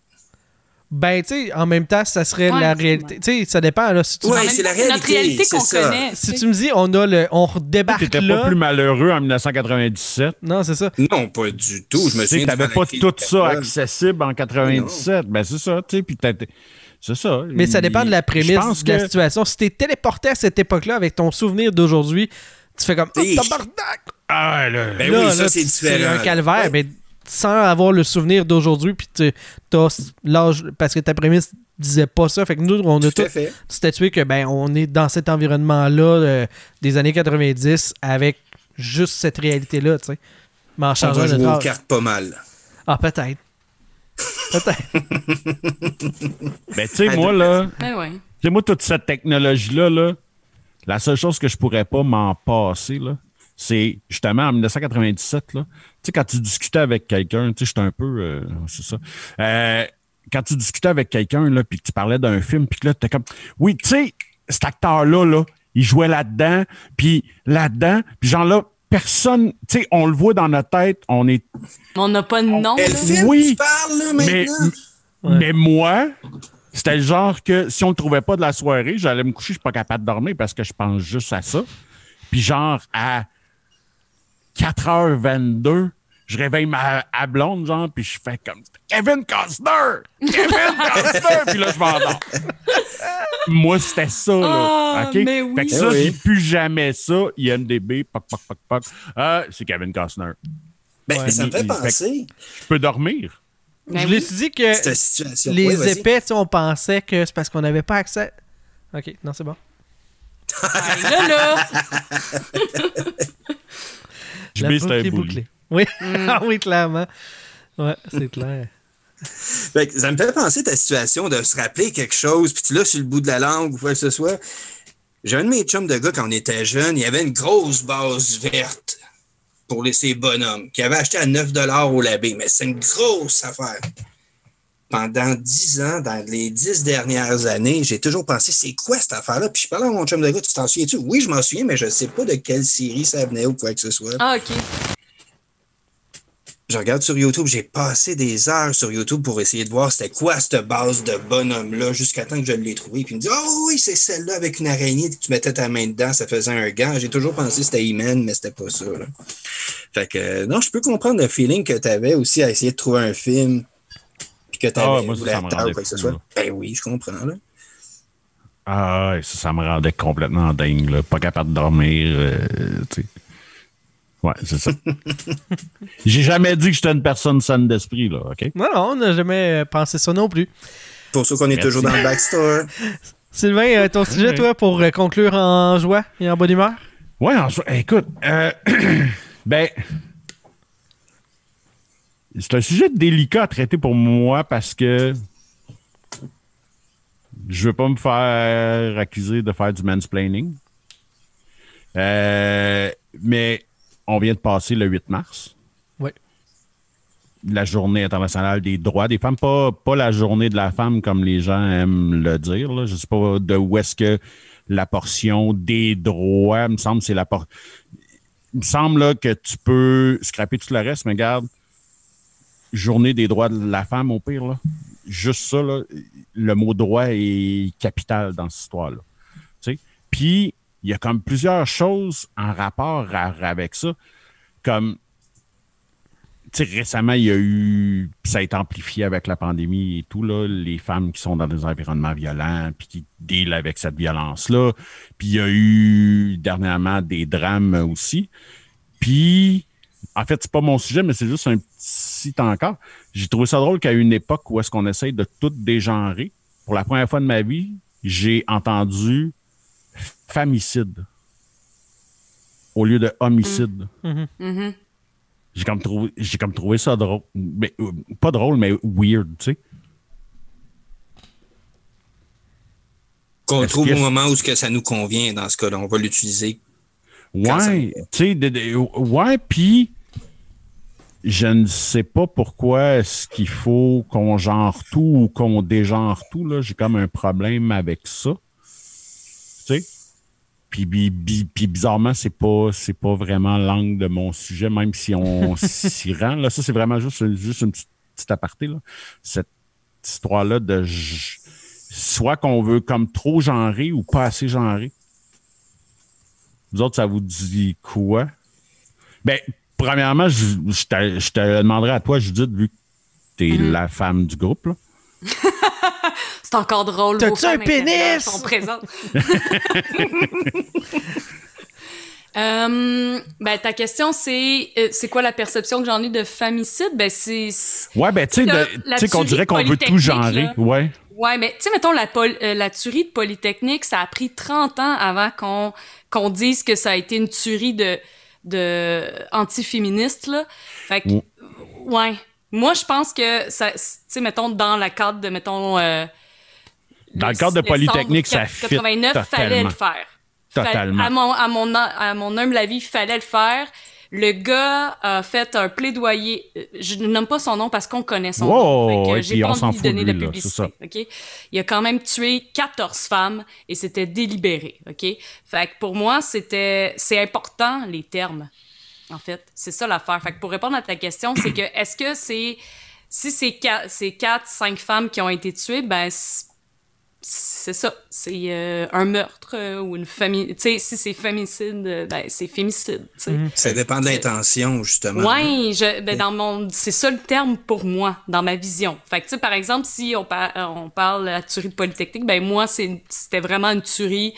Ben, tu sais, en même temps, ça serait Ouais, la réalité. Tu sais, ça dépend. Là, si tu, Ouais, c'est la temps, notre réalité, réalité c'est qu'on connaît. si tu me dis, on a le, on débarque T'étais là. pas plus malheureux en 1997. Non, c'est ça. Non, pas du tout. Je me souviens. t'avais pas tout de ça accessible en 97. Ben, c'est ça, tu sais. Puis c'est ça. Mais ça dépend de la prémisse de la que- situation. Si t'es téléporté à cette époque-là avec ton souvenir d'aujourd'hui, tu fais comme oh, tabarnak! Ah, là. Ben Là, oui, ça, c'est différent. un calvaire, Ouais. mais sans avoir le souvenir d'aujourd'hui, puis tu- t'as l'âge. Parce que ta prémisse disait pas ça. Fait que nous, on a Tout statué que ben on est dans cet environnement-là euh, des années 90 avec juste cette réalité-là, tu sais. Mais en changeant aux âge. cartes pas mal. Ah, peut-être. peut-être. [laughs] Ben, tu sais, moi, là. Ben ouais. Tu sais, moi, toute cette technologie-là, là, la seule chose que je pourrais pas m'en passer, là, c'est justement en 1997, là, tu sais, quand tu discutais avec quelqu'un, tu sais, j'étais un peu. euh, c'est ça. Euh, quand tu discutais avec quelqu'un, là, puis que tu parlais d'un film, puis que là, tu comme. Oui, tu sais, cet acteur-là, là, il jouait là-dedans, puis là-dedans, puis genre là, personne, tu sais, on le voit dans notre tête, on est. On n'a pas de nom. Film, Oui, tu parles, là, Mais? Ouais. mais moi, c'était le genre que si on le trouvait pas de la soirée, j'allais me coucher, je suis pas capable de dormir parce que je pense juste à ça. Puis genre à 4h22, je réveille ma à blonde, genre, puis je fais comme Kevin Costner! Kevin [laughs] Costner! puis là, je m'endors. Moi, c'était ça, là. Ah, OK? mais oui. Fait que ça, Eh oui. j'ai plus jamais ça. IMDB, poc, poc, poc, poc. Ah, c'est Kevin Costner. Ben, Ouais. ça me fait penser, Je peux dormir. Ben Je oui. l'ai dit que les vas-y. épais, tu sais, on pensait que c'est parce qu'on n'avait pas accès. Ok, non, c'est bon. Ah, là, là. [laughs] Je La mets boucle un est bouli. bouclée. Oui, ah oui, clairement. Ouais, c'est clair. Fait que ça me fait penser ta situation de se rappeler quelque chose, puis tu l'as sur le bout de la langue ou quoi que ce soit. J'ai un de mes chums de gars quand on était jeune, il y avait une grosse base verte pour les, ces bonhommes qu'il avait acheté à 9 au labé, mais c'est une grosse affaire. Pendant 10 ans, dans les 10 dernières années, j'ai toujours pensé, c'est quoi cette affaire-là? Puis je parlais à mon chum de gars, tu t'en souviens-tu? Oui, je m'en souviens, mais je ne sais pas de quelle série ça venait ou quoi que ce soit. Ah, OK. Je regarde sur YouTube, j'ai passé des heures sur YouTube pour essayer de voir c'était quoi cette base de bonhomme-là jusqu'à temps que je l'ai trouvé. Puis il me dit Oh oui, c'est celle-là avec une araignée, tu mettais ta main dedans, ça faisait un gant. J'ai toujours pensé que c'était He-Man, mais c'était pas ça. là. Fait que euh, non, je peux comprendre le feeling que tu avais aussi à essayer de trouver un film. Puis que tu Ah, avais moi, ça, ça me ou rendait quoi que ce soit. Ben oui, je comprends. Là. Ah, ça, ça me rendait complètement dingue, là. Pas capable de dormir, euh. Ouais, c'est ça. [laughs] J'ai jamais dit que j'étais une personne saine d'esprit, là, OK? Non, non, on n'a jamais euh, pensé ça non plus. Pour ça qu'on est toujours dans le backstore. [laughs] Sylvain, euh, ton sujet, toi, pour euh, conclure en joie et en bonne humeur? Ouais, en soi, écoute, euh, [clears throat] ben, c'est un sujet délicat à traiter pour moi parce que je veux pas me faire accuser de faire du mansplaining. Euh, mais on vient de passer le 8 mars. Oui. La journée internationale des droits des femmes. Pas, pas la journée de la femme comme les gens aiment le dire. Là. Je sais pas de où est-ce que la portion des droits, me semble, c'est la portion. Il me semble là, que tu peux scraper tout le reste, mais regarde, journée des droits de la femme, au pire, là. Juste ça, là, le mot droit est capital dans cette histoire-là. Puis, il y a comme plusieurs choses en rapport avec ça. Comme, tu sais, récemment, il y a eu, ça a été amplifié avec la pandémie et tout, là, les femmes qui sont dans des environnements violents, puis qui deal avec cette violence-là. Puis il y a eu dernièrement des drames aussi. Puis, en fait, c'est pas mon sujet, mais c'est juste un petit encore. J'ai trouvé ça drôle qu'à une époque où est-ce qu'on essaye de tout dégenrer, pour la première fois de ma vie, j'ai entendu famicide au lieu de homicide. Mhm. J'ai comme trouvé, j'ai comme trouvé ça drôle. Mais, euh, pas drôle, mais weird, tu sais. Qu'on trouve au moment où ce que ça nous convient dans ce cas-là. On va l'utiliser. Ouais, tu sais, ouais, puis je ne sais pas pourquoi est-ce qu'il faut qu'on genre tout ou qu'on dégenre tout, là. J'ai comme un problème avec ça. Tu sais? Puis, bi- bi- puis bizarrement, c'est pas, c'est pas vraiment l'angle de mon sujet, même si on [laughs] s'y rend. Là, ça, c'est vraiment juste, juste une petite, petite aparté. Là. Cette histoire-là de j- soit qu'on veut comme trop genrer ou pas assez genrer. Vous autres, ça vous dit quoi? Ben, premièrement, je, je te, je te demanderai à toi, Judith, vu que t'es Mm-hmm. la femme du groupe. Là. [laughs] C'est encore drôle. T'as-tu un pénis? sont présentes. [laughs] Euh, ben, ta question, c'est euh, c'est quoi la perception que j'en ai de famicide? Ben, c'est. Ouais, ben, tu sais, La- de- la tu sais qu'on dirait qu'on veut tout genrer. là. Ouais. Ouais, mais tu sais, mettons, la, pol- euh, la tuerie de Polytechnique, ça a pris 30 ans avant qu'on qu'on dise que ça a été une tuerie de, de anti-féministes, là. Fait que, ouais. Moi, je pense que ça, tu sais, mettons, dans la cadre de, mettons, euh, Dans le cadre de Polytechnique, ça fit 89, fallait le totalement. faire. Fa- Totalement. À mon, à, mon, à mon humble avis, fallait le faire. Le gars a fait un plaidoyer. euh, Je ne nomme pas son nom parce qu'on connaît son Wow, nom. Fait que et j'ai pas on envie s'en de donner lui, publicité. c'est OK? Il a quand même tué 14 femmes et c'était délibéré. OK? Fait que pour moi, c'était, c'est important, les termes. En fait, c'est ça l'affaire. Fait que pour répondre à ta question, c'est que est-ce que c'est si c'est quatre, c'est quatre, cinq femmes qui ont été tuées, ben c'est ça, c'est euh, un meurtre euh, ou une famille. Tu sais, si c'est fémicide, euh, ben c'est fémicide. sais. Ça dépend de l'intention, justement. Ouais, je, ben dans mon, c'est ça le terme pour moi, dans ma vision. Fait que tu sais, par exemple, si on, par- on parle de la tuerie de Polytechnique, ben moi, c'est, c'était vraiment une tuerie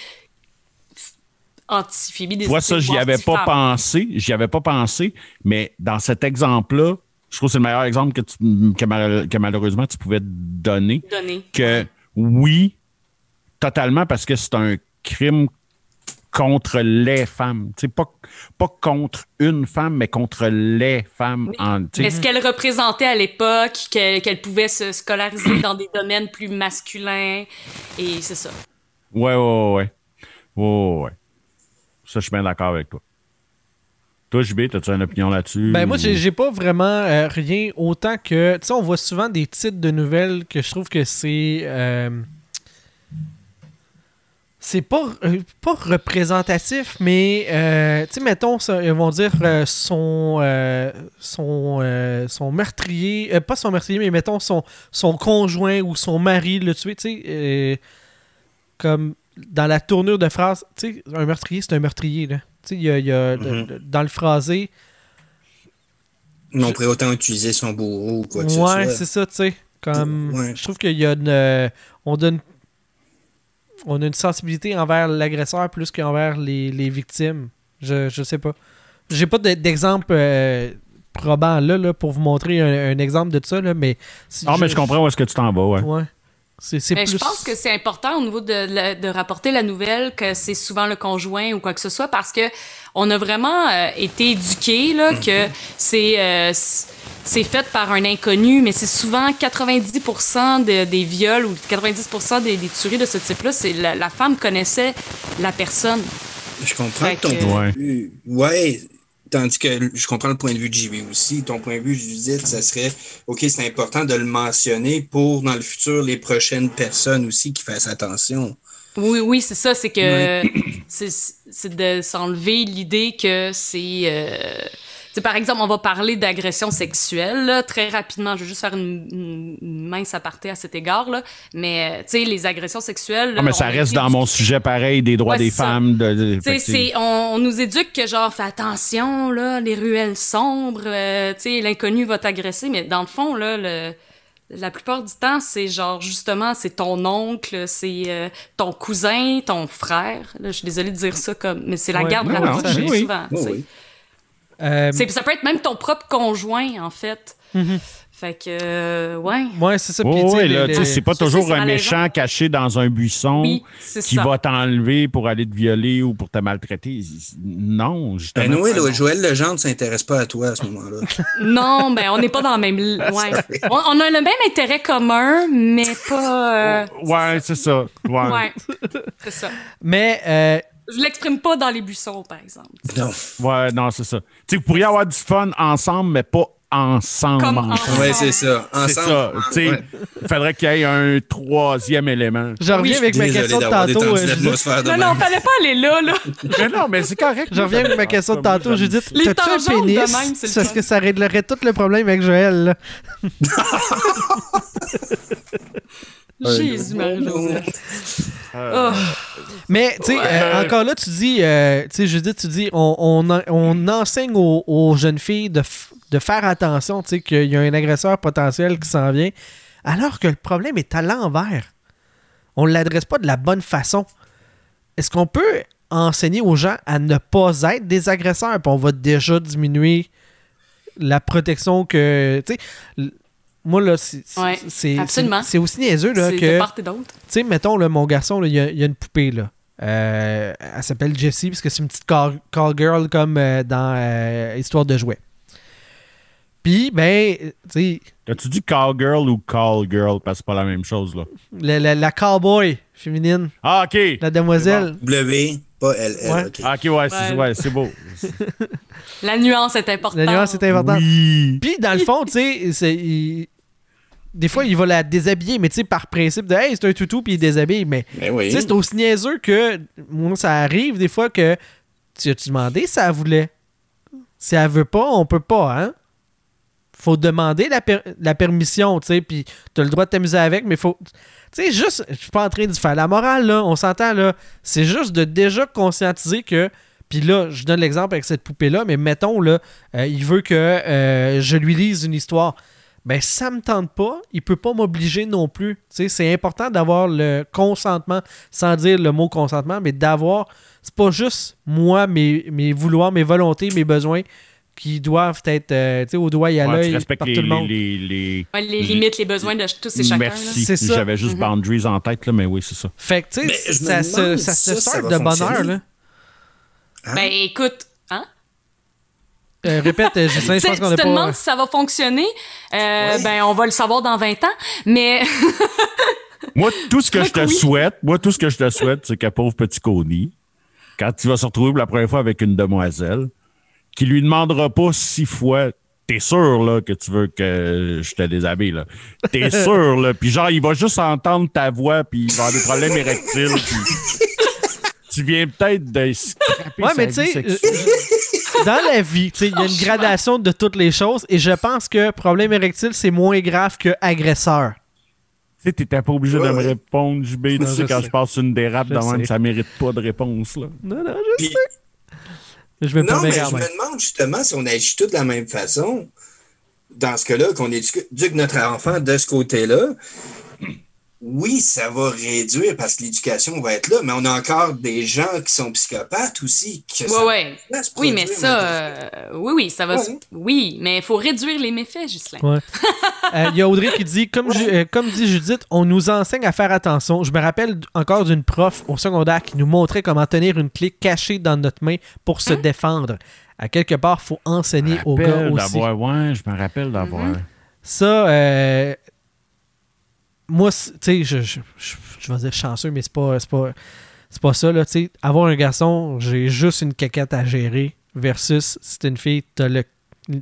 anti-féministe. Toi, ça, j'y avais pas pensé. J'y avais pas pensé. Mais dans cet exemple-là, je trouve que c'est le meilleur exemple que, tu- que, mal- que malheureusement tu pouvais donner. Donné. Que oui, totalement, parce que c'est un crime contre les femmes. Tu sais, pas, pas contre une femme, mais contre les femmes. En, tu sais. Mais ce qu'elle représentait à l'époque, qu'elle, pouvait se scolariser dans des domaines plus masculins, et c'est ça. Ouais, ouais, ouais, ouais. Ouais, ouais. Ça, je suis bien d'accord avec toi. Toi, JB, as-tu une opinion là-dessus? Ben moi, ou- j'ai pas vraiment euh, rien autant que... Tu sais, on voit souvent des titres de nouvelles que je trouve que c'est... euh, c'est pas, euh, pas représentatif, mais... euh, tu sais, mettons, ils vont dire euh, son, euh, son, son meurtrier... pas son meurtrier, mais mettons son, son conjoint ou son mari l'a tué, tu sais... comme dans la tournure de phrase, tu sais, un meurtrier, c'est un meurtrier, là. Tu sais, il y a, il y a- Mhm. dans le phrasé... Mais on pourrait autant utiliser son bourreau ou quoi que ouais, ce c'est ça, tu sais. Comme, Ouais. Je trouve qu'il y a une. on donne. On a une sensibilité envers l'agresseur plus qu'envers les, les victimes. Je, je sais pas. J'ai pas de- d'exemple euh, probant là, là pour vous montrer un, un exemple de ça, là, mais. si Ah, mais je comprends où est-ce que tu t'en vas, ouais. Ouais. Mais plus. je pense que c'est important au niveau de, de rapporter la nouvelle que c'est souvent le conjoint ou quoi que ce soit parce que on a vraiment euh, été éduqués là que c'est euh, c'est fait par un inconnu, mais c'est souvent 90% de- des viols ou 90% des, des tueries de ce type-là, c'est la, la femme connaissait la personne. Je comprends Fait ton que- point Ouais. de vue. Ouais. Tandis que je comprends le point de vue de JV aussi. Ton point de vue, Judith, ça serait OK, c'est important de le mentionner pour dans le futur les prochaines personnes aussi qui fassent attention. Oui, oui, c'est ça, c'est que [clears throat] c'est c'est de s'enlever l'idée que c'est. euh, tu sais, par exemple, on va parler d'agression sexuelle, là, très rapidement. Je vais juste faire une, une- une mince aparté à cet égard, là. Mais, euh, tu sais, les agressions sexuelles. là, Ah, mais ça reste dans mon sujet pareil, des droits Ouais, des femmes. De, de- tu sais, fait que c'est, on, on nous éduque que genre, fais attention, là, les ruelles sombres, euh, tu sais, l'inconnu va t'agresser, mais dans le fond, là, le, la plupart du temps, c'est genre, justement, c'est ton oncle, c'est euh, ton cousin, ton frère. Là, je suis désolée de dire ça comme, mais c'est la Ouais. garde Non, non, rapprochée, oui, oui. souvent. Oui. Euh, C'est- ça peut être même ton propre conjoint, en fait. Mhm. Fait que, euh, ouais. Ouais, c'est ça. Oh, puis, ouais, le- là, le- tu sais, c'est pas toujours un méchant caché dans un buisson Oui, qui ça. va t'enlever pour aller te violer ou pour te maltraiter. Non, justement. Ben, Noé, Ah, non. Joël Legendre ne s'intéresse pas à toi à ce moment-là. [laughs] Non, ben on n'est pas dans le même. Ouais. On, on a le même intérêt commun, mais pas. euh, Ouais, c'est ça. Ouais. Ouais, c'est ça. Mais euh, Je l'exprime pas dans les buissons, par exemple. non. Ouais, non, c'est ça. Tu sais, vous pourriez avoir du fun ensemble, mais pas ensemble. Comme ensemble. Ouais, c'est ça. C'est Ensemble. ça. Tu sais, Ouais. il faudrait qu'il y ait un troisième élément. Je reviens Oui, avec ma question de tantôt. euh, Non, non, fallait pas aller là, là. [laughs] mais non, mais c'est correct. Je reviens avec ma question de tantôt, Judith. Les T'as-tu un pénis? c'est C'est parce que ça réglerait tout le problème avec Joël. là. [laughs] Jésus, Marie-Joseph. Euh, Oh. Mais, tu sais, euh, encore là, tu dis, euh, tu sais, Judith, tu dis, on, on, on enseigne aux, aux jeunes filles de, f- de faire attention, tu sais, qu'il y a un agresseur potentiel qui s'en vient, alors que le problème est à l'envers. On ne l'adresse pas de la bonne façon. Est-ce qu'on peut enseigner aux gens à ne pas être des agresseurs, puis on va déjà diminuer la protection que, tu sais, moi, là, c'est Ouais, aussi niaiseux, là, C'est que... de part et d'autre. Tu sais, mettons, là, mon garçon, il y, a- il y a une poupée, là. Euh, elle s'appelle Jessie, parce que c'est une petite call, call girl comme euh, dans euh, Histoire de jouets. Puis, ben, tu sais, As-tu dit cowgirl ou call girl? Parce que c'est pas la même chose, là. la, la, la cowboy féminine, Ah, OK. la demoiselle. W, pas LL. Ouais. ok. Ah, OK, ouais, c'est Ouais. ouais, c'est beau. [laughs] La nuance est importante. La nuance est importante. Oui. Puis, dans le fond, tu sais, il- des fois, il va la déshabiller, mais tu sais, par principe de, hey, c'est un toutou, puis il déshabille. Mais, Ben oui. tu sais, c'est aussi niaiseux que, moi, ça arrive des fois que, tu as-tu demandé si elle voulait? Si elle veut pas, on peut pas, hein? Faut demander la, la permission, tu sais, puis t'as le droit de t'amuser avec, mais faut. Tu sais, juste, je suis pas en train de faire la morale, là, on s'entend, là. C'est juste de déjà conscientiser que. Puis là, je donne l'exemple avec cette poupée-là, mais mettons, là, euh, il veut que euh, je lui lise une histoire. Ben, ça me tente pas, il peut pas m'obliger non plus. Tu sais, c'est important d'avoir le consentement, sans dire le mot consentement, mais d'avoir. C'est pas juste moi, mes, mes vouloirs, mes volontés, mes besoins qui doivent être euh, tu sais, au doigt et à Ouais, tu l'œil par les, tout le monde. les, les, Ouais, les limites, les besoins de tous et chacun. Merci. C'est ça. J'avais juste boundaries en tête, là, mais oui, c'est ça. Fait que, tu sais, ça, se, ça de bonheur, là. Hein? Ben écoute, hein? Euh, répète, euh, Gislain, je Tu pense qu'on tu te pas... demandes si ça va fonctionner. Euh. Ben, on va le savoir dans 20 ans. Mais [laughs] Moi, tout ce que je te Oui. souhaite, moi, tout ce que je te souhaite, c'est que pauvre petit Connie, quand il va se retrouver pour la première fois avec une demoiselle, qui lui demandera pas six fois T'es sûr là, que tu veux que je te déshabille? là? T'es [laughs] sûr? Là? Puis genre, il va juste entendre ta voix, puis il va avoir des problèmes érectiles. puis tu viens peut-être de scraper Ouais, sa mais tu vie sais, sexuelle. euh, dans la vie, tu sais, il y a une gradation de toutes les choses et je pense que problème érectile, c'est moins grave que agresseur. Tu sais, t'étais pas obligé Ouais, de me répondre, JB. Tu sais, quand sais. je passe une dérape de même, ça mérite pas de réponse. Là. Non, non, je sais. Je Non, mais je me demande justement si on agit tous de la même façon. Dans ce cas-là, qu'on éduque notre enfant de ce côté-là, oui, ça va réduire parce que l'éducation va être là, mais on a encore des gens qui sont psychopathes aussi. Que ça ouais, Oui, mais ça, euh, oui, oui, ça va. Ouais. se- Oui, mais il faut réduire les méfaits. Ouais. [laughs] Euh, Il y a Audrey qui dit, comme, euh, comme dit Judith, on nous enseigne à faire attention. Je me rappelle encore d'une prof au secondaire qui nous montrait comment tenir une clé cachée dans notre main pour se défendre. À quelque part, faut enseigner aux gars rappelle aussi. d'avoir- Ouais, je me rappelle d'avoir. Ça, euh, moi, tu sais, je, je, je, je vais dire chanceux, mais c'est pas, c'est pas, c'est pas ça, là. Tu sais, avoir un garçon, j'ai juste une caquette à gérer versus si t'es une fille, t'as le,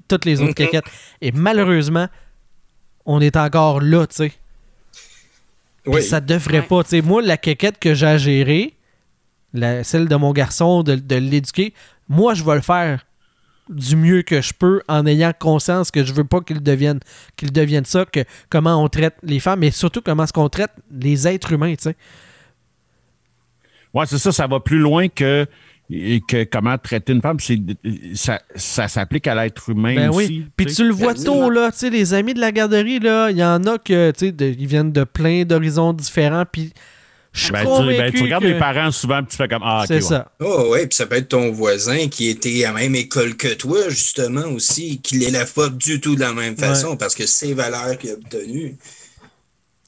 toutes les autres Mhm. caquettes. Et malheureusement, on est encore là, tu sais. Oui. ça devrait Ouais. pas. Tu sais, moi, la caquette que j'ai à gérer, la- celle de mon garçon, de, de l'éduquer, moi, je vais le faire du mieux que je peux en ayant conscience que je veux pas qu'il devienne qu'il devienne ça, que comment on traite les femmes, mais surtout comment est-ce qu'on traite les êtres humains, tu sais. Ouais, c'est ça, ça va plus loin que, que comment traiter une femme. C'est, ça, ça s'applique à l'être humain Ben aussi. oui. Puis tu le vois tôt, là, tu sais, les amis de la garderie, là, il y en a que, tu sais, ils viennent de plein d'horizons différents, puis je suis Ben, tu, ben, tu regardes que les parents souvent, puis tu fais comme Ah, ok. c'est ouais. ça. Oh, oui, puis ça peut être ton voisin qui était à la même école que toi, justement, aussi, qui l'élève pas du tout de la même façon parce que c'est valeurs qu'il a obtenues.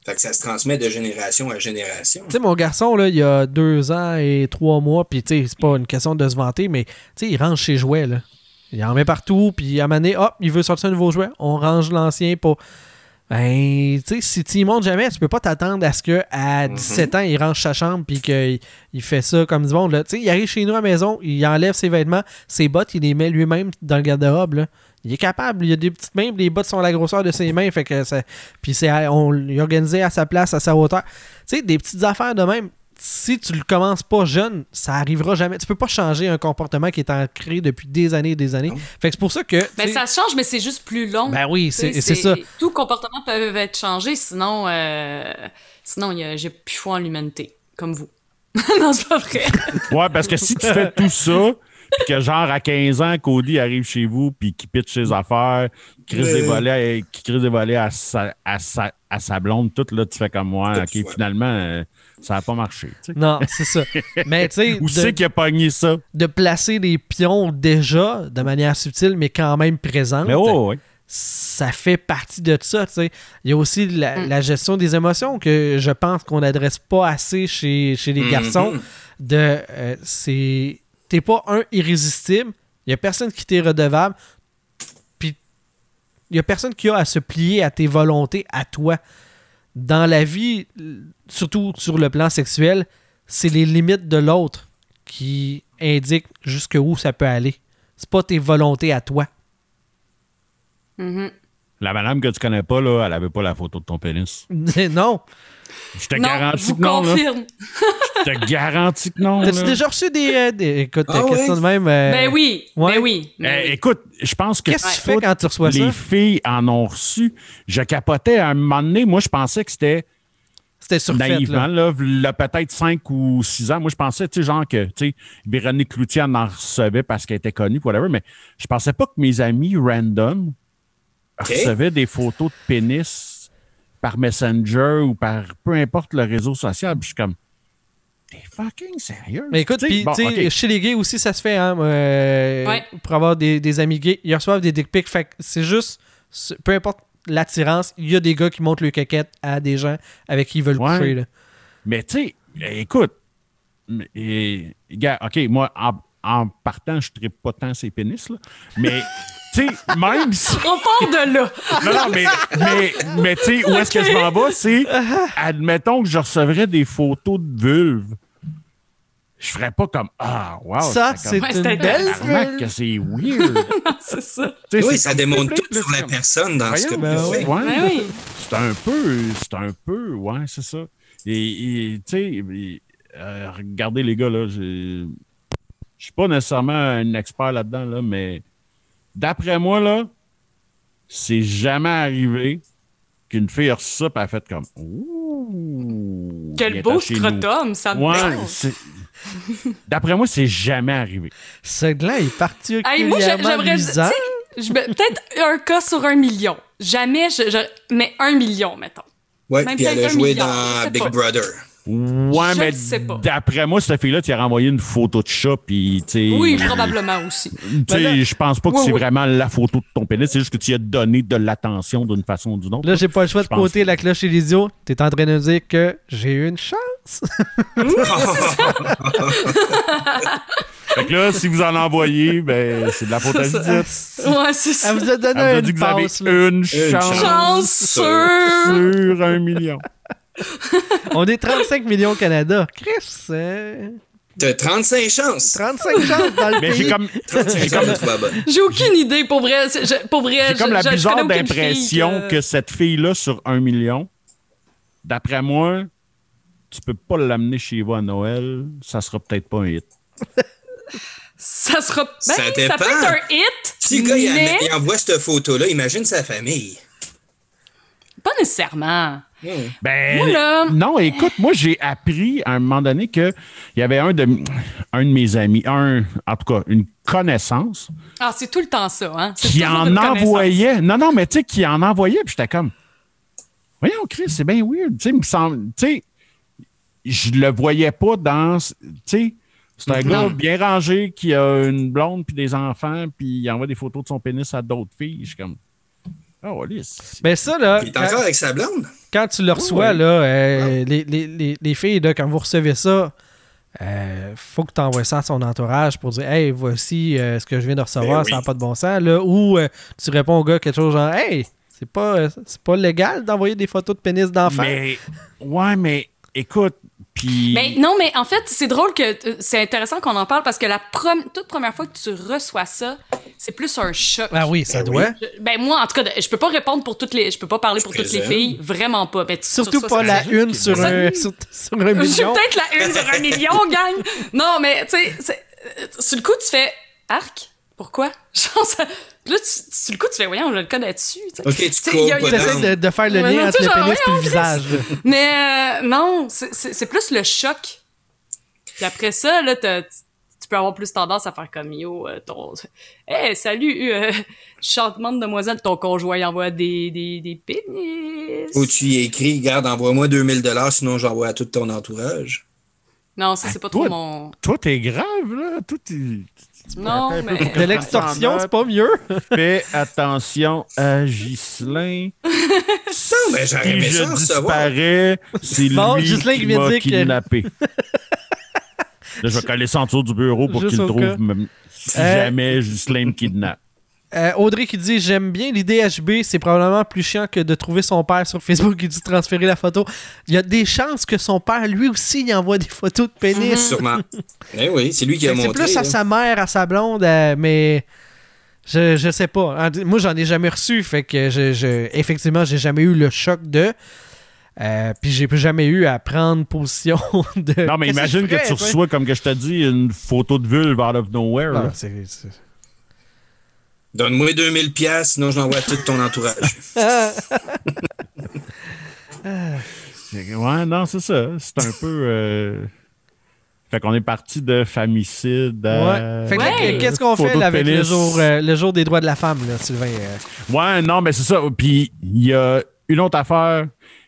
Fait que ça se transmet de génération à génération. Tu sais, mon garçon, là, il y a deux ans et trois mois, puis tu sais, c'est pas une question de se vanter, mais tu sais, il range ses jouets, là. Il en met partout, puis à un moment donné, hop, il veut sortir un nouveau jouet, on range l'ancien pour... Ben, tu sais, si tu y montes jamais, tu peux pas t'attendre à ce qu'à 17 ans, il range sa chambre, puis qu'il il fait ça comme du monde. Tu sais, il arrive chez nous à la maison, il enlève ses vêtements, ses bottes, il les met lui-même dans le garde-robe, là. Il est capable. Il a des petites mains, les bottes sont à la grosseur de ses mains. Fait que ça, puis c'est à- on l'a organisé à sa place, à sa hauteur. Tu sais, des petites affaires de même. Si tu le commences pas jeune, ça arrivera jamais. Tu peux pas changer un comportement qui est ancré depuis des années et des années. Fait que c'est pour ça que. Ben, tu sais, ça change, mais c'est juste plus long. Ben oui, c'est c'est ça. Tout comportement peut être changé, sinon, euh, sinon il y a- j'ai plus foi en l'humanité, comme vous. [laughs] non, c'est pas vrai. Ouais, parce que si tu fais tout ça, puis que genre à 15 ans, Cody arrive chez vous, puis qu'il pitch ses affaires, qui crise des volets, qui crise des volets à sa, à, sa, à sa blonde, tout là, tu fais comme moi, ok, finalement, euh, ça n'a pas marché. Non, c'est ça. Mais tu sais, [laughs] Où c'est de, qu'il a pogné ça? de placer des pions déjà de manière subtile, mais quand même présente. Mais oh, ouais. ça fait partie de ça, tu sais. Il y a aussi la, Mm. la gestion des émotions que je pense qu'on n'adresse pas assez chez, chez les Mhm. garçons. De, euh, c'est, t'es pas un irrésistible. Il y a personne qui t'est redevable. Puis il y a personne qui a à se plier à tes volontés, à toi. Dans la vie, surtout sur le plan sexuel, c'est les limites de l'autre qui indiquent jusqu'où ça peut aller. C'est pas tes volontés à toi. Mhm. La madame que tu connais pas, là, elle avait pas la photo de ton pénis. [laughs] non. Je te Non, je garantis vous que non, là. Je te garantis que non. T'as-tu déjà reçu des, euh, des- écoute, Ah question oui? de même. euh, Ben oui, ouais? ben oui. Eh, ben oui. écoute, je pense que Qu'est-ce que tu fais toutes quand tu reçois les ça? filles en ont reçu. Je capotais à un moment donné. Moi, je pensais que c'était C'était surfait, naïvement, là. là, là, peut-être 5 ou 6 ans. Moi, je pensais, tu sais, genre que, tu sais, Véronique Cloutier en en recevait parce qu'elle était connue, whatever, mais je pensais pas que mes amis random recevaient des photos de pénis par Messenger ou par peu importe le réseau social. Puis je suis comme, t'es fucking sérieux? Mais écoute, puis bon, tu sais, ok. chez les gays aussi, ça se fait, hein, euh, Ouais. pour avoir des, des amis gays. Ils reçoivent des dick pics. Fait que c'est juste, peu importe l'attirance, il y a des gars qui montrent le caquette à des gens avec qui ils veulent Ouais. coucher. Là. Mais tu sais, écoute, et, gars, OK, moi, en, en partant, je ne pas tant ces pénis, là. Mais, [laughs] tu sais, même si. On part de là. Non, non, mais, mais, mais tu sais, où est-ce que je m'en vais? C'est, admettons que je recevrais des photos de vulve. Je ferais pas comme Ah, wow. ça, c'est comme, une c'était belle vulve. que c'est weird. [laughs] c'est ça. Oui, c'est ça démontre tout sur c'est la personne dans ce que. Ouais. Ben oui. C'est un peu, c'est un peu, ouais, c'est ça. Et, tu sais, euh, regardez les gars, là, j'ai- je suis pas nécessairement un expert là-dedans, là, mais d'après moi, là, c'est jamais arrivé qu'une fille a reçu ça et a fait comme Ouh! Quel beau scrotum, ça me Ouais, D'après moi, c'est jamais arrivé. Ce gland est Hey, particulièrement moi, j'a- j'aimerais. Peut-être un cas sur un million. Jamais, je, je- mais un million, mettons. Ouais, Même puis elle a joué dans Big pas. Brother. Ouais, Je mais le sais pas. d'après moi, cette fille-là, tu as renvoyé une photo de chat, puis tu sais. Oui, probablement aussi. Tu je pense pas que Oui, c'est oui. vraiment la photo de ton pénis, c'est juste que tu y as donné de l'attention d'une façon ou d'une autre. Là, j'ai pas le choix de côté que- la cloche et l'idiot. T'es en train de dire que j'ai eu une chance. [laughs] [laughs] Fait que là, si vous en envoyez, ben, c'est de la faute à Judith. Ouais, c'est ça. Elle vous a donné Elle vous a une dit que vous avez là. une chance chance. Chanceux! sur un million. On est 35 millions au Canada. Chris, euh, T'as 35 chances. 35 chances dans le Mais j'ai comme, 35 j'ai chances comme, de trouver la bonne. J'ai aucune idée, pour vrai. C'est- je- pour vrai, j'ai comme la bizarre d'impression que cette fille-là, sur un million, d'après moi, tu peux pas l'amener chez vous à Noël, ça sera peut-être pas un hit. Ça sera. Ben, Ça peut être un hit. Si le gars, mais il envoie cette photo-là, imagine sa famille. Pas nécessairement. Hmm. Ben, Moi, là- non, écoute, moi, j'ai appris à un moment donné qu'il y avait un de, un de mes amis, un, en tout cas, une connaissance, Ah, c'est tout le temps ça, hein? Qui en envoyait. Non, non, mais tu sais, qui en envoyait, puis j'étais comme, voyons, Chris, c'est bien weird. Tu sais, il me semble, tu sais, je le voyais pas dans, tu sais, c'est un gars bien rangé qui a une blonde puis des enfants, puis il envoie des photos de son pénis à d'autres filles. Je suis comme, oh. Ben ça, là, Il est quand, encore avec sa blonde? quand tu le reçois, oui. là, euh, les, les- les- les filles, là, quand vous recevez ça, euh, faut que tu envoies ça à son entourage pour dire Hey, voici euh, ce que je viens de recevoir, Ben oui. ça n'a pas de bon sens. Là, ou euh, tu réponds au gars quelque chose genre Hey, c'est pas, c'est pas légal d'envoyer des photos de pénis d'enfants. Mais, ouais, mais écoute, Puis. Mais non, mais en fait, c'est drôle que euh, c'est intéressant qu'on en parle parce que la prom- toute première fois que tu reçois ça, c'est plus un choc. Ah oui, ça Ben doit. Je- ben moi, en tout cas, je peux pas répondre pour toutes les, je peux pas parler pour toutes les filles, vraiment pas. Mais tu- Surtout sur ça, pas ça- la une sur un, sur, sur un Je suis million. peut-être la une sur un million, gang. Non, mais tu sais, c'est- euh, sur le coup, tu fais arc. Pourquoi? [laughs] Genre, ça- Là, tu, sur le coup, tu fais, voyons, on le connaît dessus. tu sais? Ok, tu pas de, de faire le lien entre le pénis et le visage. Mais euh, non, c'est- plus le choc. Puis après ça, là, t'as- tu peux avoir plus tendance à faire comme yo, euh, ton. Hey, salut, euh, chantement de demoiselle, ton conjoint il envoie des, des, des pénis. Ou tu y écris, garde, envoie-moi 2000 sinon j'envoie à tout ton entourage. Non, ça, c'est pas trop toi- mon. Toi, t'es grave, là. Toi, t'es. Non, mais. De l'extorsion, c'est pas mieux? Fais attention à Ghislain. Non, mais j'aurais Si aimé je ça disparais, c'est Bon, lui Ghislain qui m'a dire que- kidnappé. [laughs] Là, je vais coller ça en dessous du bureau pour qu'il trouve si Euh, jamais Ghislain me kidnappe. Euh, Audrey qui dit J'aime bien l'idée HB, c'est probablement plus chiant que de trouver son père sur Facebook et de transférer la photo. Il y a des chances que son père, lui aussi, il envoie des photos de pénis. Sûrement. [laughs] Eh oui, c'est lui qui a que C'est montré. plus à sa mère, à sa blonde, euh, mais je, je sais pas. Moi, j'en ai jamais reçu, fait que je, je- effectivement, j'ai jamais eu le choc de. Euh, puis j'ai jamais eu à prendre position [laughs] de. Non, mais imagine que tu reçois, comme que je te dis, une photo de vulve out of nowhere. Là. c'est- c'est- Donne-moi 2000 sinon je l'envoie à tout ton entourage. [laughs] Ouais, non, c'est ça. C'est un peu. euh, Fait qu'on est parti de famicide à. Ouais. Fait que Ouais. qu'est-ce qu'on fait là, avec le jour, euh, le jour des droits de la femme, là, Sylvain? euh? Ouais, non, mais c'est ça. Puis il y a une autre affaire.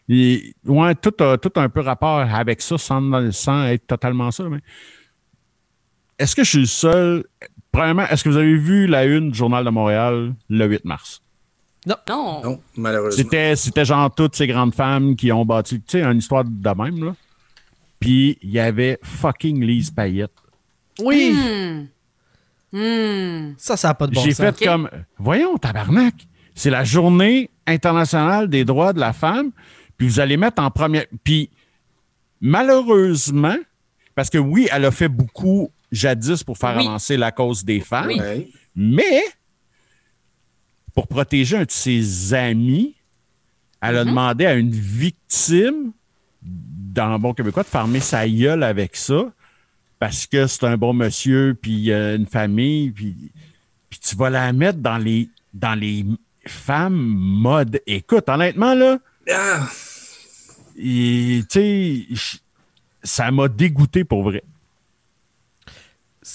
Ouais, tout a, tout a un peu rapport avec ça sans, sans être totalement ça. Mais est-ce que je suis le seul? Premièrement, est-ce que vous avez vu la une du Journal de Montréal le 8 mars? Non. Non, malheureusement. C'était, c'était genre toutes ces grandes femmes qui ont bâti, tu sais, une histoire de même, là. Puis il y avait fucking Lise Payette. Oui! Hmm. Hmm. Ça, ça n'a pas de bon J'ai sens. fait comme, voyons, tabarnak, c'est la journée internationale des droits de la femme, puis vous allez mettre en première. Puis malheureusement, parce que oui, elle a fait beaucoup jadis pour faire Oui. avancer la cause des femmes, Oui. Mais pour protéger un de ses amis, elle a demandé à une victime, dans le bon québécois, de fermer sa gueule avec ça, parce que c'est un bon monsieur, puis euh, une famille, puis, puis tu vas la mettre dans les, dans les femmes mode. Écoute, honnêtement, là, Ah, et, tu sais, ça m'a dégoûté pour vrai.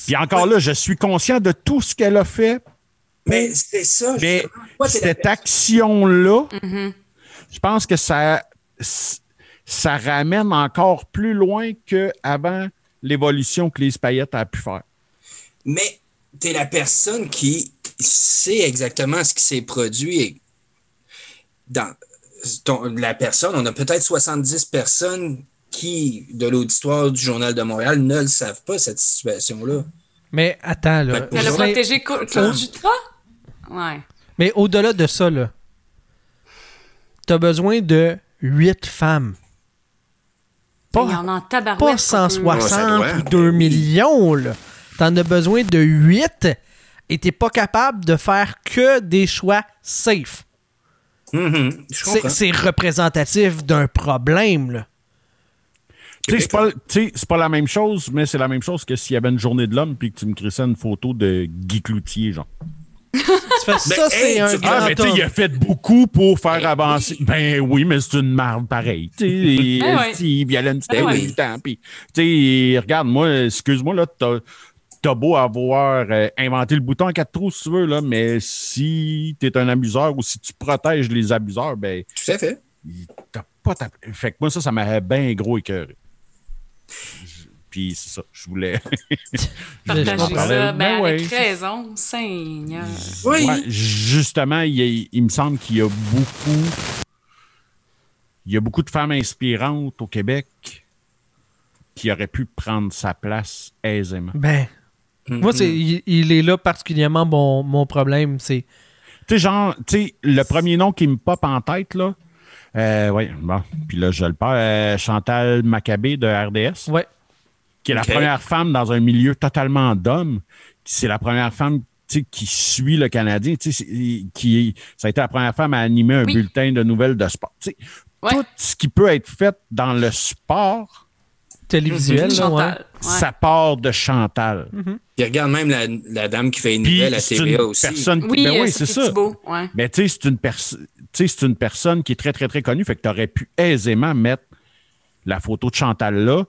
Puis encore là, je suis conscient de tout ce qu'elle a fait mais c'est ça. mais cette action-là, Mm-hmm. je pense que ça, ça ramène encore plus loin qu'avant l'évolution que Lise Payette a pu faire. Mais tu es la personne qui sait exactement ce qui s'est produit. Et dans ton- la personne, on a peut-être 70 personnes qui, de l'auditoire du Journal de Montréal, ne le savent pas, cette situation-là. Mais attends, là. Elle a Ouais. protégé Co- Claude Jutras? Ouais. Mais au-delà de ça, là, t'as besoin de 8 femmes. Il y Pas, en a en pas pas peu. 160 Ouais, ça doit. ou 2 millions, là. T'en as besoin de 8 et t'es pas capable de faire que des choix safe. Je C'est comprends. c'est représentatif d'un problème, là. Tu sais, c'est pas, tu sais, la même chose, mais c'est la même chose que s'il y avait une journée de l'homme puis que tu me crissais une photo de Guy Cloutier, genre. Tu fais ça, c'est hey, un tu- grand Ah, mais tu sais, il a fait beaucoup pour faire avancer. Ben oui, mais c'est une marde pareil. Tu sais, [laughs] Ben ouais. si Violaine, c'était Ben ouais. tout le temps. Puis, tu sais, regarde, moi, excuse-moi, là, t'as, t'as beau avoir euh, inventé le bouton à quatre trous, si tu veux, là, mais si t'es un abuseur ou si tu protèges les abuseurs, ben, Tout à fait. t'as pas ta... Fait que moi, ça, ça m'avait bien gros écœuré. Je- Puis c'est ça, je voulais. [laughs] Partager ça. Ben, Ben ouais. avec raison, Seigneur. Oui. Ouais, justement, il, y a- il me semble qu'il y a beaucoup. Il y a beaucoup de femmes inspirantes au Québec qui auraient pu prendre sa place aisément. Ben, moi, c'est, il, il est là particulièrement mon, mon problème. C'est Tu sais, genre, tu sais, le premier nom qui me pop en tête, là, Euh, oui, bon. Puis là, je le perds. Euh, Chantal Maccabé de RDS, Ouais. qui est la première femme dans un milieu totalement d'hommes. C'est la première femme tu sais, qui suit le Canadien. tu sais, c'est- Qui, ça a été la première femme à animer un Oui. bulletin de nouvelles de sport. Tu sais, Ouais. Tout ce qui peut être fait dans le sport, Télévisuel, là, ouais. Chantal. Ouais. ça part de Chantal. Puis regarde même la, la dame qui fait une Puis nouvelle à TVA une aussi. personne qui- Oui, ben euh, oui, c'est ça. Ouais. Mais tu sais, c'est une, perso- tu sais, c'est une personne qui est très, très, très connue. Fait que tu aurais pu aisément mettre la photo de Chantal là,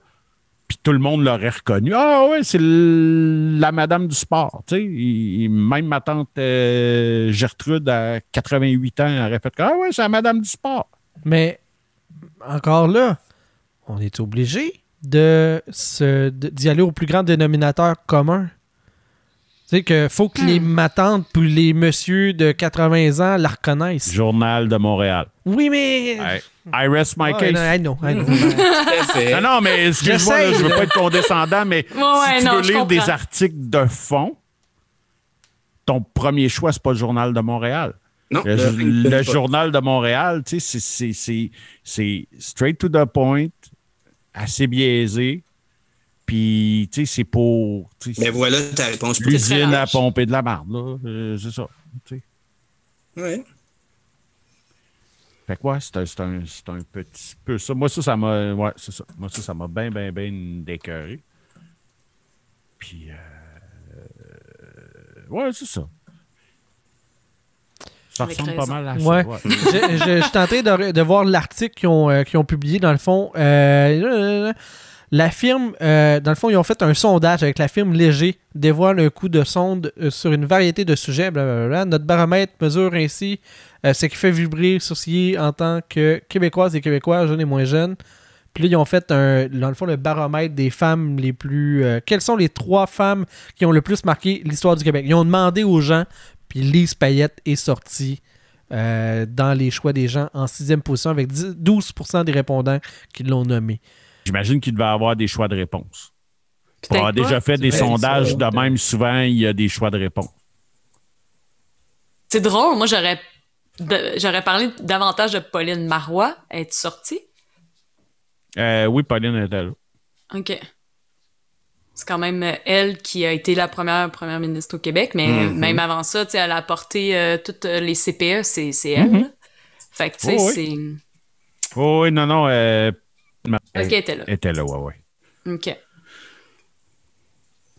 puis tout le monde l'aurait reconnue. Ah ouais, c'est la madame du sport. Tu sais, même ma tante euh, Gertrude, à 88 ans, aurait fait Ah ouais, c'est la madame du sport. Mais encore là, on est obligé de d'y aller au plus grand dénominateur commun. Tu sais que faut que les matantes puis les messieurs de 80 ans la reconnaissent. Journal de Montréal. Oui, mais. I, I rest my Ouais, case. non, I know, I know. Tout à fait. Non, non, mais excuse-moi, je veux pas être condescendant, mais ouais, si tu non, veux lire des articles de fond, ton premier choix, c'est pas le Journal de Montréal. Non, Le, le- Journal de Montréal, tu sais, c'est- c'est- c'est c'est straight to the point, assez biaisé, puis, tu sais, c'est pour tu sais, Mais voilà ta réponse. pour- l'usine à pomper de la marde, là. Euh, c'est ça. tu sais. Ouais. Fait que ouais, c'est un, c'est un, c'est un petit peu ça. Moi, ça, ça m'a. Ouais, c'est ça. Moi, ça, ça m'a bien, bien, bien décœuré. Puis. euh, ouais, c'est ça. Ça Avec ressemble pas mal à ça. ouais. [laughs] je, je- je suis tenté de, de voir l'article qu'ils ont, euh, ont publié. Dans le fond, Euh, la firme, euh, dans le fond, ils ont fait un sondage avec la firme Léger, dévoile un coup de sonde sur une variété de sujets. blablabla. Notre baromètre mesure ainsi euh, ce qui fait vibrer, sourciller en tant que Québécoises et Québécois, jeunes et moins jeunes. Puis là, ils ont fait, un, dans le fond, le baromètre des femmes les plus... euh, quelles sont les trois femmes qui ont le plus marqué l'histoire du Québec? Ils ont demandé aux gens, puis Lise Payette est sortie euh, dans les choix des gens en sixième position avec 10 12% des répondants qui l'ont nommé. J'imagine qu'il devait avoir des choix de réponse. Pour avoir pas. déjà fait des sondages de même, souvent, il y a des choix de réponse. C'est drôle, moi j'aurais parlé davantage de Pauline Marois. Est sortie? Euh, oui, Pauline était là. OK. C'est quand même euh, elle qui a été la première première ministre au Québec, mais Mhm. même avant ça, tu sais, elle a apporté euh, toutes euh, les CPE, c'est c'est elle. Mhm. là. Fait que, tu sais, Oh, oui. c'est... Oh, oui, non, non. euh, Est-ce qu'elle était là? était là, ouais, ouais. OK.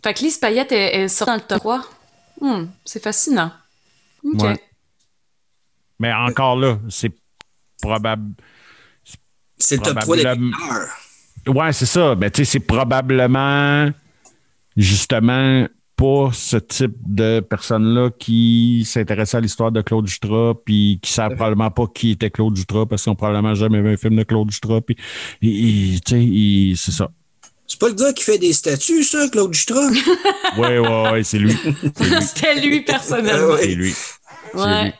Fait que Lise Payette est, est sortie dans le top 3. Hmm, c'est fascinant. OK. Ouais. Mais encore là, c'est probable. C'est le top 3 des Probablement- meilleurs. Ouais, c'est ça. Mais tu sais, c'est probablement justement pas ce type de personnes-là qui s'intéressent à l'histoire de Claude Jutras, puis qui savent probablement pas qui était Claude Jutras, parce qu'ils ont probablement jamais vu un film de Claude Jutras, puis tu sais, c'est ça. C'est pas le gars qui fait des statues, ça, Claude Jutras? [laughs] Ouais, ouais, ouais, c'est lui. [laughs] C'était lui personnellement. Ouais. C'est lui. C'est Ouais. lui.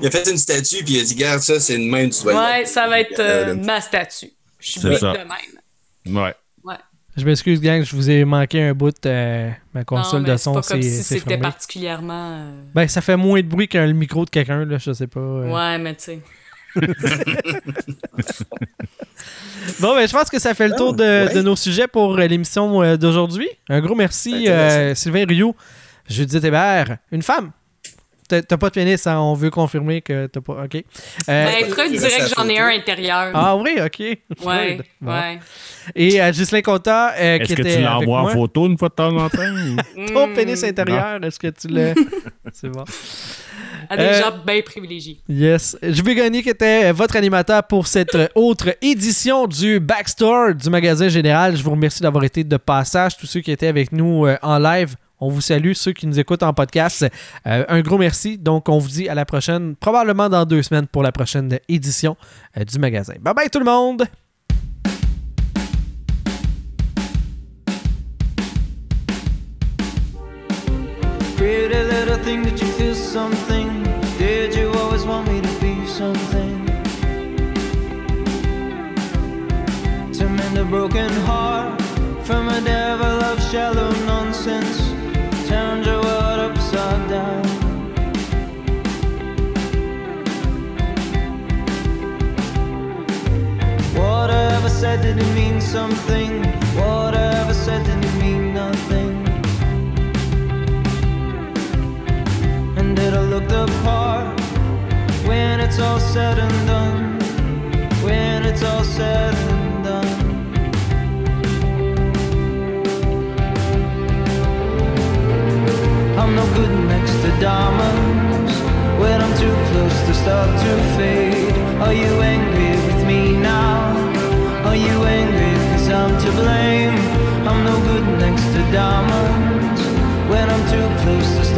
Il a fait une statue, puis il a dit, garde ça, c'est une même, tu Ouais, ça va être euh, Euh, ma statue. Je suis C'est bête ça. de même. Ouais. Je m'excuse, gang, je vous ai manqué un bout de euh, ma Non, console mais de c'est son. pas comme c'est si c'est c'était fermé. particulièrement. euh, Ben, ça fait moins de bruit qu'un micro de quelqu'un, là, je sais pas. euh. Ouais, mais tu sais. [laughs] Bon, ben, je pense que ça fait le tour de, ouais. de nos sujets pour euh, l'émission d'aujourd'hui. Un gros merci, euh, Sylvain Rioux, Judith Hébert, une femme. T'as pas de pénis, hein? on veut confirmer que t'as pas. Ok. Euh, Ben, Freud dirait que j'en ai un intérieur. ah oui, ok. ouais. [laughs] Bon. ouais. Et euh, Ghislain Conta, euh, qui Est-ce que était tu l'envoies en photo une fois de temps en temps? [laughs] [laughs] Ton Hmm, pénis intérieur, est-ce que tu le. C'est bon. À des Euh, gens bien privilégiés. Yes. Je vais gagner qui était votre animateur pour cette euh, autre édition du Backstore du magasin général. Je vous remercie d'avoir été de passage. Tous ceux qui étaient avec nous euh, en live, on vous salue. Ceux qui nous écoutent en podcast, euh, un gros merci. Donc, on vous dit à la prochaine, probablement dans deux semaines pour la prochaine édition euh, du magasin. Bye bye tout le monde! said, did it mean something?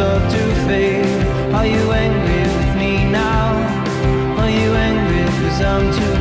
start to fade. Are you angry with me now? Are you angry because I'm too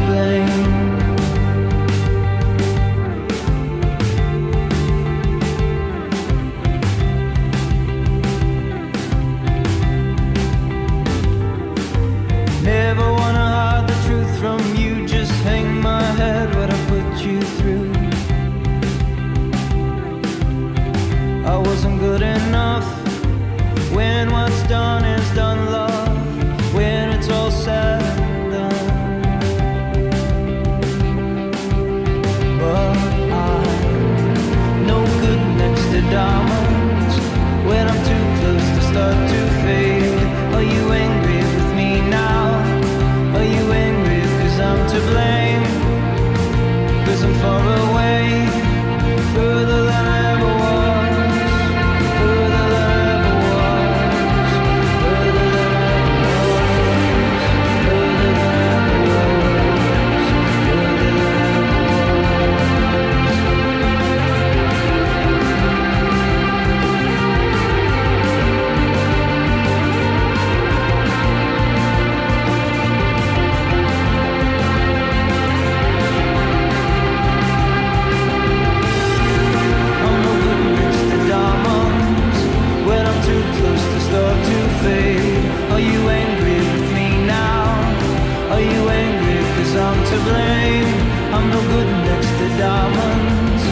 I'm no good next to diamonds.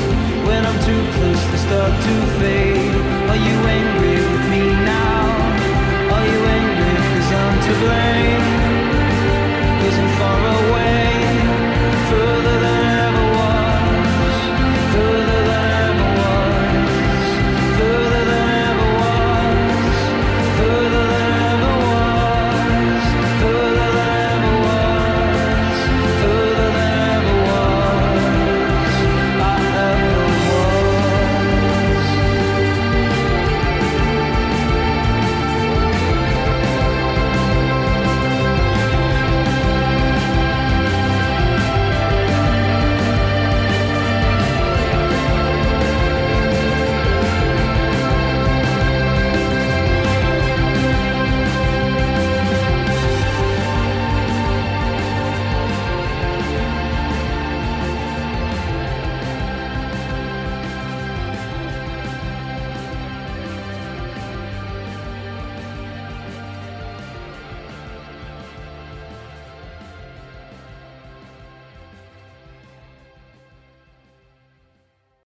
When I'm too close, they start to fade.